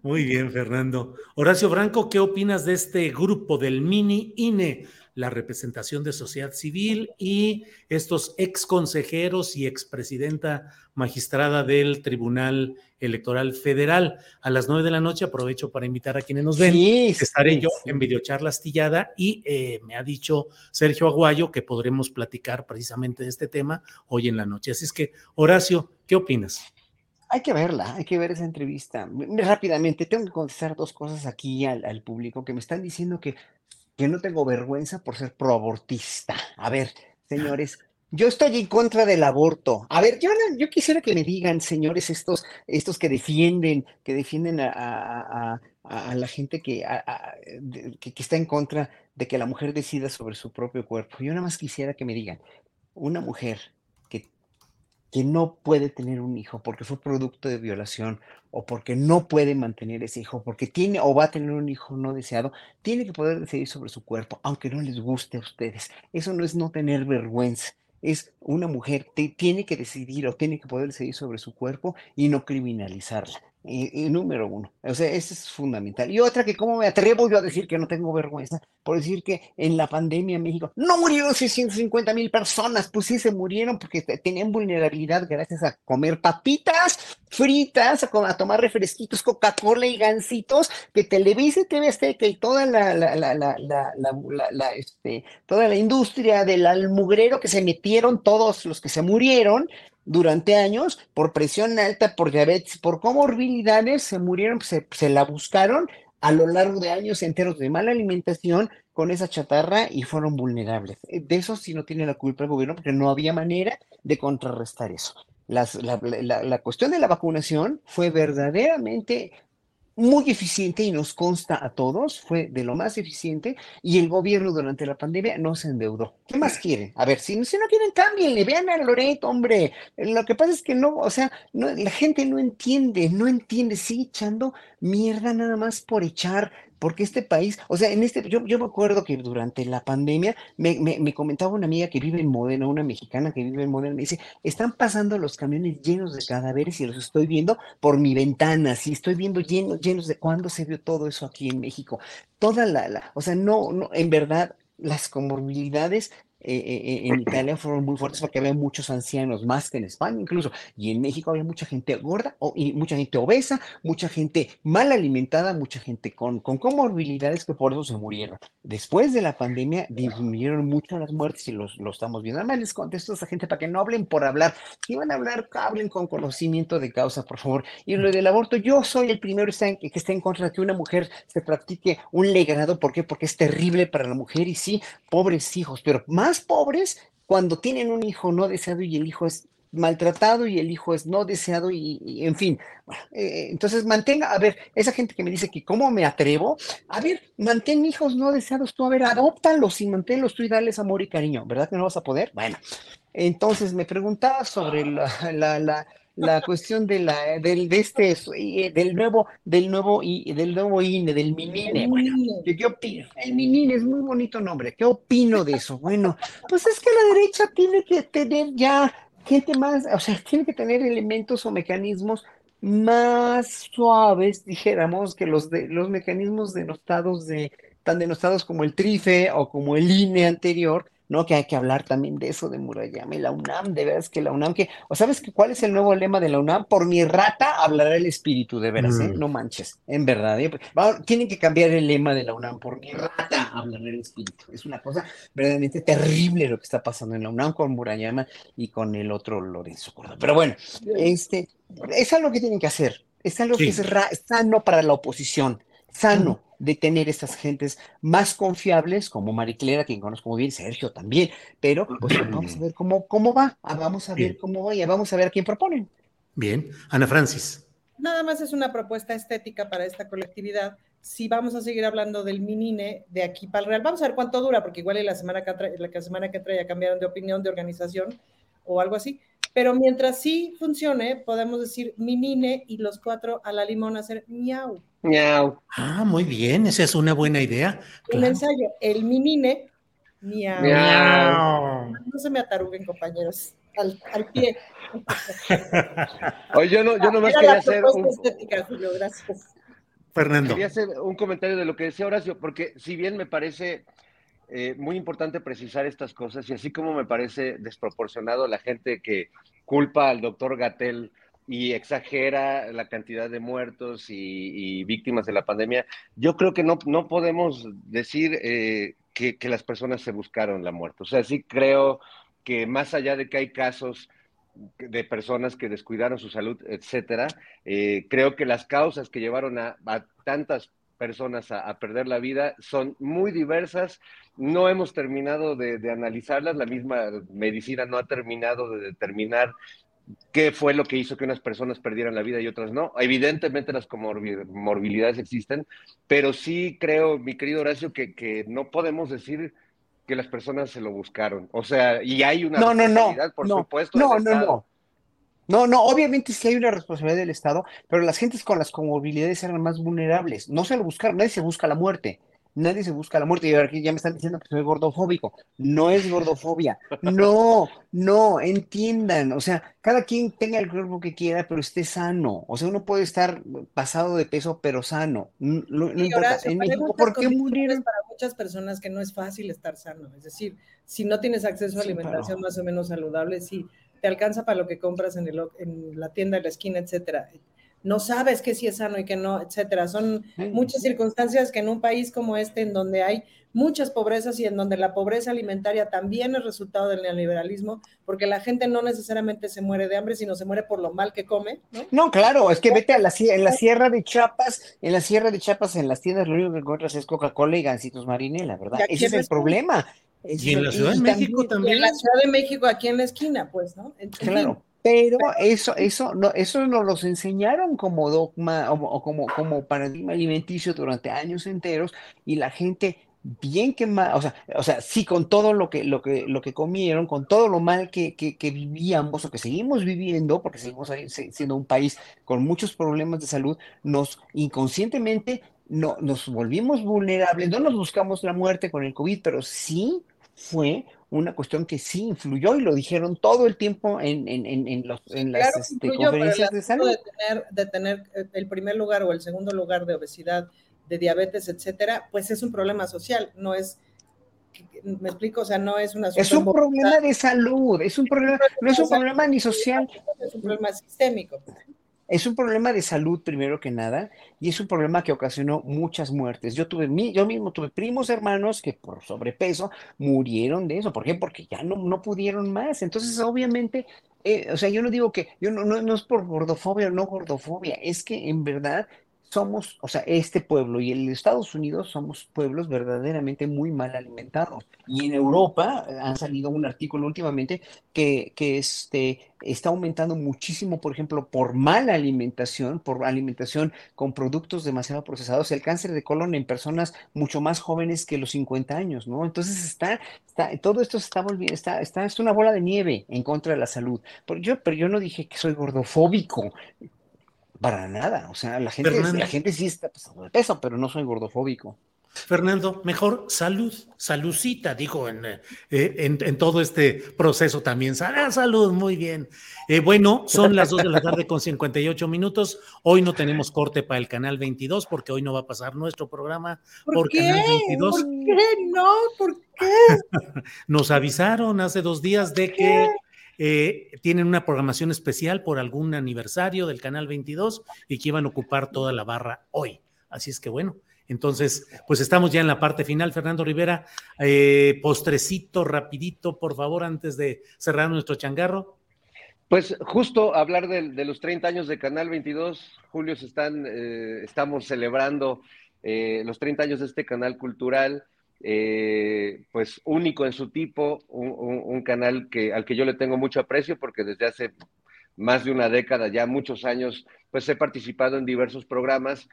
Muy bien, Fernando. Horacio Franco, ¿qué opinas de este grupo del mini INE? La representación de sociedad civil y estos ex consejeros y expresidenta magistrada del Tribunal Electoral Federal. A las nueve de la noche aprovecho para invitar a quienes nos ven. Sí, Estaré sí, yo sí. en videocharla astillada y eh, me ha dicho Sergio Aguayo que podremos platicar precisamente de este tema hoy en la noche. Así es que, Horacio, ¿qué opinas? Hay que verla, hay que ver esa entrevista. Rápidamente, tengo que contestar dos cosas aquí al, al público que me están diciendo que, que no tengo vergüenza por ser proabortista. A ver, señores, yo estoy en contra del aborto. A ver, yo, yo quisiera que me digan, señores, estos, estos que defienden, que defienden a, a, a, a la gente que, que, que está en contra de que la mujer decida sobre su propio cuerpo. Yo nada más quisiera que me digan, una mujer que, que no puede tener un hijo porque fue producto de violación o porque no puede mantener ese hijo, porque tiene o va a tener un hijo no deseado, tiene que poder decidir sobre su cuerpo, aunque no les guste a ustedes. Eso no es no tener vergüenza es una mujer, te, tiene que decidir o tiene que poder decidir sobre su cuerpo y no criminalizarla. Y, y número uno, o sea, eso es fundamental. Y otra que, ¿cómo me atrevo yo a decir que no tengo vergüenza? Por decir que en la pandemia en México no murieron 650 mil personas, pues sí se murieron porque tenían vulnerabilidad gracias a comer papitas fritas, a, tomar refresquitos, Coca-Cola y gancitos, que Televisa, TV Azteca y toda la, la, la, la este, toda la industria del almugrero que se metieron todos los que se murieron durante años por presión alta, por diabetes, por comorbilidades, se murieron, se, la buscaron a lo largo de años enteros de mala alimentación con esa chatarra y fueron vulnerables. De eso sí no tiene la culpa el gobierno porque no había manera de contrarrestar eso. La, la, la, cuestión de la vacunación fue verdaderamente muy eficiente y nos consta a todos, fue de lo más eficiente y el gobierno durante la pandemia no se endeudó. ¿Qué más quieren? A ver, si, si no quieren, cámbienle, vean a Loreto, hombre. Lo que pasa es que no, o sea, no, la gente no entiende, no entiende, sigue echando mierda nada más por echar porque este país, o sea, en este, yo, me acuerdo que durante la pandemia me, comentaba una amiga que vive en Modena, una mexicana que vive en Modena, me dice, están pasando los camiones llenos de cadáveres y los estoy viendo por mi ventana, sí, estoy viendo llenos, llenos de, ¿cuándo se vio todo eso aquí en México? Toda la, la o sea, no, no, en verdad, las comorbilidades eh, eh, en Italia fueron muy fuertes porque había muchos ancianos, más que en España incluso, y en México había mucha gente gorda, o, y mucha gente obesa, mucha gente mal alimentada, mucha gente con, con comorbilidades que por eso se murieron. Después de la pandemia disminuyeron mucho las muertes y los, lo estamos viendo. Además les contesto a esa gente para que no hablen por hablar, si van a hablar, hablen con conocimiento de causa, por favor. Y lo del aborto, yo soy el primero que está en contra de que una mujer se practique un legrado, ¿por qué? Porque es terrible para la mujer y sí, pobres hijos, pero más pobres cuando tienen un hijo no deseado y el hijo es maltratado y el hijo es no deseado y, en fin. Eh, entonces mantenga, a ver, esa gente que me dice que cómo me atrevo, a ver, mantén hijos no deseados tú, a ver, adóptalos y manténlos tú y darles amor y cariño, ¿verdad que no vas a poder? Bueno, entonces me preguntaba sobre la la cuestión de la del de este eh, del nuevo del nuevo y del nuevo INE del MININE bueno ¿qué, opino? el MININE es muy bonito nombre ¿qué opino de eso? bueno pues es que la derecha tiene que tener ya gente más o sea tiene que tener elementos o mecanismos más suaves dijéramos que los de los mecanismos denostados de tan denostados como el TRIFE o como el INE anterior ¿no? Que hay que hablar también de eso de Murayama y la UNAM, de veras que la UNAM, que, o sabes que cuál es el nuevo lema de la UNAM, por mi rata hablará el espíritu, de veras, ¿eh? Mm. No manches, en verdad, ¿eh? tienen que cambiar el lema de la UNAM, por mi rata hablará el espíritu. Es una cosa verdaderamente terrible lo que está pasando en la UNAM con Murayama y con el otro Lorenzo Córdoba. Pero bueno, este, es algo que tienen que hacer, es algo que es sano para la oposición, sano de tener estas gentes más confiables, como Mariclera, quien conozco muy bien, Sergio también, pero pues vamos a ver cómo, cómo va, ah, vamos a ver cómo va y vamos a ver a quién proponen. Bien, Ana Francis. Nada más es una propuesta estética para esta colectividad. Si vamos a seguir hablando del Minine de aquí para el Real, vamos a ver cuánto dura, porque igual la semana que trae, la semana que trae ya cambiaron de opinión, de organización o algo así. Pero mientras sí funcione, podemos decir Minine y los cuatro a la limón hacer miau. Miau. Ah, muy bien, esa es una buena idea. El ensayo, el minine, miau. miau. No se me ataruguen, compañeros, al, al pie. Oye, yo no, yo nomás quería hacer un... estética, Julio, gracias. Fernando. Quería hacer un comentario de lo que decía Horacio, porque si bien me parece eh, muy importante precisar estas cosas, y así como me parece desproporcionado la gente que culpa al doctor Gatel y exagera la cantidad de muertos y, víctimas de la pandemia, yo creo que no, no podemos decir eh, que, las personas se buscaron la muerte. O sea, sí creo que más allá de que hay casos de personas que descuidaron su salud, etcétera, eh, creo que las causas que llevaron a, tantas personas a, perder la vida son muy diversas. No hemos terminado de, de, analizarlas, la misma medicina no ha terminado de determinar qué fue lo que hizo que unas personas perdieran la vida y otras no. Evidentemente las comorbilidades existen, pero sí creo, mi querido Horacio, que, que no podemos decir que las personas se lo buscaron. O sea, y hay una no, no, no, por supuesto. No, no, no. No, no, obviamente sí hay una responsabilidad del Estado, pero las gentes con las comorbilidades eran más vulnerables. No se lo buscaron, nadie se busca la muerte nadie se busca la muerte. Y aquí ya me están diciendo que soy gordofóbico. No es gordofobia. No, no, entiendan. O sea, cada quien tenga el cuerpo que quiera, pero esté sano. O sea, uno puede estar pasado de peso, pero sano. No, importa. en México, ¿por qué murieron? Para muchas personas que no es fácil estar sano. Es decir, si no tienes acceso a alimentación más o menos saludable, sí, te alcanza para lo que compras en, el, en la tienda de la esquina, etcétera no sabes qué sí es sano y qué no, etcétera. Son muchas circunstancias que en un país como este, en donde hay muchas pobrezas y en donde la pobreza alimentaria también es resultado del neoliberalismo, porque la gente no necesariamente se muere de hambre, sino se muere por lo mal que come. No, claro, es que vete a la en la sierra de Chiapas, en la sierra de Chiapas, en las tiendas lo único que encuentras es Coca-Cola y gancitos marinela, ¿verdad? Ese es el problema. y en la Ciudad de México también. en la Ciudad de México, aquí en la esquina, pues, ¿no? claro. Pero eso, eso, no, eso nos los enseñaron como dogma o, como, como paradigma alimenticio durante años enteros y la gente bien que mal, o sea, o sea, sí con todo lo que, lo que, lo que comieron, con todo lo mal que, que, que vivíamos o que seguimos viviendo, porque seguimos siendo un país con muchos problemas de salud, nos inconscientemente no, nos volvimos vulnerables, no nos buscamos la muerte con el COVID, pero sí fue una cuestión que sí influyó y lo dijeron todo el tiempo en, en, en, los, en las este, conferencias de salud. De tener, de tener el primer lugar o el segundo lugar de obesidad, de diabetes, etcétera, pues es un problema social, no es me explico, o sea, no es una Es un problema de salud, es un problema, no es un problema ni social. Es un problema sistémico. Es un problema de salud primero que nada y es un problema que ocasionó muchas muertes. Yo tuve yo mismo tuve primos hermanos que por sobrepeso murieron de eso. ¿Por qué? Porque ya no, no pudieron más. Entonces, obviamente, eh, o sea, yo no digo que yo no, no, no es por gordofobia o no gordofobia, es que en verdad somos, o sea, este pueblo y el Estados Unidos somos pueblos verdaderamente muy mal alimentados. Y en Europa eh, han salido un artículo últimamente que, que este, está aumentando muchísimo, por ejemplo, por mala alimentación, por alimentación con productos demasiado procesados, el cáncer de colon en personas mucho más jóvenes que los 50 años, ¿no? Entonces está, está todo esto se está volviendo, está, está, es una bola de nieve en contra de la salud. Pero yo, pero yo no dije que soy gordofóbico, para nada. O sea, la gente, la gente sí está pasando de peso, pero no soy gordofóbico. Fernando, mejor salud, saludcita, dijo en, eh, en, todo este proceso también. Ah, salud, muy bien. Eh, bueno, son las 2 de la tarde con 58 minutos. Hoy no tenemos corte para el canal 22 porque hoy no va a pasar nuestro programa por, canal 22. ¿Por qué no? ¿Por qué? [laughs] Nos avisaron hace dos días de que eh, tienen una programación especial por algún aniversario del Canal 22 y que iban a ocupar toda la barra hoy. Así es que bueno, entonces, pues estamos ya en la parte final. Fernando Rivera, eh, postrecito, rapidito, por favor, antes de cerrar nuestro changarro. Pues justo hablar de, los 30 años de Canal 22, Julio, se están, eh, estamos celebrando los 30 años de este canal cultural eh, pues único en su tipo, un, canal que, al que yo le tengo mucho aprecio porque desde hace más de una década, ya muchos años, pues he participado en diversos programas,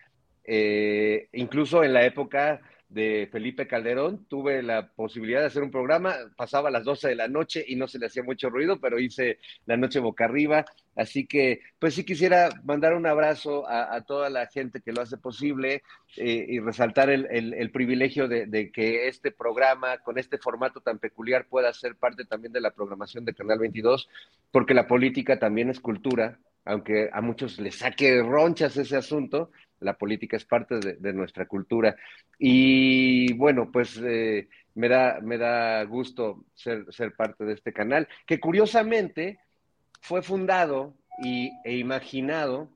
eh, incluso en la época de Felipe Calderón, tuve la posibilidad de hacer un programa, pasaba a las 12 de la noche y no se le hacía mucho ruido, pero hice la noche boca arriba, así que pues sí quisiera mandar un abrazo a, toda la gente que lo hace posible eh, y resaltar el, privilegio de, que este programa con este formato tan peculiar pueda ser parte también de la programación de Canal 22, porque la política también es cultura, aunque a muchos les saque ronchas ese asunto, la política es parte de, nuestra cultura. Y bueno, pues eh, me, da, me da gusto ser, ser parte de este canal, que curiosamente fue fundado y, e imaginado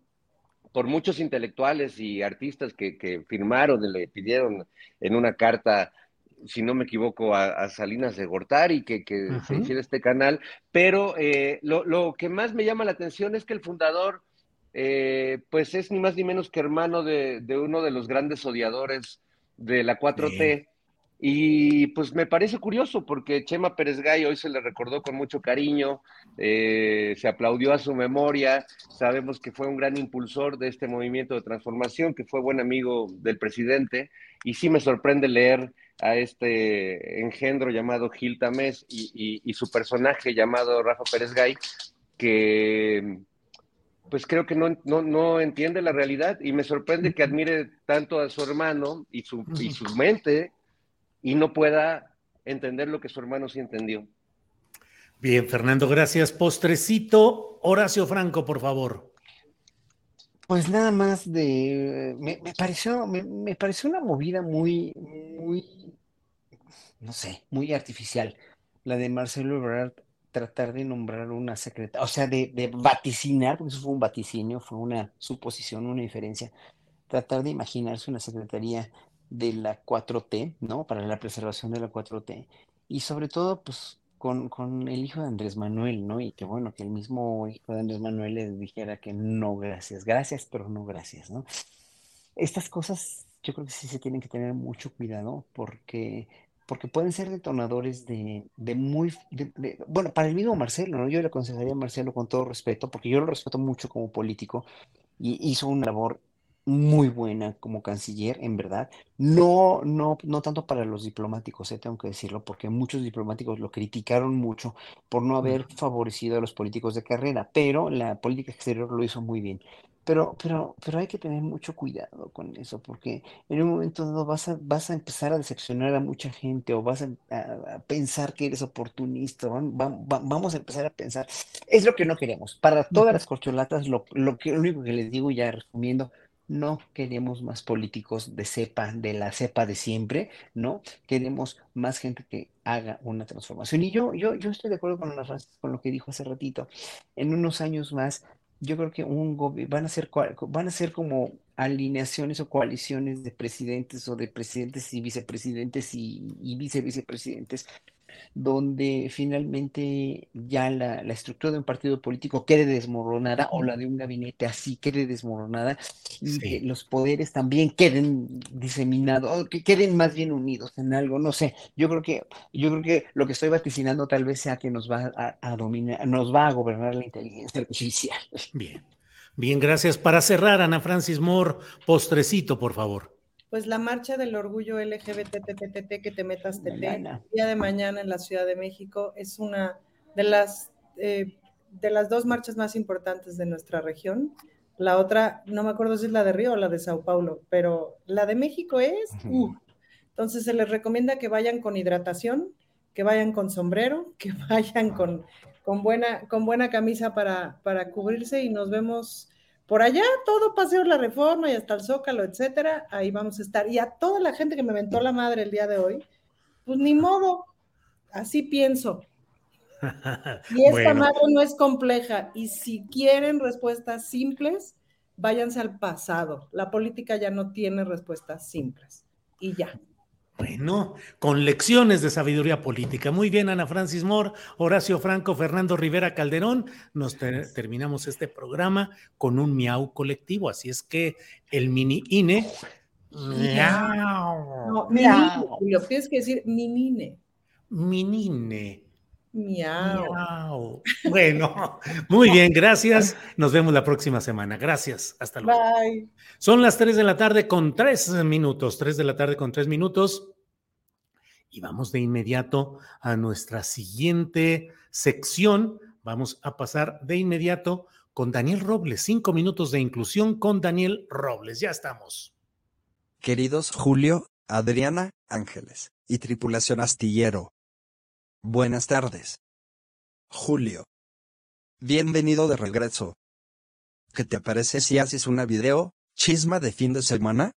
por muchos intelectuales y artistas que, firmaron y le pidieron en una carta si no me equivoco, a, Salinas de Gortari, que, que se hiciera este canal, pero eh, lo, lo, que más me llama la atención es que el fundador eh, pues es ni más ni menos que hermano de, uno de los grandes odiadores de la 4T. Y pues me parece curioso porque Chema Pérez Gay hoy se le recordó con mucho cariño, eh, se aplaudió a su memoria, sabemos que fue un gran impulsor de este movimiento de transformación, que fue buen amigo del presidente, y sí me sorprende leer a este engendro llamado Gil Tamés y, y su personaje llamado Rafa Pérez Gay, que pues creo que no, no, entiende la realidad y me sorprende que admire tanto a su hermano y su, y su mente y no pueda entender lo que su hermano sí entendió. Bien, Fernando, gracias. Postrecito, Horacio Franco, por favor. Pues nada más de, me, pareció, me, pareció una movida muy, muy, no sé, muy artificial, la de Marcelo Ebrard tratar de nombrar una secretaria, o sea, de, vaticinar, porque eso fue un vaticinio, fue una suposición, una inferencia, tratar de imaginarse una secretaría de la 4T, ¿no? Para la preservación de la 4T. Y sobre todo, pues, con, con, el hijo de Andrés Manuel, ¿no? Y que bueno, que el mismo hijo de Andrés Manuel le dijera que no, gracias, gracias, pero no gracias, ¿no? Estas cosas yo creo que sí se tienen que tener mucho cuidado porque porque pueden ser detonadores de, muy, bueno, para el mismo Marcelo, ¿no? Yo le aconsejaría a Marcelo con todo respeto, porque yo lo respeto mucho como político y hizo una labor muy buena como canciller, en verdad. No, no, no tanto para los diplomáticos, eh, tengo que decirlo, porque muchos diplomáticos lo criticaron mucho por no haber favorecido a los políticos de carrera, pero la política exterior lo hizo muy bien. Pero, pero, pero hay que tener mucho cuidado con eso, porque en un momento dado vas a, vas a empezar a decepcionar a mucha gente o vas a, a- a pensar que eres oportunista. vam- va- vamos a empezar a pensar. Es lo que no queremos. Para todas las corcholatas, lo, lo que, lo único que les digo, ya resumiendo, no queremos más políticos de cepa, de la cepa de siempre, ¿no? Queremos más gente que haga una transformación. Y yo, yo, yo estoy de acuerdo con, la Francis, con lo que dijo hace ratito. En unos años más yo creo que un van a ser van a ser como alineaciones o coaliciones de presidentes o de presidentes y vicepresidentes y, y vice vicepresidentes, donde finalmente ya la, la estructura de un partido político quede desmoronada o la de un gabinete así quede desmoronada y que los poderes también queden diseminados, o que queden más bien unidos en algo, no sé. Yo creo que, yo creo que lo que estoy vaticinando tal vez sea que nos va a, a dominar, nos va a gobernar la inteligencia artificial. Bien. Bien, gracias. Para cerrar, Ana Francis Moore, postrecito, por favor. Pues la marcha del orgullo LGBTTTT que te metas TT, día de mañana en la Ciudad de México, es una de las, eh, de las dos marchas más importantes de nuestra región. La otra, no me acuerdo si es la de Río o la de Sao Paulo, pero la de México es, uh. entonces se les recomienda que vayan con hidratación, que vayan con sombrero, que [laughs] vayan con, con, buena, con buena camisa para, para cubrirse y nos vemos por allá, todo Paseo La Reforma y hasta el Zócalo, etcétera, ahí vamos a estar. Y a toda la gente que me mentó la madre el día de hoy, pues ni modo, así pienso. [laughs] Y esta Bueno. madre no es compleja. Y si quieren respuestas simples, váyanse al pasado. La política ya no tiene respuestas simples. Y ya. Bueno, con lecciones de sabiduría política. Muy bien, Ana Francis Moore, Horacio Franco, Fernando Rivera Calderón. Nos ter- terminamos este programa con un miau colectivo. Así es que el mini INE. Miau. No, minine, Julio, tienes que decir minine. Minine. Miau. Miau. Bueno, [laughs] muy bien, gracias. Nos vemos la próxima semana. Gracias. Hasta luego. Bye. Son las 3 de la tarde con 3 minutos, 3 de la tarde con 3 minutos. Y vamos de inmediato a nuestra siguiente sección. Vamos a pasar de inmediato con Daniel Robles. Cinco minutos de inclusión con Daniel Robles. Ya estamos. Queridos Julio, Adriana, Ángeles y tripulación astillero. Buenas tardes. Julio. Bienvenido de regreso. ¿Qué te parece si haces una video, chisma de fin de semana?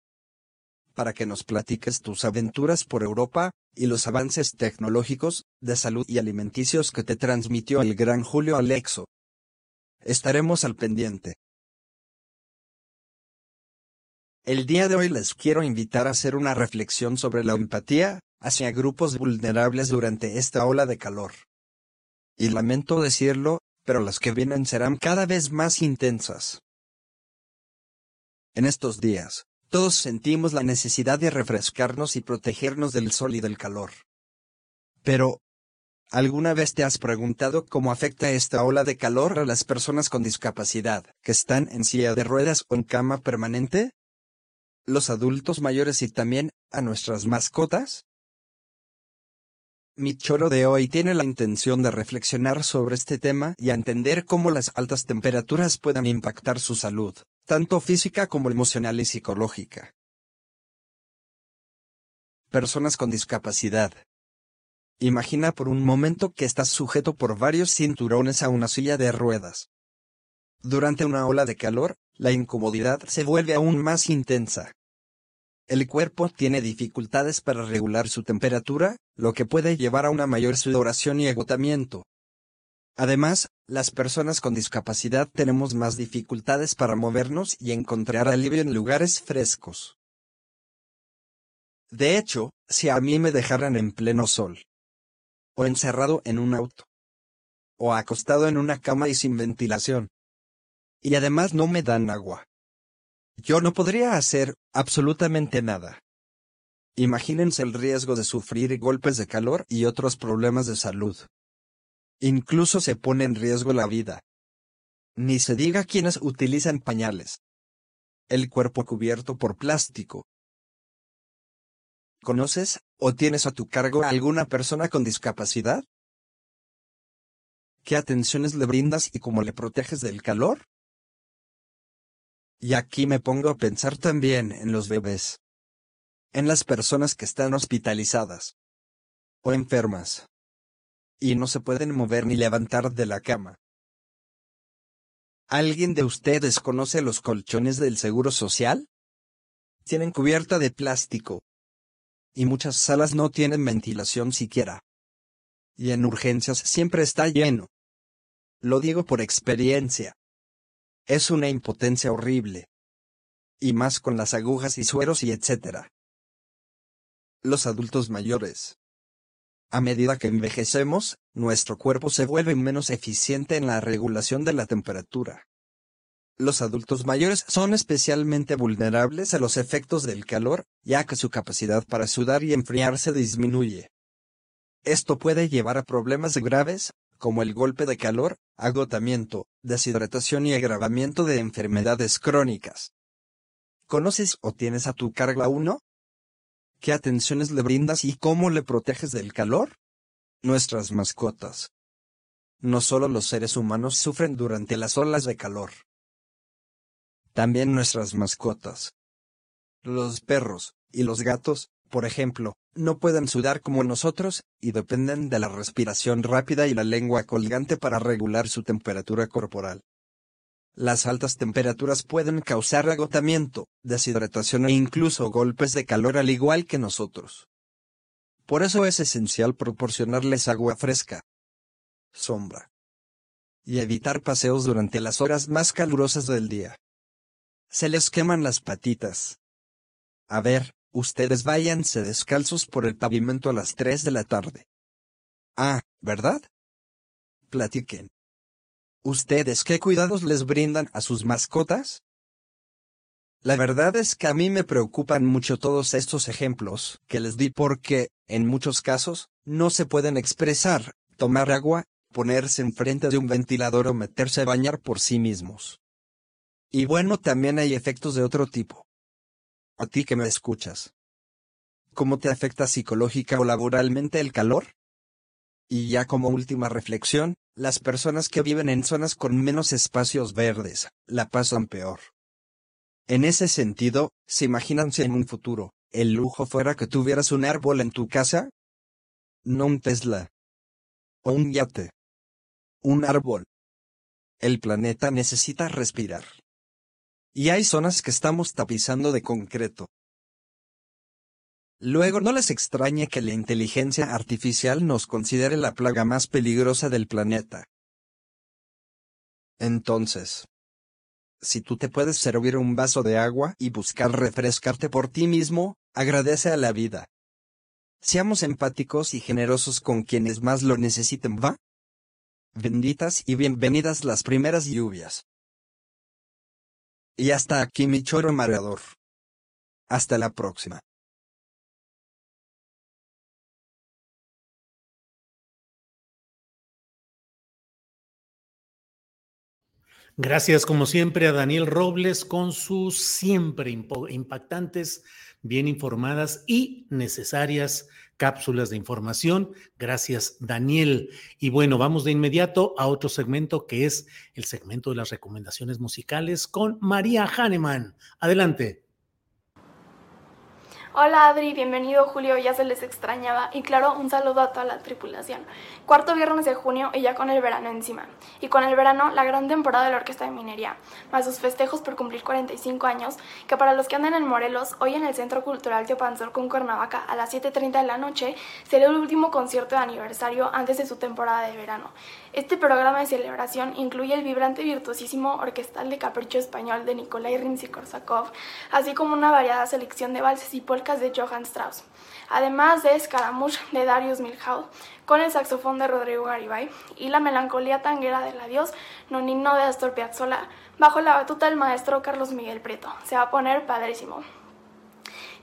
Para que nos platiques tus aventuras por Europa y los avances tecnológicos, de salud y alimenticios que te transmitió el gran Julio Alexo. Estaremos al pendiente. El día de hoy les quiero invitar a hacer una reflexión sobre la empatía hacia grupos vulnerables durante esta ola de calor. Y lamento decirlo, pero las que vienen serán cada vez más intensas. En estos días, todos sentimos la necesidad de refrescarnos y protegernos del sol y del calor. Pero, ¿alguna vez te has preguntado cómo afecta esta ola de calor a las personas con discapacidad, que están en silla de ruedas o en cama permanente? ¿Los adultos mayores y también a nuestras mascotas? Mi choro de hoy tiene la intención de reflexionar sobre este tema y entender cómo las altas temperaturas pueden impactar su salud, tanto física como emocional y psicológica. Personas con discapacidad. Imagina por un momento que estás sujeto por varios cinturones a una silla de ruedas. Durante una ola de calor, la incomodidad se vuelve aún más intensa. El cuerpo tiene dificultades para regular su temperatura, lo que puede llevar a una mayor sudoración y agotamiento. Además, las personas con discapacidad tenemos más dificultades para movernos y encontrar alivio en lugares frescos. De hecho, si a mí me dejaran en pleno sol, o encerrado en un auto, o acostado en una cama y sin ventilación, y además no me dan agua, yo no podría hacer absolutamente nada. Imagínense el riesgo de sufrir golpes de calor y otros problemas de salud. Incluso se pone en riesgo la vida. Ni se diga quienes utilizan pañales. El cuerpo cubierto por plástico. ¿Conoces o tienes a tu cargo a alguna persona con discapacidad? ¿Qué atenciones le brindas y cómo le proteges del calor? Y aquí me pongo a pensar también en los bebés. En las personas que están hospitalizadas. O enfermas. Y no se pueden mover ni levantar de la cama. ¿Alguien de ustedes conoce los colchones del Seguro Social? Tienen cubierta de plástico. Y muchas salas no tienen ventilación siquiera. Y en urgencias siempre está lleno. Lo digo por experiencia. Es una impotencia horrible. Y más con las agujas y sueros y etcétera. Los adultos mayores. A medida que envejecemos, nuestro cuerpo se vuelve menos eficiente en la regulación de la temperatura. Los adultos mayores son especialmente vulnerables a los efectos del calor, ya que su capacidad para sudar y enfriarse disminuye. Esto puede llevar a problemas graves, como el golpe de calor, agotamiento, deshidratación y agravamiento de enfermedades crónicas. ¿Conoces o tienes a tu cargo a uno? ¿Qué atenciones le brindas y cómo le proteges del calor? Nuestras mascotas. No solo los seres humanos sufren durante las olas de calor. También nuestras mascotas. Los perros y los gatos, por ejemplo, no pueden sudar como nosotros, y dependen de la respiración rápida y la lengua colgante para regular su temperatura corporal. Las altas temperaturas pueden causar agotamiento, deshidratación e incluso golpes de calor al igual que nosotros. Por eso es esencial proporcionarles agua fresca, sombra y evitar paseos durante las horas más calurosas del día. Se les queman las patitas. A ver, ustedes váyanse descalzos por el pavimento a las 3 de la tarde. Ah, ¿verdad? Platiquen. ¿Ustedes qué cuidados les brindan a sus mascotas? La verdad es que a mí me preocupan mucho todos estos ejemplos que les di porque, en muchos casos, no se pueden expresar, tomar agua, ponerse enfrente de un ventilador o meterse a bañar por sí mismos. Y bueno, también hay efectos de otro tipo. A ti que me escuchas. ¿Cómo te afecta psicológica o laboralmente el calor? Y ya como última reflexión, las personas que viven en zonas con menos espacios verdes, la pasan peor. En ese sentido, ¿se imaginan si en un futuro, el lujo fuera que tuvieras un árbol en tu casa? No un Tesla. O un yate. Un árbol. El planeta necesita respirar. Y hay zonas que estamos tapizando de concreto, Luego no les extrañe que la inteligencia artificial nos considere la plaga más peligrosa del planeta. Entonces, si tú te puedes servir un vaso de agua y buscar refrescarte por ti mismo, agradece a la vida. Seamos empáticos y generosos con quienes más lo necesiten, ¿va? Benditas y bienvenidas las primeras lluvias. Y hasta aquí mi choro mareador. Hasta la próxima. Gracias, como siempre, a Daniel Robles con sus siempre impactantes, bien informadas y necesarias cápsulas de información. Gracias, Daniel. Y bueno, vamos de inmediato a otro segmento que es el segmento de las recomendaciones musicales con María Hahnemann. Adelante. Hola Adri, bienvenido Julio, ya se les extrañaba y claro, un saludo a toda la tripulación. Cuarto viernes de junio y ya con el verano encima. Y con el verano, la gran temporada de la Orquesta de Minería, más sus festejos por cumplir 45 años, que para los que andan en Morelos, hoy en el Centro Cultural Teopanzol con Cuernavaca a las 7.30 de la noche, será el último concierto de aniversario antes de su temporada de verano. Este programa de celebración incluye el vibrante virtuosísimo orquestal de capricho español de Nikolai Rimsky-Korsakov, así como una variada selección de valses y polcas de Johann Strauss, además de Scaramouche de Darius Milhaud, con el saxofón de Rodrigo Garibay y la melancolía tanguera del adiós nonino de Astor Piazzolla, bajo la batuta del maestro Carlos Miguel Preto. Se va a poner padrísimo.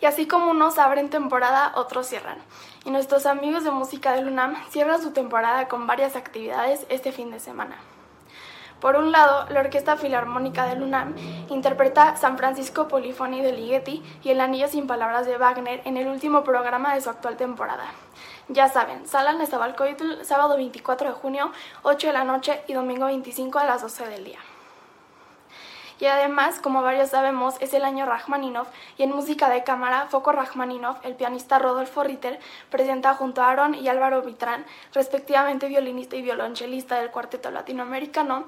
Y así como unos abren temporada, otros cierran y nuestros amigos de música del UNAM cierran su temporada con varias actividades este fin de semana. Por un lado, la Orquesta Filarmónica del UNAM interpreta San Francisco Polifoni de Ligeti y El Anillo sin Palabras de Wagner en el último programa de su actual temporada. Ya saben, Sala Nezahualcóyotl, sábado 24 de junio, 8 de la noche y domingo 25 a las 12 del día. Y además, como varios sabemos, es el año Rachmaninoff y en música de cámara, Foco Rachmaninoff, el pianista Rodolfo Ritter, presenta junto a Aaron y Álvaro Vitrán, respectivamente violinista y violonchelista del cuarteto latinoamericano,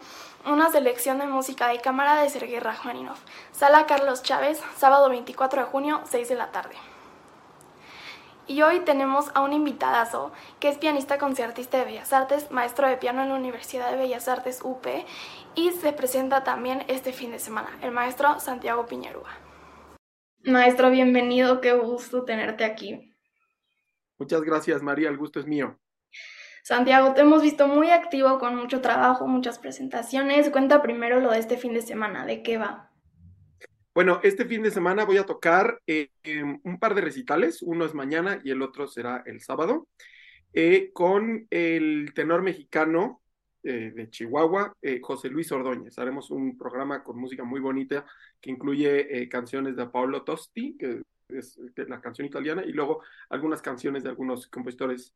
una selección de música de cámara de Sergei Rachmaninoff. Sala Carlos Chávez, sábado 24 de junio, 6 de la tarde. Y hoy tenemos a un invitadazo que es pianista concertista de Bellas Artes, maestro de piano en la Universidad de Bellas Artes UP y se presenta también este fin de semana, el maestro Santiago Piñerúa. Maestro, bienvenido, qué gusto tenerte aquí. Muchas gracias, María, el gusto es mío. Santiago, te hemos visto muy activo con mucho trabajo, muchas presentaciones. Cuenta primero lo de este fin de semana, ¿de qué va? Bueno, este fin de semana voy a tocar eh, un par de recitales, uno es mañana y el otro será el sábado, eh, con el tenor mexicano eh, de Chihuahua, José Luis Ordóñez. Haremos un programa con música muy bonita que incluye canciones de Paolo Tosti, que es la canción italiana, y luego algunas canciones de algunos compositores,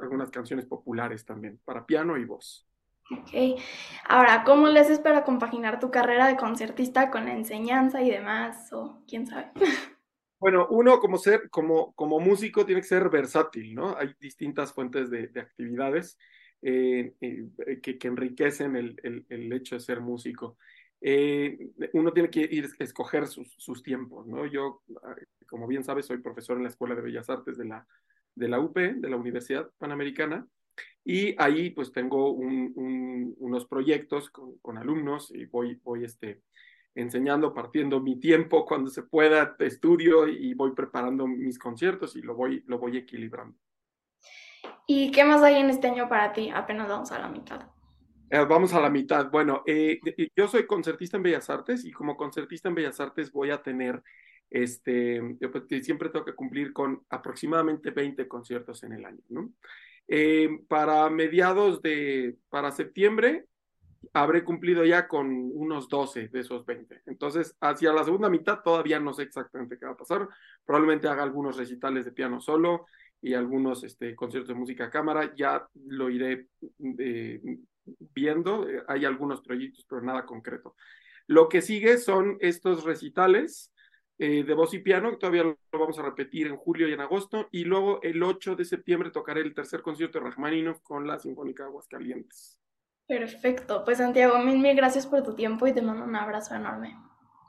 algunas canciones populares también, para piano y voz. Ok. Ahora, ¿cómo le haces para compaginar tu carrera de concertista con la enseñanza y demás? O quién sabe. [laughs] Bueno, uno como ser, como, como músico tiene que ser versátil, ¿no? Hay distintas fuentes de, actividades eh, eh, que, que, enriquecen el, el, el, hecho de ser músico. Eh, uno tiene que ir a escoger sus, sus, tiempos, ¿no? Yo, como bien sabes, soy profesor en la Escuela de Bellas Artes de la, de la UP, de la Universidad Panamericana, y ahí pues tengo unos proyectos con, alumnos y voy, voy este, enseñando, partiendo mi tiempo cuando se pueda, estudio y voy preparando mis conciertos y lo voy, lo voy equilibrando. ¿Y qué más hay en este año para ti? Apenas vamos a la mitad. Eh, vamos a la mitad. Bueno, eh, yo soy concertista en Bellas Artes y como concertista en Bellas Artes voy a tener, este, pues, siempre tengo que cumplir con aproximadamente 20 conciertos en el año, ¿no? Eh, para mediados de, para septiembre, habré cumplido ya con unos 12 de esos 20. Entonces, hacia la segunda mitad todavía no sé exactamente qué va a pasar. Probablemente haga algunos recitales de piano solo y algunos este, conciertos de música a cámara. Ya lo iré eh, viendo. Hay algunos proyectos, pero nada concreto. Lo que sigue son estos recitales eh, de voz y piano, que todavía lo vamos a repetir en julio y en agosto, y luego el 8 de septiembre tocaré el tercer concierto de Rachmaninoff con la Sinfónica Aguascalientes. Perfecto, pues Santiago, mil, mil gracias por tu tiempo y te mando un abrazo enorme.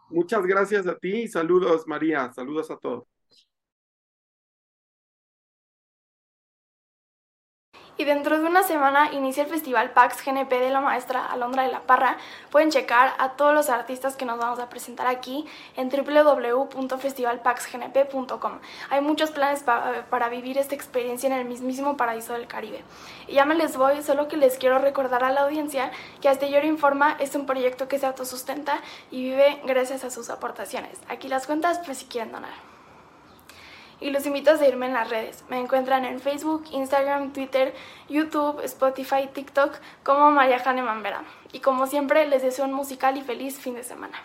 Muchas gracias a ti y saludos María, saludos a todos. Y dentro de una semana inicia el festival PAX GNP de la maestra Alondra de la Parra. Pueden checar a todos los artistas que nos vamos a presentar aquí en www.festivalpaxgnp.com. Hay muchos planes para vivir esta experiencia en el mismísimo paraíso del Caribe. Y ya me les voy, solo que les quiero recordar a la audiencia que Astillero Informa es un proyecto que se autosustenta y vive gracias a sus aportaciones. Aquí las cuentas, pues si quieren donar y los invito a seguirme en las redes. Me encuentran en Facebook, Instagram, Twitter, YouTube, Spotify, TikTok como María Hahnemann Vera. Y como siempre, les deseo un musical y feliz fin de semana.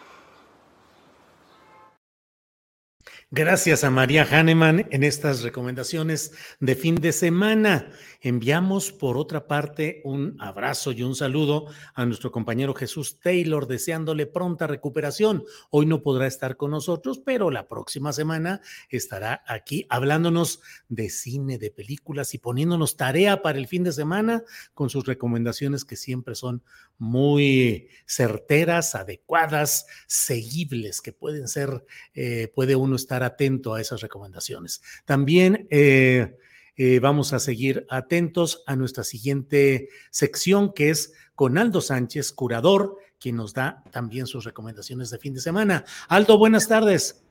Gracias a María Hahnemann en estas recomendaciones de fin de semana. Enviamos por otra parte un abrazo y un saludo a nuestro compañero Jesús Taylor, deseándole pronta recuperación. Hoy no podrá estar con nosotros, pero la próxima semana estará aquí hablándonos de cine, de películas y poniéndonos tarea para el fin de semana con sus recomendaciones que siempre son muy certeras, adecuadas, seguibles, que pueden ser, eh, puede uno estar atento a esas recomendaciones. También eh, eh, vamos a seguir atentos a nuestra siguiente sección, que es con Aldo Sánchez, curador, quien nos da también sus recomendaciones de fin de semana. Aldo, buenas tardes.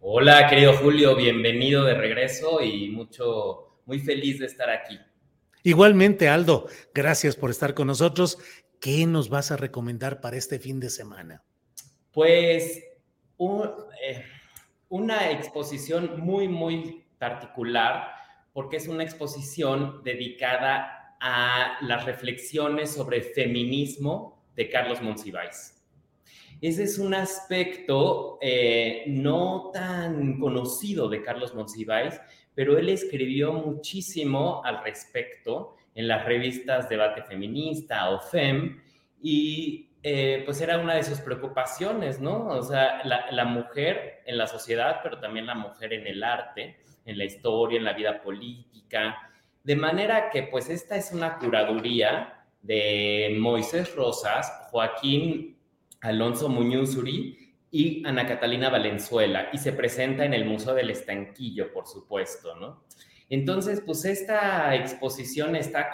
Hola, querido Julio, bienvenido de regreso y mucho, muy feliz de estar aquí. Igualmente, Aldo, gracias por estar con nosotros. ¿Qué nos vas a recomendar para este fin de semana? Pues eh, una exposición muy, muy particular porque es una exposición dedicada a las reflexiones sobre feminismo de Carlos Monsiváis. Ese es un aspecto eh, no tan conocido de Carlos Monsiváis, pero él escribió muchísimo al respecto en las revistas Debate Feminista o FEM y eh, pues era una de sus preocupaciones, ¿no? O sea, la, mujer en la sociedad, pero también la mujer en el arte, en la historia, en la vida política. De manera que, pues, esta es una curaduría de Moisés Rosas, Joaquín Alonso Muñuzuri y Ana Catalina Valenzuela, y se presenta en el Museo del Estanquillo, por supuesto, ¿no? Entonces, pues esta exposición está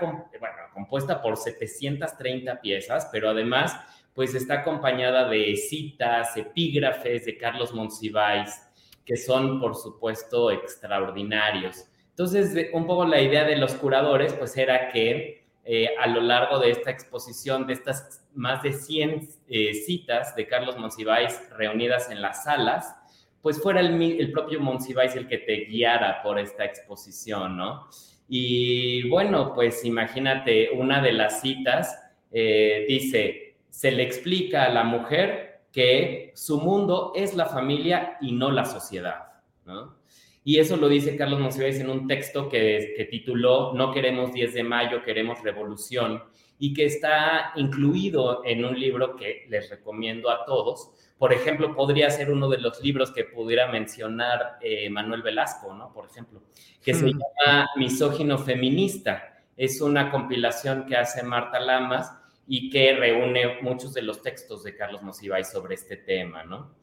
compuesta por 730 piezas, pero además, pues está acompañada de citas, epígrafes de Carlos Monsiváis, que son, por supuesto, extraordinarios. Entonces, un poco la idea de los curadores, pues era que eh, a lo largo de esta exposición, de estas más de 100 eh, citas de Carlos Monsiváis reunidas en las salas, pues fuera el, propio Monsiváis el que te guiara por esta exposición, ¿no? Y bueno, pues imagínate, una de las citas eh, dice, se le explica a la mujer que su mundo es la familia y no la sociedad, ¿no? Y eso lo dice Carlos Monsiváis en un texto que, que tituló No queremos 10 de mayo, queremos revolución, y que está incluido en un libro que les recomiendo a todos, por ejemplo, podría ser uno de los libros que pudiera mencionar eh, Manuel Velasco, ¿no? Por ejemplo, que se hmm. llama Misógino Feminista. Es una compilación que hace Marta Lamas y que reúne muchos de los textos de Carlos Monsiváis sobre este tema, ¿no?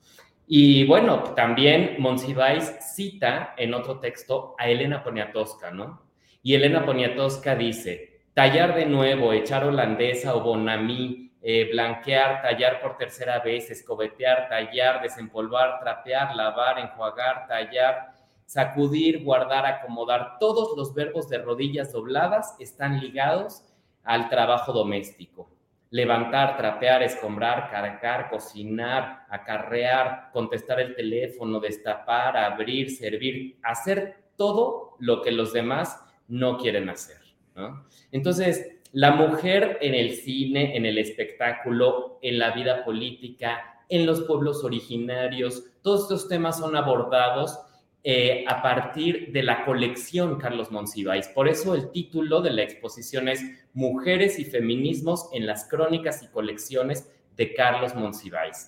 Y bueno, también Monsiváis cita en otro texto a Elena Poniatowska, ¿no? Y Elena Poniatowska dice, tallar de nuevo, echar holandesa o bonamí, eh, blanquear, tallar por tercera vez, escobetear, tallar, desempolvar, trapear, lavar, enjuagar, tallar, sacudir, guardar, acomodar. Todos los verbos de rodillas dobladas están ligados al trabajo doméstico. Levantar, trapear, escombrar, cargar, cocinar, acarrear, contestar el teléfono, destapar, abrir, servir, hacer todo lo que los demás no quieren hacer. Entonces, la mujer en el cine, en el espectáculo, en la vida política, en los pueblos originarios, todos estos temas son abordados eh, a partir de la colección Carlos Monsiváis. Por eso el título de la exposición es Mujeres y Feminismos en las Crónicas y Colecciones de Carlos Monsiváis.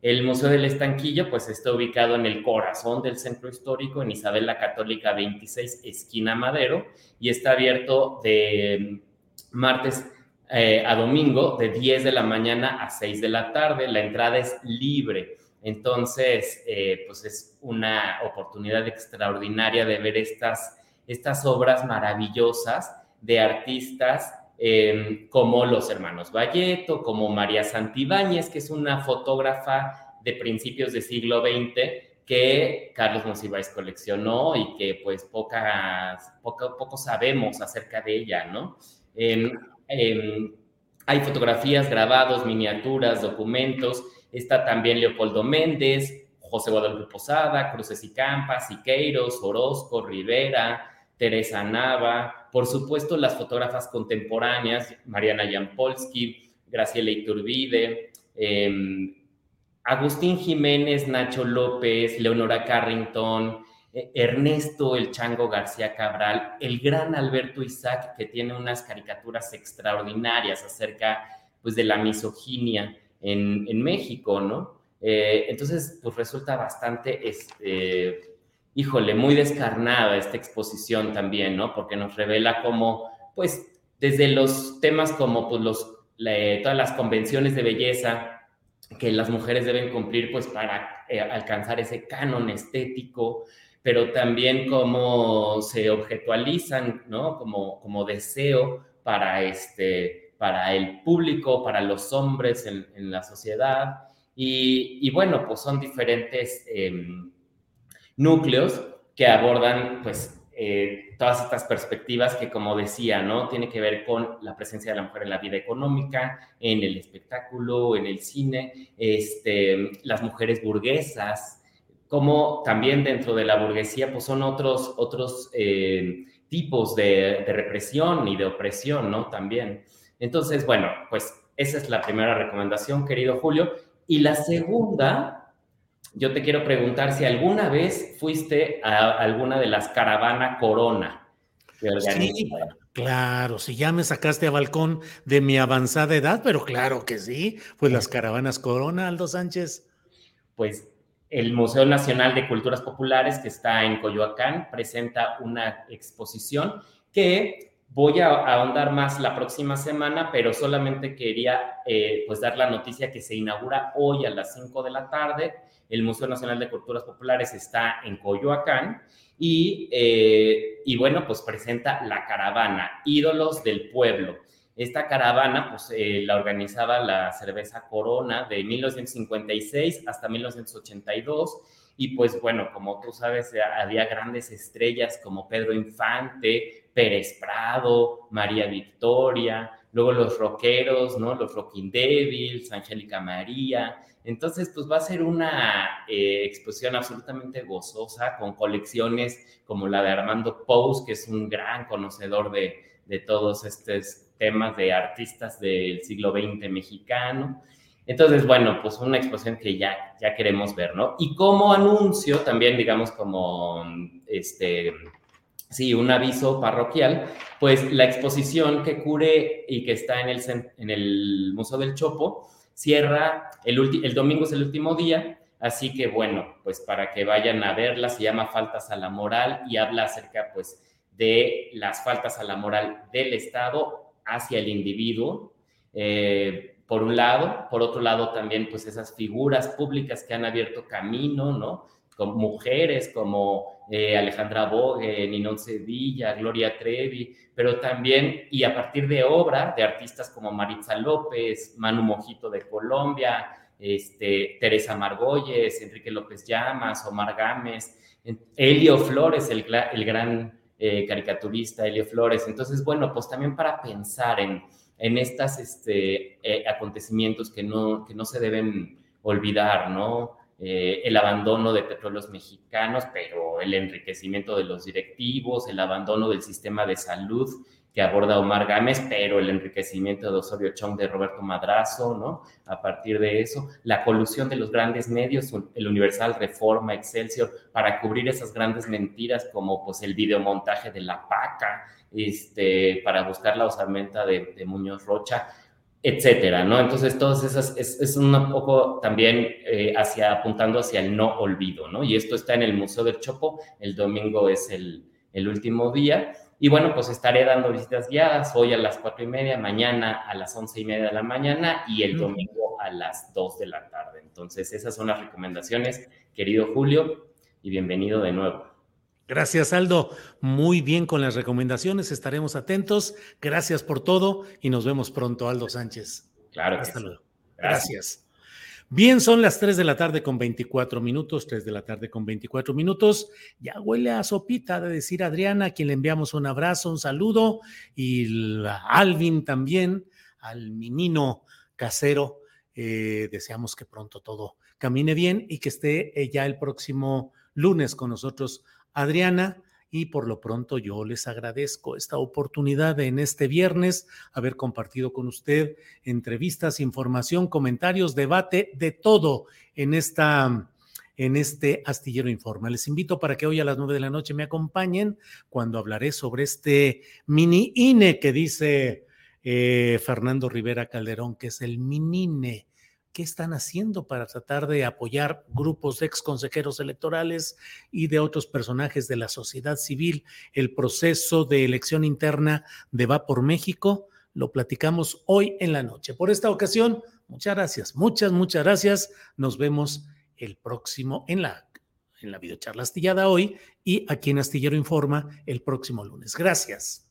El Museo del Estanquillo, pues está ubicado en el corazón del centro histórico, en Isabel la Católica 26, esquina Madero, y está abierto de martes eh, a domingo de 10 de la mañana a 6 de la tarde. La entrada es libre. Entonces, eh, pues es una oportunidad extraordinaria de ver estas, estas obras maravillosas de artistas em, como los hermanos Valleto, como María Santibáñez, que es una fotógrafa de principios del siglo XX que Carlos Monsiváis coleccionó y que pues pocas, poco, poco sabemos acerca de ella, ¿no? Hay fotografías, grabados, miniaturas, documentos. Está también Leopoldo Méndez, José Guadalupe Posada, Cruces y Campas, Siqueiros, Orozco, Rivera, Teresa Nava, por supuesto las fotógrafas contemporáneas, Mariana Jampolsky, Graciela Iturbide, em, Agustín Jiménez, Nacho López, Leonora Carrington, Ernesto El Chango García Cabral, el gran Alberto Isaac, que tiene unas caricaturas extraordinarias acerca pues, de la misoginia en, México, ¿no? Eh, entonces, pues resulta bastante, este, híjole, muy descarnada esta exposición también, ¿no? Porque nos revela cómo, pues, desde los temas como, pues, los, todas las convenciones de belleza que las mujeres deben cumplir, pues, para eh, alcanzar ese canon estético, pero también cómo se objetualizan, ¿no? Como, como deseo para, este, para el público, para los hombres en, la sociedad. Y, bueno, pues son diferentes em, núcleos que abordan, pues, eh, todas estas perspectivas que, como decía, ¿no? Tiene que ver con la presencia de la mujer en la vida económica, en el espectáculo, en el cine, este, las mujeres burguesas, como también dentro de la burguesía, pues son otros, otros eh, tipos de, represión y de opresión, ¿no? También. Entonces, bueno, pues esa es la primera recomendación, querido Julio. Y la segunda, yo te quiero preguntar si alguna vez fuiste a alguna de las caravanas Corona. Sí, claro, si ya me sacaste a balcón de mi avanzada edad, pero claro que sí, pues las caravanas Corona, Aldo Sánchez. Pues el Museo Nacional de Culturas Populares, que está en Coyoacán, presenta una exposición que voy a ahondar más la próxima semana, pero solamente quería eh, pues dar la noticia que se inaugura hoy a las 5 de la tarde. El Museo Nacional de Culturas Populares está en Coyoacán y, eh, y bueno, pues presenta la caravana, Ídolos del Pueblo. Esta caravana, pues eh, la organizaba la cerveza Corona de 1956 hasta 1982. Y pues bueno, como tú sabes, había grandes estrellas como Pedro Infante, Pérez Prado, María Victoria, luego los rockeros, ¿no? Los Rocking Devils, Angélica María. Entonces, pues va a ser una eh, exposición absolutamente gozosa con colecciones como la de Armando Pous, que es un gran conocedor de, de todos estos temas de artistas del siglo XX mexicano. Entonces, bueno, pues una exposición que ya, ya queremos ver, ¿no? Y como anuncio, también, digamos, como, este, sí, un aviso parroquial, pues la exposición que cure y que está en el, en el Museo del Chopo cierra, el, el domingo es el último día, así que bueno, pues para que vayan a verla, se llama Faltas a la Moral y habla acerca, pues, de las faltas a la moral del Estado hacia el individuo, eh, por un lado, por otro lado también pues esas figuras públicas que han abierto camino, ¿no? Con mujeres como eh, Alejandra Bogue, Ninón Sevilla, Gloria Trevi, pero también, y a partir de obra de artistas como Maritza López, Manu Mojito de Colombia, este, Teresa Margolles, Enrique López Llamas, Omar Gámez, Elio Flores, el, el gran eh, caricaturista, Elio Flores. Entonces, bueno, pues también para pensar en, en estos este, eh, acontecimientos que no, que no se deben olvidar, ¿no? Eh, el abandono de petróleos mexicanos, pero el enriquecimiento de los directivos, el abandono del sistema de salud que aborda Omar Gámez, pero el enriquecimiento de Osorio Chong de Roberto Madrazo, ¿no? A partir de eso, la colusión de los grandes medios, el Universal, Reforma, Excelsior, para cubrir esas grandes mentiras como pues el videomontaje de La Paca, este, para buscar la osamenta de, de Muñoz Rocha, etcétera, ¿no? Entonces, todas esas, es, es un poco también eh, hacia, apuntando hacia el no olvido, ¿no? Y esto está en el Museo del Chopo, el domingo es el, el último día, y bueno, pues estaré dando visitas guiadas hoy a las cuatro y media, mañana a las once y media de la mañana y el domingo a las dos de la tarde. Entonces, esas son las recomendaciones, querido Julio, y bienvenido de nuevo. Gracias, Aldo. Muy bien con las recomendaciones, estaremos atentos. Gracias por todo y nos vemos pronto, Aldo Sánchez. Claro. Hasta luego. Gracias. Bien, son las 3 de la tarde con 24 minutos, 3 de la tarde con 24 minutos. Ya huele a sopita de decir Adriana, a quien le enviamos un abrazo, un saludo, y Alvin también, al menino casero. Eh, deseamos que pronto todo camine bien y que esté eh, ya el próximo lunes con nosotros Adriana y por lo pronto yo les agradezco esta oportunidad en este viernes haber compartido con usted entrevistas, información, comentarios, debate, de todo en esta en este astillero informa. Les invito para que hoy a las nueve de la noche me acompañen cuando hablaré sobre este mini INE que dice eh, Fernando Rivera Calderón, que es el mini INE qué están haciendo para tratar de apoyar grupos de ex consejeros electorales y de otros personajes de la sociedad civil. El proceso de elección interna de Va por México lo platicamos hoy en la noche. Por esta ocasión, muchas gracias, muchas, muchas gracias. Nos vemos el próximo en la en la videocharla astillada hoy y aquí en Astillero Informa el próximo lunes. Gracias.